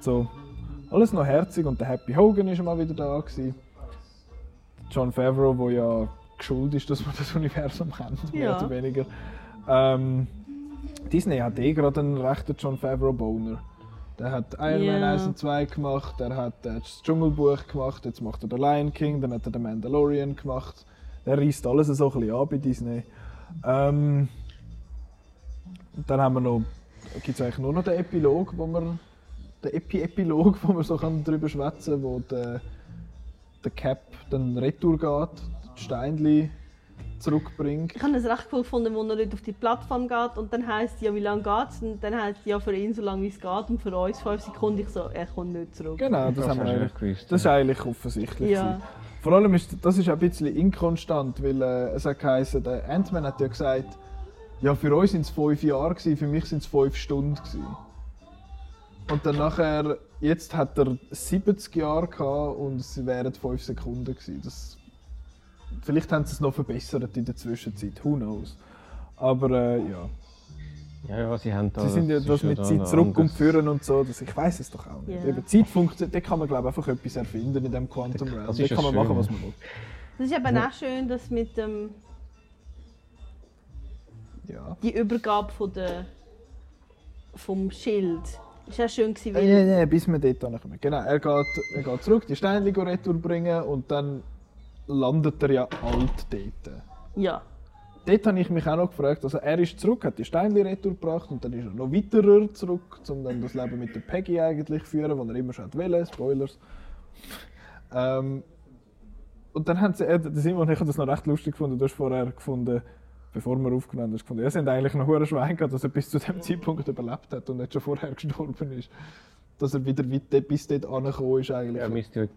So, alles noch herzig und der Happy Hogan ist mal wieder da gewesen. John Favreau, der ja geschuld ist, dass wir das Universum kennen, mehr Ja. oder weniger. Ähm, Disney hat eh gerade einen rechten John Favreau Boner. Der hat Iron Man Ja. 1 und 2 gemacht, der hat äh, das Dschungelbuch gemacht, jetzt macht er den Lion King, dann hat er den Mandalorian gemacht. Der reißt alles so ein bisschen an bei Disney. Ähm, dann haben wir noch, gibt es eigentlich nur noch den Epilog, wo wir, den Epi-Epilog, wo man so kann darüber schwätzen kann, wo der, der Cap dann retour geht, die Steinli zurückbringt. Ich habe es recht cool gefunden, wo er nicht auf die Plattform geht und dann heisst ja, wie lange geht es? Und dann heisst es ja für ihn so lange wie es geht und für uns 5 Sekunden. Ich so, er kommt nicht zurück. Genau, das, Das haben wir eigentlich, gewusst, das ist eigentlich offensichtlich. Ja. Vor allem ist das ist auch ein bisschen inkonstant, weil äh, es hat geheißen, der Ant-Man hat ja gesagt, ja für uns sind es fünf Jahre gewesen, für mich sind es fünf Stunden gewesen. Und dann nachher, jetzt hat er 70 Jahre gehabt und es wären fünf Sekunden gewesen. Das, vielleicht haben sie es noch verbessert in der Zwischenzeit, who knows. Aber äh, ja, Ja, ja, sie haben da. sie sind ja das mit Zeit zurück und führen und so, das, ich weiß es doch auch nicht. Ja. Eben, Zeit funktioniert, da kann man glaube ich einfach etwas erfinden in dem Quantum Realm. das Da kann ja man machen, was man will. Das ist eben auch schön, dass mit dem, Ja. die Übergabe von der, vom Schild ist auch schön gewesen, Ja, weil ja, ja, bis wir dort kommen. Genau, er geht, er geht zurück, die Steine retour bringen und dann landet er ja alt dort. ja. Dort habe ich mich auch noch gefragt, also er ist zurück, hat die Steine retour gebracht und dann ist er noch weiterer zurück, um dann das Leben mit der Peggy eigentlich zu führen, was er immer schon wollte, Spoilers. ähm, und dann haben sie, äh, Simon, ich habe das noch recht lustig gefunden, du hast vorher gefunden, bevor wir aufgenommen haben, gefunden, ja, sie haben eigentlich noch hure Schwein gehabt, dass er bis zu dem Zeitpunkt überlebt hat und nicht schon vorher gestorben ist. Dass er wieder weit, bis dort angekommen ist eigentlich. Er müsste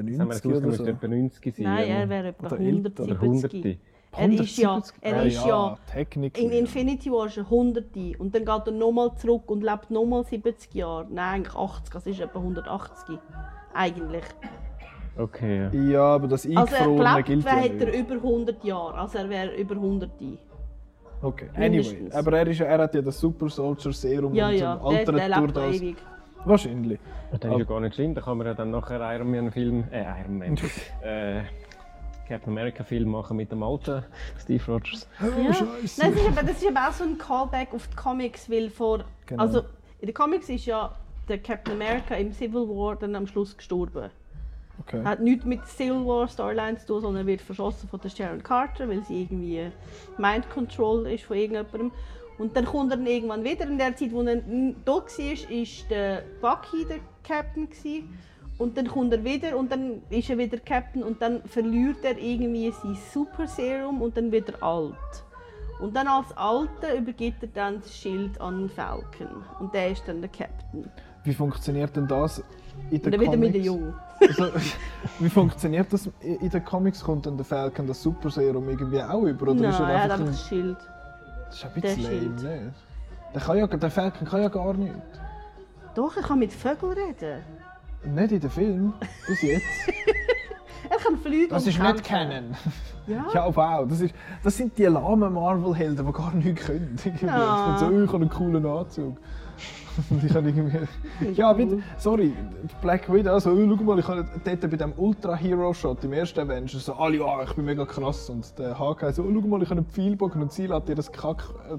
etwa. bei Was haben wir 90 oder müsste so. etwa 90 sein. Nein, er wäre etwa Oder älter, oder 170. 100. Er ist ja, 170? er ist ja Technik. in Infinity War ist er 100 und dann geht er nochmal zurück und lebt nochmal 70 Jahre. Nein, eigentlich 80, das ist etwa 180. Eigentlich. Okay, ja. Ja, aber das Also Eingefrorene gelebt gilt ja wäre, hat er nicht. über 100 Jahre. Also er wäre über 100. Okay, anyway. mindestens. Aber er, ist, ja- er hat ja das Super Soldier Serum Ja, und ja, so der, der altert durch das. ewig. Wahrscheinlich. Dann ist ja gar nicht schlimm, da kann man ja dann nachher Iron Man Film, äh, Iron Man, äh, Captain America Film machen mit dem alten Steve Rogers. Oh, Ja. Scheiße. Nein, das, ist aber, das ist aber auch so ein Callback auf die Comics, weil vor... Genau. Also, in den Comics ist ja der Captain America im Civil War dann am Schluss gestorben. Okay. Hat nichts mit Civil War Storyline zu tun, sondern er wird verschossen von der Sharon Carter, weil sie irgendwie Mind Control ist von irgendjemandem. Und dann kommt er dann irgendwann wieder. In der Zeit, wo er da war, ist der Bucky der Captain. Gewesen. Und dann kommt er wieder und dann ist er wieder Captain und dann verliert er irgendwie sein Super Serum und dann wird er alt. Und dann als Alter übergibt er dann das Schild an Falcon. Und der ist dann der Captain. Wie funktioniert denn das in den dann wieder mit Comics? der Jung. Also, wie funktioniert das in den Comics? Kommt dann der Falcon das Super Serum irgendwie auch über? Oder Nein, ist er er hat einfach einfach ein... das Schild. Das ist ein bisschen lame, nicht? Der, kann ja, der Falcon kann ja gar nichts. Doch, er kann mit Vögeln reden. Nicht in den Film, bis jetzt. Er kann fliegen Das ist nicht. Canon. Ja. Ja, wow. Das, ist, das sind die lahmen Marvel-Helden, die gar nichts können. Ja. So, ich habe einen coolen Anzug. Und ich habe irgendwie... Ja, wieder, sorry, Black Widow, also, oh, schau mal, ich habe dort bei dem Ultra-Hero-Shot im ersten Avenger so, alle, ja, ich bin mega krass. Und der Hawkeye so, oh, schau mal, ich habe einen Pfeilbogen und sie lässt ihr das Kack... Äh,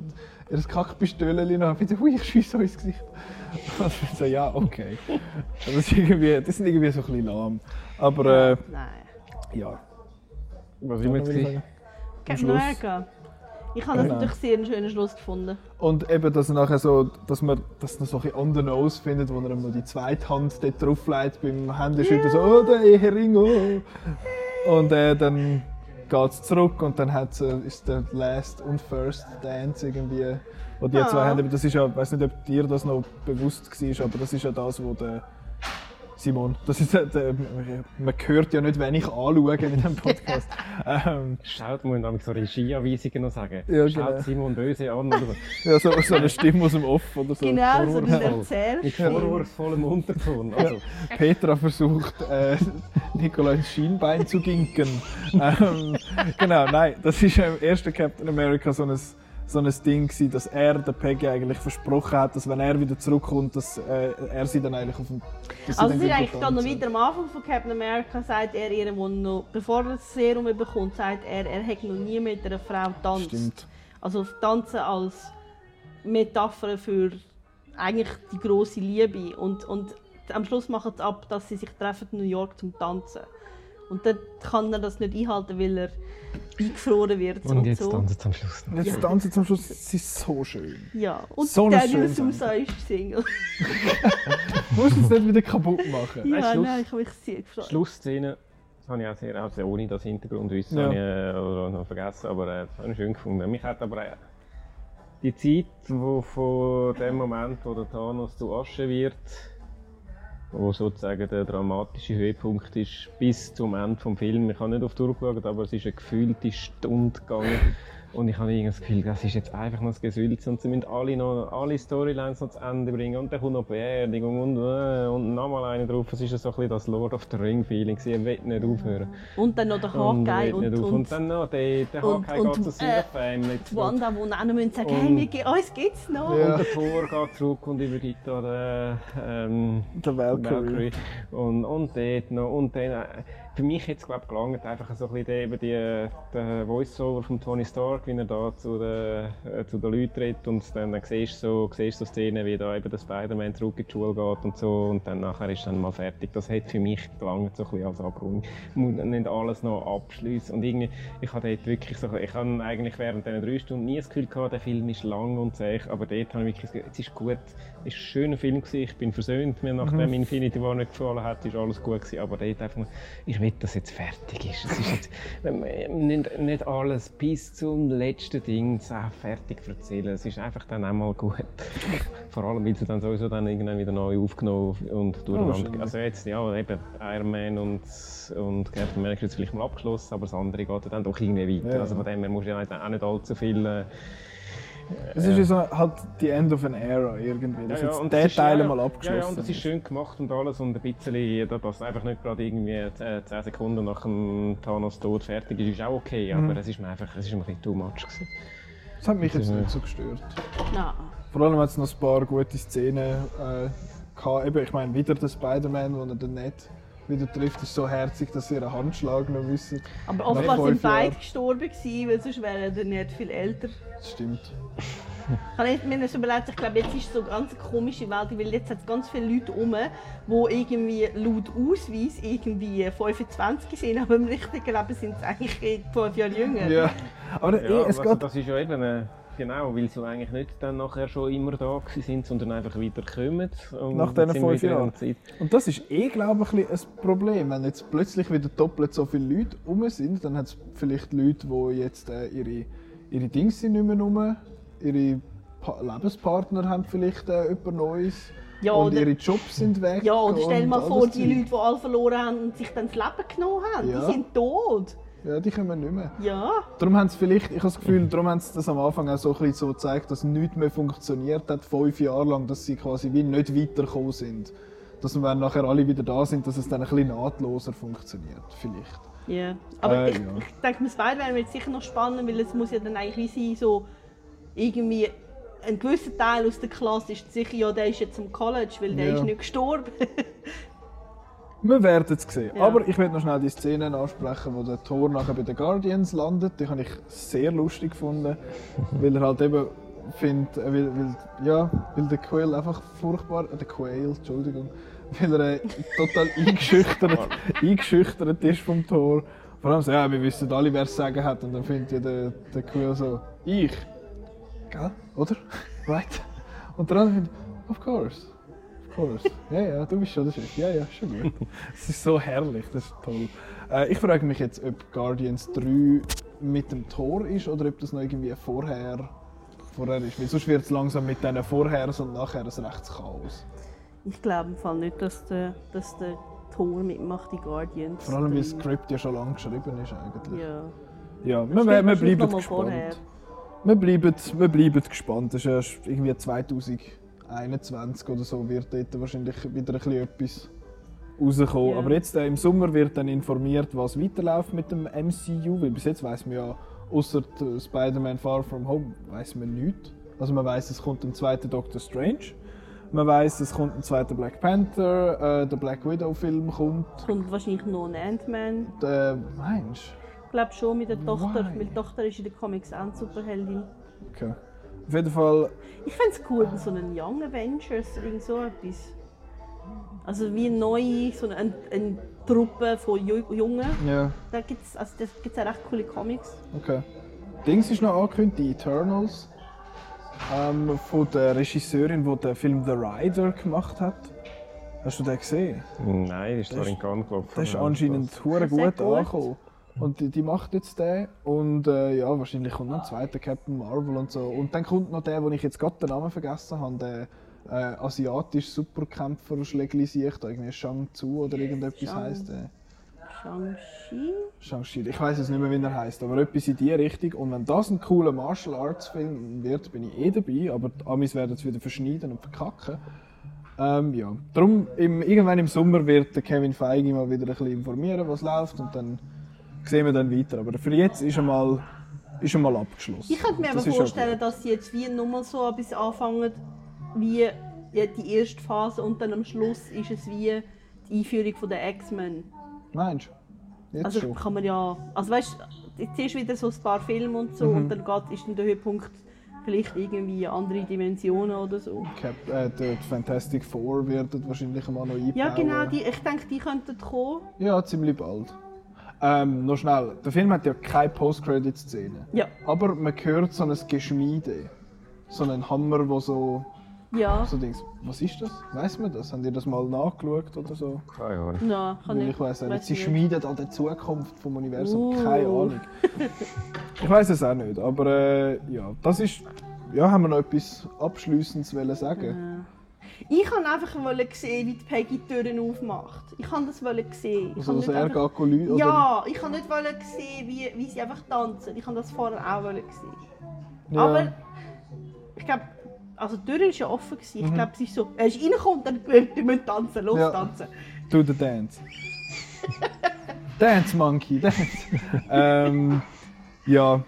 ihr Kackpistölchen nach. Bitte, ui, ich schiesse euch ins Gesicht. Also, so, ja, okay. Das, ist irgendwie, das sind irgendwie so ein bisschen lahm. Aber, äh, Nein. ja. Was sind wir jetzt? Captain. America. Ich habe das Genau. natürlich sehr einen schönen Schluss gefunden. Und eben, dass, er nachher so, dass man das noch so ein bisschen on the nose findet, wo er noch die zweite Hand dort drauflegt beim Händeschütteln, so, oh, der Ehering, oh. Und äh, dann geht es zurück und dann hat's, äh, ist der Last und First Dance irgendwie, wo die Ah. zwei haben. Das ist ja, ich weiß nicht, ob dir das noch bewusst war, aber das ist ja das, wo der Simon, das ist, äh, man hört ja nicht, wenn ich anschaue in diesem Podcast. ähm, Schaut, muss ich so Regieanweisungen noch sagen. Ja, Schaut genau. Simon böse an oder so. ja, so, so eine Stimme aus dem Off oder so. Genau, so ein Vorwurfsvoll. Mit vorwurfsvollem Unterton. Also, Petra versucht, äh, Nikola ins Schienbein zu ginken. ähm, genau, nein, das ist im ersten Captain America so ein, so ein Ding gewesen, dass er der Peggy eigentlich versprochen hat, dass wenn er wieder zurückkommt, dass äh, er sie dann eigentlich auf dem... sie Also es wieder eigentlich dann noch wieder am Anfang von Captain America, sagt er ihr, wo noch, bevor er das Serum bekommt, sagt er, er hätte noch nie mit einer Frau getanzt. Stimmt. Also Tanzen als Metapher für eigentlich die große Liebe. Und, und am Schluss machen sie ab, dass sie sich treffen in New York zum Tanzen. Und dann kann er das nicht einhalten, weil er eingefroren wird und jetzt so. tanzt es am Schluss noch. Jetzt tanzen zum Schluss, es ist so schön. Ja, und So Daniel Sousa ist Single. Du musst es nicht wieder kaputt machen. ja, Schluss. nein, ich habe mich sehr gefreut. Schlussszene, das habe ich auch sehr, also ohne das Hintergrundwissen, Ja. habe ich äh, oder noch vergessen, aber äh, das habe ich schön gefunden. Mich hat aber äh, die Zeit, wo von dem Moment, wo der Thanos zu Asche wird, wo sozusagen der dramatische Höhepunkt ist, bis zum Ende des Films. Ich habe nicht auf die Uhr geschaut, aber es ist eine gefühlte Stunde gegangen. Und ich habe irgendwie das Gefühl, das ist jetzt einfach noch das Gesülz und sie müssen alle, noch, alle Storylines noch zu Ende bringen und dann kommt noch die Beerdigung und, äh, und nochmal eine drauf. Es ist so ein bisschen das Lord of the Ring Feeling, sie will nicht aufhören. Und dann noch der Und Hawkeye und, auf. und, und dann noch der, der und- Hawkeye und, geht zu seiner äh, Family die. Wanda, die auch noch müssen sagen Und- hey, wir, uns gibt's noch. Ja. Und der Thor geht zurück und übergibt da den, ähm, Der Valkyrie. Und, und dort noch. Und dann, äh, für mich jetzt glaube gelangt einfach so ein bisschen eben die, der Voice-Over von Tony Stark, wie er da zu den, äh, zu den Leuten tritt und dann, dann siehst du so, siehst so Szenen, wie da eben der Spider-Man zurück in die Schule geht und so und dann nachher ist dann mal fertig. Das hat für mich gelangt so ein bisschen als Abrundung. Ich muss nicht alles noch abschließen und irgendwie, ich dort wirklich so, ich habe eigentlich während diesen drei Stunden nie das Gefühl gehabt, der Film ist lang und zäh, aber dort habe ich wirklich Gefühl, es ist gut, es ist ein schöner Film gewesen, ich bin versöhnt, mir nachdem Infinity War nicht gefallen hat, ist alles gut gewesen, aber dort einfach ich will, dass jetzt fertig ist. Es ist jetzt wenn man nicht, nicht alles bis zum letzten Ding fertig erzählen, es ist einfach dann einmal gut. Vor allem, weil sie dann sowieso dann irgendwann wieder neu aufgenommen und durcheinander. wahrscheinlich. also jetzt, ja, eben Iron Man und, und Captain America ist vielleicht mal abgeschlossen, aber das andere geht dann doch irgendwie weiter. Ja. Also von dem her musst du ja nicht- auch nicht allzu viel... Es ist wie so halt die End of an Era irgendwie. Das ist jetzt und der ist- Teil ja, ja. mal abgeschlossen. Ja, ja, und das ist schön gemacht und alles und ein bisschen, da- dass einfach nicht gerade irgendwie 10 10 Sekunden nach dem Thanos Tod fertig ist, ist auch okay, Mhm. aber es ist mir einfach, es ist mir ein bisschen too much gewesen. Das hat mich jetzt Ja. nicht so gestört. Nein. Vor allem hat es noch ein paar gute Szenen äh, gehabt. Eben, ich meine, wieder der Spider-Man, den er dann nicht wieder trifft, ist so herzig, dass sie ihren Handschlag noch wissen. Aber fünf sind beide gestorben gewesen, weil sonst wären die nicht viel älter. Das stimmt. Ich habe mir so überlegt, ich glaube, jetzt ist so eine ganz komische Welt, weil jetzt hat es ganz viele Leute rum, die irgendwie laut Ausweis irgendwie 25 sind, aber im richtigen Leben sind sie eigentlich eh fünf Jahre jünger. Ja. Aber Ja, eh, es also geht. das ist ja eben, äh, genau, weil sie eigentlich nicht dann nachher schon immer da sind, sondern einfach wieder kommen. Und Nach diesen fünf Jahren. Zeit. Und das ist eh, glaube ich, ein Problem. Wenn jetzt plötzlich wieder doppelt so viele Leute rum sind, dann hat es vielleicht Leute, die jetzt äh, ihre, ihre Dings sind nicht mehr rum, ihre pa Lebenspartner haben vielleicht äh, jemand Neues Ja, und oder- ihre Jobs sind weg. Ja, oder stell dir mal vor, die. Leute, die alle verloren haben und sich dann das Leben genommen haben, Ja. die sind tot. Ja, die kommen nicht mehr. Ja. Darum haben sie vielleicht, ich habe das Gefühl, darum haben sie das am Anfang auch so, ein bisschen so gezeigt, dass nichts mehr funktioniert hat, fünf Jahre lang, dass sie quasi wie nicht weitergekommen sind. Dass wenn nachher alle wieder da sind, dass es dann ein bisschen nahtloser funktioniert, vielleicht. Ja. Aber Äh, ich, ja. ich denke, mit Spider-Man wird sicher noch spannend, weil es muss ja dann eigentlich wie sein, so irgendwie ein gewisser Teil aus der Klasse ist sicher, ja, der ist jetzt am College, weil der Ja. ist nicht gestorben. Wir werden es sehen. Ja. Aber ich werde noch schnell die Szenen ansprechen, wo der Thor nachher bei den Guardians landet. Die habe ich sehr lustig gefunden, weil er halt eben findet, äh, weil, weil, ja, weil der Quail einfach furchtbar, äh, der Quail, Entschuldigung, weil er äh, total eingeschüchtert, eingeschüchtert ist vom Thor. Vor allem so, ja, wir wissen alle, wer es sagen hat. Und dann findet ja der, der Quail so, ich. Gell? Oder? Right? Und der andere findet, of course. Course. Ja, ja, du bist schon der Chef. Ja, ja, schon gut. Es ist so herrlich, das ist toll. Äh, ich frage mich jetzt, ob Guardians 3 mit dem Tor ist oder ob das noch irgendwie vorher, vorher ist. Weil sonst wird es langsam mit diesen Vorhers und Nachher ein rechtes Chaos. Ich glaube im Fall nicht, dass der, dass der Thor mitmacht, die Guardians. Vor allem, weil das Skript ja schon lange geschrieben ist eigentlich. Ja. Ja, wir, wir, wir bleiben mal vorher. gespannt. Wir bleiben, wir bleiben gespannt. Das ist erst irgendwie 2021 oder so wird dort wahrscheinlich wieder ein bisschen etwas rauskommen. Ja. Aber jetzt äh, im Sommer wird dann informiert, was weiterläuft mit dem MCU, weil bis jetzt weiß man ja, außer Spider-Man Far From Home, weiß man nichts. Also man weiß, es kommt ein zweiter Doctor Strange. Man weiß, es kommt ein zweiter Black Panther, äh, der Black Widow Film kommt. Es kommt wahrscheinlich noch ein Ant-Man. Äh, meinst Ich glaube schon mit der Tochter, Why? weil die Tochter ist in den Comics auch eine Superheldin. du? Okay. Auf jeden Fall, Ich fände es cool, so einen Young Avengers oder irgend so etwas. Also wie neu, so eine, eine Truppe von Ju- Jungen. ja. Da gibt es also das gibt's auch recht coole Comics. Okay. Dings ist noch angekündigt, die Eternals. Ähm, von der Regisseurin, die den Film The Rider gemacht hat. Hast du den gesehen? Nein, ist ist- in Cannes gelaufen. Der ist anscheinend hure gut. angekommen. Und die, die macht jetzt den. Und äh, ja, wahrscheinlich kommt noch ein zweiter Captain Marvel und so. Und dann kommt noch der, wo ich jetzt gerade den Namen vergessen habe, der äh, asiatische Superkämpfer schläglisiert, irgendwie Shang Tzu oder irgendetwas Shang- heisst der. Shang-Chi? Shang-Chi. Ich weiß es nicht mehr, wie er heißt, aber etwas in die Richtung. Und wenn das ein cooler Martial Arts Film wird, bin ich eh dabei. Aber die Amis werden es wieder verschneiden und verkacken. Ähm, ja. Darum, im, irgendwann im Sommer wird der Kevin Feige mal wieder ein bisschen informieren, was läuft. Und dann sehen wir dann weiter. Aber für jetzt ist er mal, ist er mal abgeschlossen. Ich könnte mir aber Das ja vorstellen, dass sie jetzt wie nochmal so etwas anfangen, wie die erste Phase und dann am Schluss ist es wie die Einführung von der X-Men. Meinst du? Jetzt Also schon. kann man ja, also weißt, jetzt ist wieder so ein paar Filme und so Mhm. und dann geht, ist dann der Höhepunkt vielleicht irgendwie andere Dimensionen oder so. Cap, äh, die die Fantastic Four werden wahrscheinlich mal noch einbauen. Ja genau, die, ich denke, die könnten kommen. Ja, ziemlich bald. Ähm, noch schnell. Der Film hat ja keine Post-Credit-Szene. Ja. Aber man hört so ein Geschmiede. So einen Hammer, wo so. Ja, so Dings. Was ist das? Weiß man das? Habt ihr das mal nachgeschaut oder so? Keine Ahnung. ja kann Weil ich, ich weiß nicht. weiss Sie nicht. schmiedet an der Zukunft vom Universum. Uh. Keine Ahnung. ich weiß es auch nicht. Aber äh, ja, das ist. Ja, haben wir noch etwas Abschließendes wollen sagen? Ich wollte einfach wollen sehen, wie die Peggy die Türen aufmacht. Ich wollte das wollen sehen. Ich Also, dass er einfach- Lü oder? Ja, ich wollte nicht wollen sehen, wie, wie sie einfach tanzen. Ich wollte das vorher auch wollen sehen. Ja. Aber ich glaube, also die Tür war ja offen. Gewesen. Mhm. Ich glaube, es ist so, er ist reingekommen dann wir müssen tanzen, los Ja. tanzen. Do the dance. dance, Monkey, dance. ähm, ja,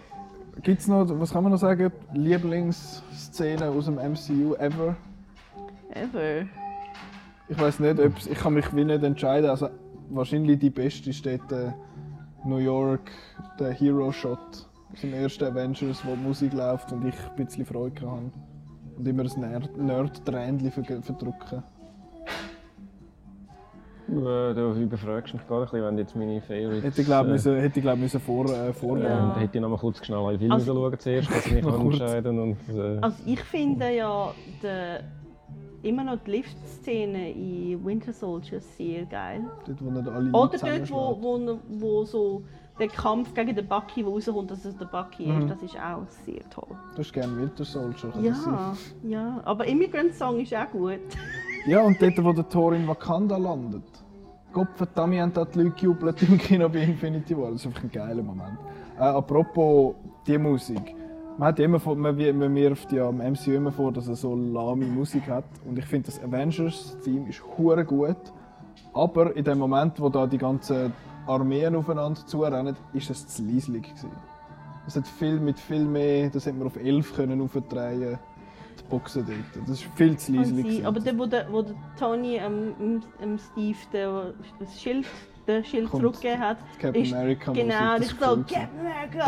gibt's noch, was kann man noch sagen? Lieblingsszene aus dem MCU ever? Ever. Ich weiß nicht, ob's, ich kann mich wie nicht entscheiden. Also, wahrscheinlich die beste steht äh, New York, der Hero Shot aus dem ersten Avengers, wo die Musik läuft und ich ein bisschen Freude hatte. Und immer ein Nerd- Nerd-Tränchen ver- verdrücken. Du, äh, du überfragst mich gerade ein bisschen, wenn du jetzt meine Favorites... Hätte ich glaube äh, müssen, hätte ich, glaub, müssen vor, äh, vornehmen. Ja. Hätte ich noch mal kurz schnell alle Filme Also- schauen zuerst, dass ich mich entscheiden und... Äh, Also ich finde ja der, immer noch die Lift-Szene in Winter Soldier sehr geil. Dort, wo nicht alle Oder dort, wo, wo, wo so der Kampf gegen den Bucky, der rauskommt, dass es der Bucky Mhm. ist, das ist auch sehr toll. Du hast gerne Winter Soldier. Ja, ja. Aber Immigrant Song ist auch gut. Ja, und dort, wo der Thor in Wakanda landet. Gott verdammt, haben da die Leute gejubelt im Kino bei Infinity War. Das ist einfach ein geiler Moment. Äh, apropos die Musik. Man, hat immer vor, man, man wirft ja am MCU immer vor, dass er so lahme Musik hat. Und ich finde, das Avengers-Theme ist hure gut. Aber in dem Moment, wo da die ganzen Armeen aufeinander zurennen, ist es zu leislich gewesen. Es hat viel mit viel mehr, das hätte man auf 11 können aufdrehen die Boxen dort. Das ist viel zu leislich. Aber der, wo der, wo der Tony ähm, ähm, Steve der, das Schild, der Schild Kommt zurückgegeben hat, Captain ist, America genau, Musik, das das ist so gefällt mir. Captain America.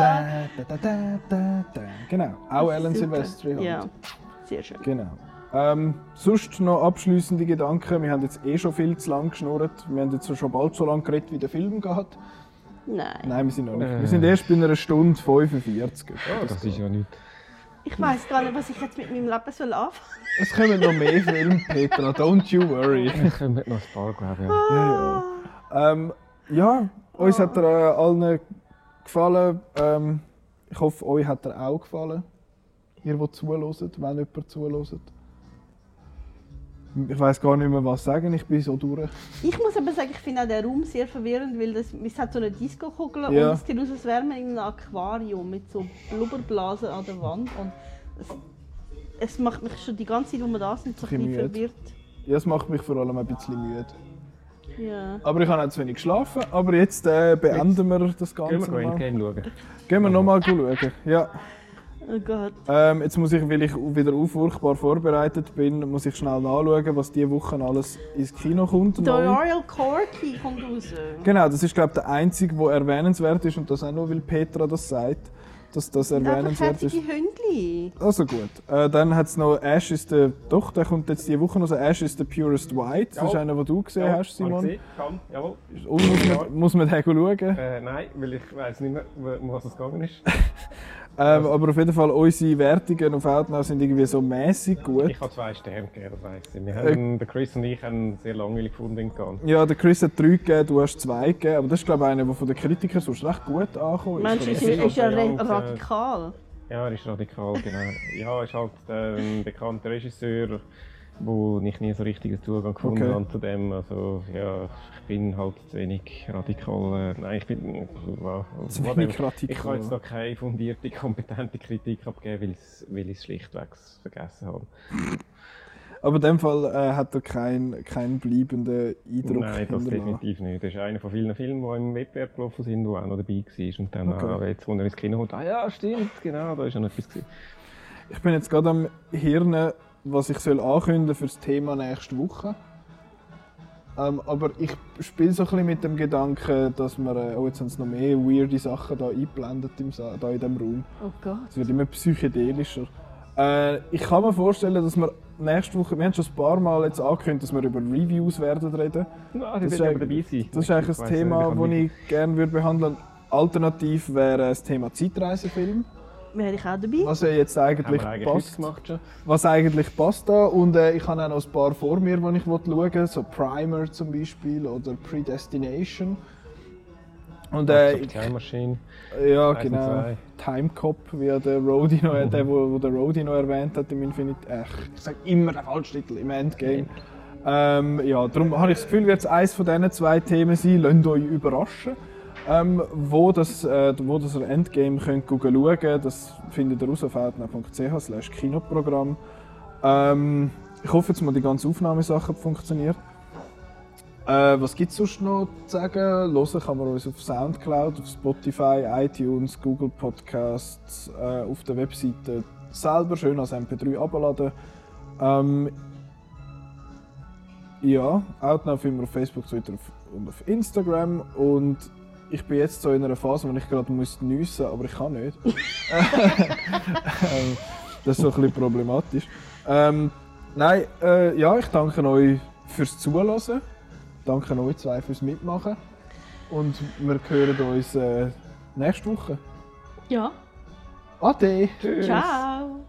Da, da, da, da, da, da. Genau, auch Das Alan super. Silvestri halt. Ja, sehr schön. Genau. Ähm, sonst noch abschließende Gedanken. Wir haben jetzt eh schon viel zu lang geschnurrt. Wir haben jetzt schon bald so lange geredet, wie der Film geht. Nein. Nein, wir sind noch nicht. Äh. Wir sind erst bei einer Stunde 45. oh, das ist ja nicht... Ich weiß gar nicht, was ich jetzt mit meinem Leben soll anfangen Es kommen noch mehr Filme, Petra. Don't you worry. Ich komme noch ein paar, glaube ich. Ja. Ja, ja. Ähm, ja, uns hat er äh, allen gefallen. Ähm, ich hoffe, euch hat er auch gefallen. Ihr, die zuhört, wenn jemand zuhört. Ich weiß gar nicht mehr, was sagen. Ich bin so durch. Ich muss aber sagen, ich finde auch den Raum sehr verwirrend, weil das, es hat so eine Disco-Kugel Ja. und es sieht aus, als wäre man in einem Aquarium mit so Blubberblasen an der Wand. Und es, es macht mich schon die ganze Zeit, wo wir da sind, so ein bisschen verwirrt. Ja, es macht mich vor allem ein bisschen müde. Ja. Aber ich habe auch zu wenig geschlafen. Aber jetzt äh, beenden wir das Gehen Ganze wir nochmal. Endgame schauen. Gehen wir nochmal schauen. Ja. Oh Gott. Ähm, jetzt muss ich, weil ich wieder unfurchtbar vorbereitet bin, muss ich schnell nachschauen, was diese Woche alles ins Kino kommt. Der. Royal Corky kommt raus. Genau, das ist glaube ich der einzige, der erwähnenswert ist und das auch nur, weil Petra das sagt, dass das erwähnenswert ist. Hündli. Also gut. Äh, dann hat es noch Ash is the... Doch, der kommt jetzt diese Woche noch. so Ash is the purest white. Das ist Ja. einer, den du gesehen hast, Habe ich Simon. gesehen. Kann, jawohl. Und muss man, muss man den schauen. Äh, nein, weil ich weiß nicht mehr, wo- um was es gegangen ist. Ähm, aber auf jeden Fall, unsere Wertungen auf Outnow sind irgendwie so mäßig gut. Ich habe zwei Sterne gegeben, das weiss ich. Wir haben, der Chris und ich haben sehr langweilig gefunden. Ja, der Chris hat drei gegeben, du hast zwei gegeben. Aber das ist glaube ich einer, der von den Kritikern sonst recht gut angekommen Mensch, ist. ist, ist ja äh, radikal. Ja, er ist radikal, genau. Ja, er ist halt äh, ein bekannter Regisseur, wo ich nie so richtigen Zugang gefunden Okay. habe zu dem. Also, ja, bin halt zu wenig radikal. Äh, nein, ich bin. Äh, wenig Ich radikal. kann jetzt da keine fundierte, kompetente Kritik abgeben, weil ich es schlichtweg vergessen habe. Aber in dem Fall äh, hat er keinen keinen bleibenden Eindruck Nein, das definitiv nicht. Das ist einer von vielen Filmen, die im Wettbewerb gelaufen sind, der auch noch dabei war. Und dann, Okay. ah, jetzt, wo er ins Kino kommt, ah ja, stimmt, genau, da ist noch etwas gewesen. Ich bin jetzt gerade am Hirnen, was ich soll ankündigen für das Thema nächste Woche. Ähm, aber ich spiele so ein bisschen mit dem Gedanken, dass wir, äh, oh jetzt haben sie noch mehr weirde Sachen da eingeblendet im Sa da in diesem Raum. Oh Gott. Es wird immer psychedelischer. Äh, ich kann mir vorstellen, dass wir nächste Woche, wir haben schon ein paar Mal jetzt angekündigt, dass wir über Reviews werden reden. Ja, Das das ist dabei sein. Das ist eigentlich ein Thema, das mich- ich gerne würde behandeln Alternativ wäre das Thema Zeitreisefilm, Wäre ich auch dabei? was ja jetzt Haben eigentlich eigentlich passt. gemacht schon? Was eigentlich passt da. Und äh, ich habe auch noch ein paar vor mir, die ich schauen will. So Primer zum Beispiel oder Predestination. Und äh, Äh, ich, Time Machine. ja, genau. Time Cop, wie der Rhodey noch, der, wo, wo der Rhodey noch erwähnt hat im Infinite. Äh, ich sage immer den falschen Titel im Endgame. Ähm, ja, darum habe ich das Gefühl, wird es eines von diesen zwei Themen sein. Lasst euch überraschen. Ähm, wo, das, äh, wo das Endgame könnt schauen könnt, das findet ihr auf outnow.ch Kinoprogramm. Ähm, ich hoffe jetzt mal, die ganze Aufnahmesache funktioniert. Äh, was gibt es sonst noch zu sagen? Hören kann man uns auf Soundcloud, auf Spotify, iTunes, Google Podcasts, äh, auf der Webseite selber schön als MP3 abladen. Ähm, ja, Outnow finden wir auf Facebook, Twitter und auf Instagram. Und ich bin jetzt so in einer Phase, wo ich gerade muss nüssen, aber ich kann nicht. Ähm, das ist so ein bisschen problematisch. Ähm, nein, äh, ja, ich danke euch fürs Zuhören. Danke euch zwei fürs Mitmachen. Und wir hören uns äh, nächste Woche. Ja. Ade! Tschüss. Ciao.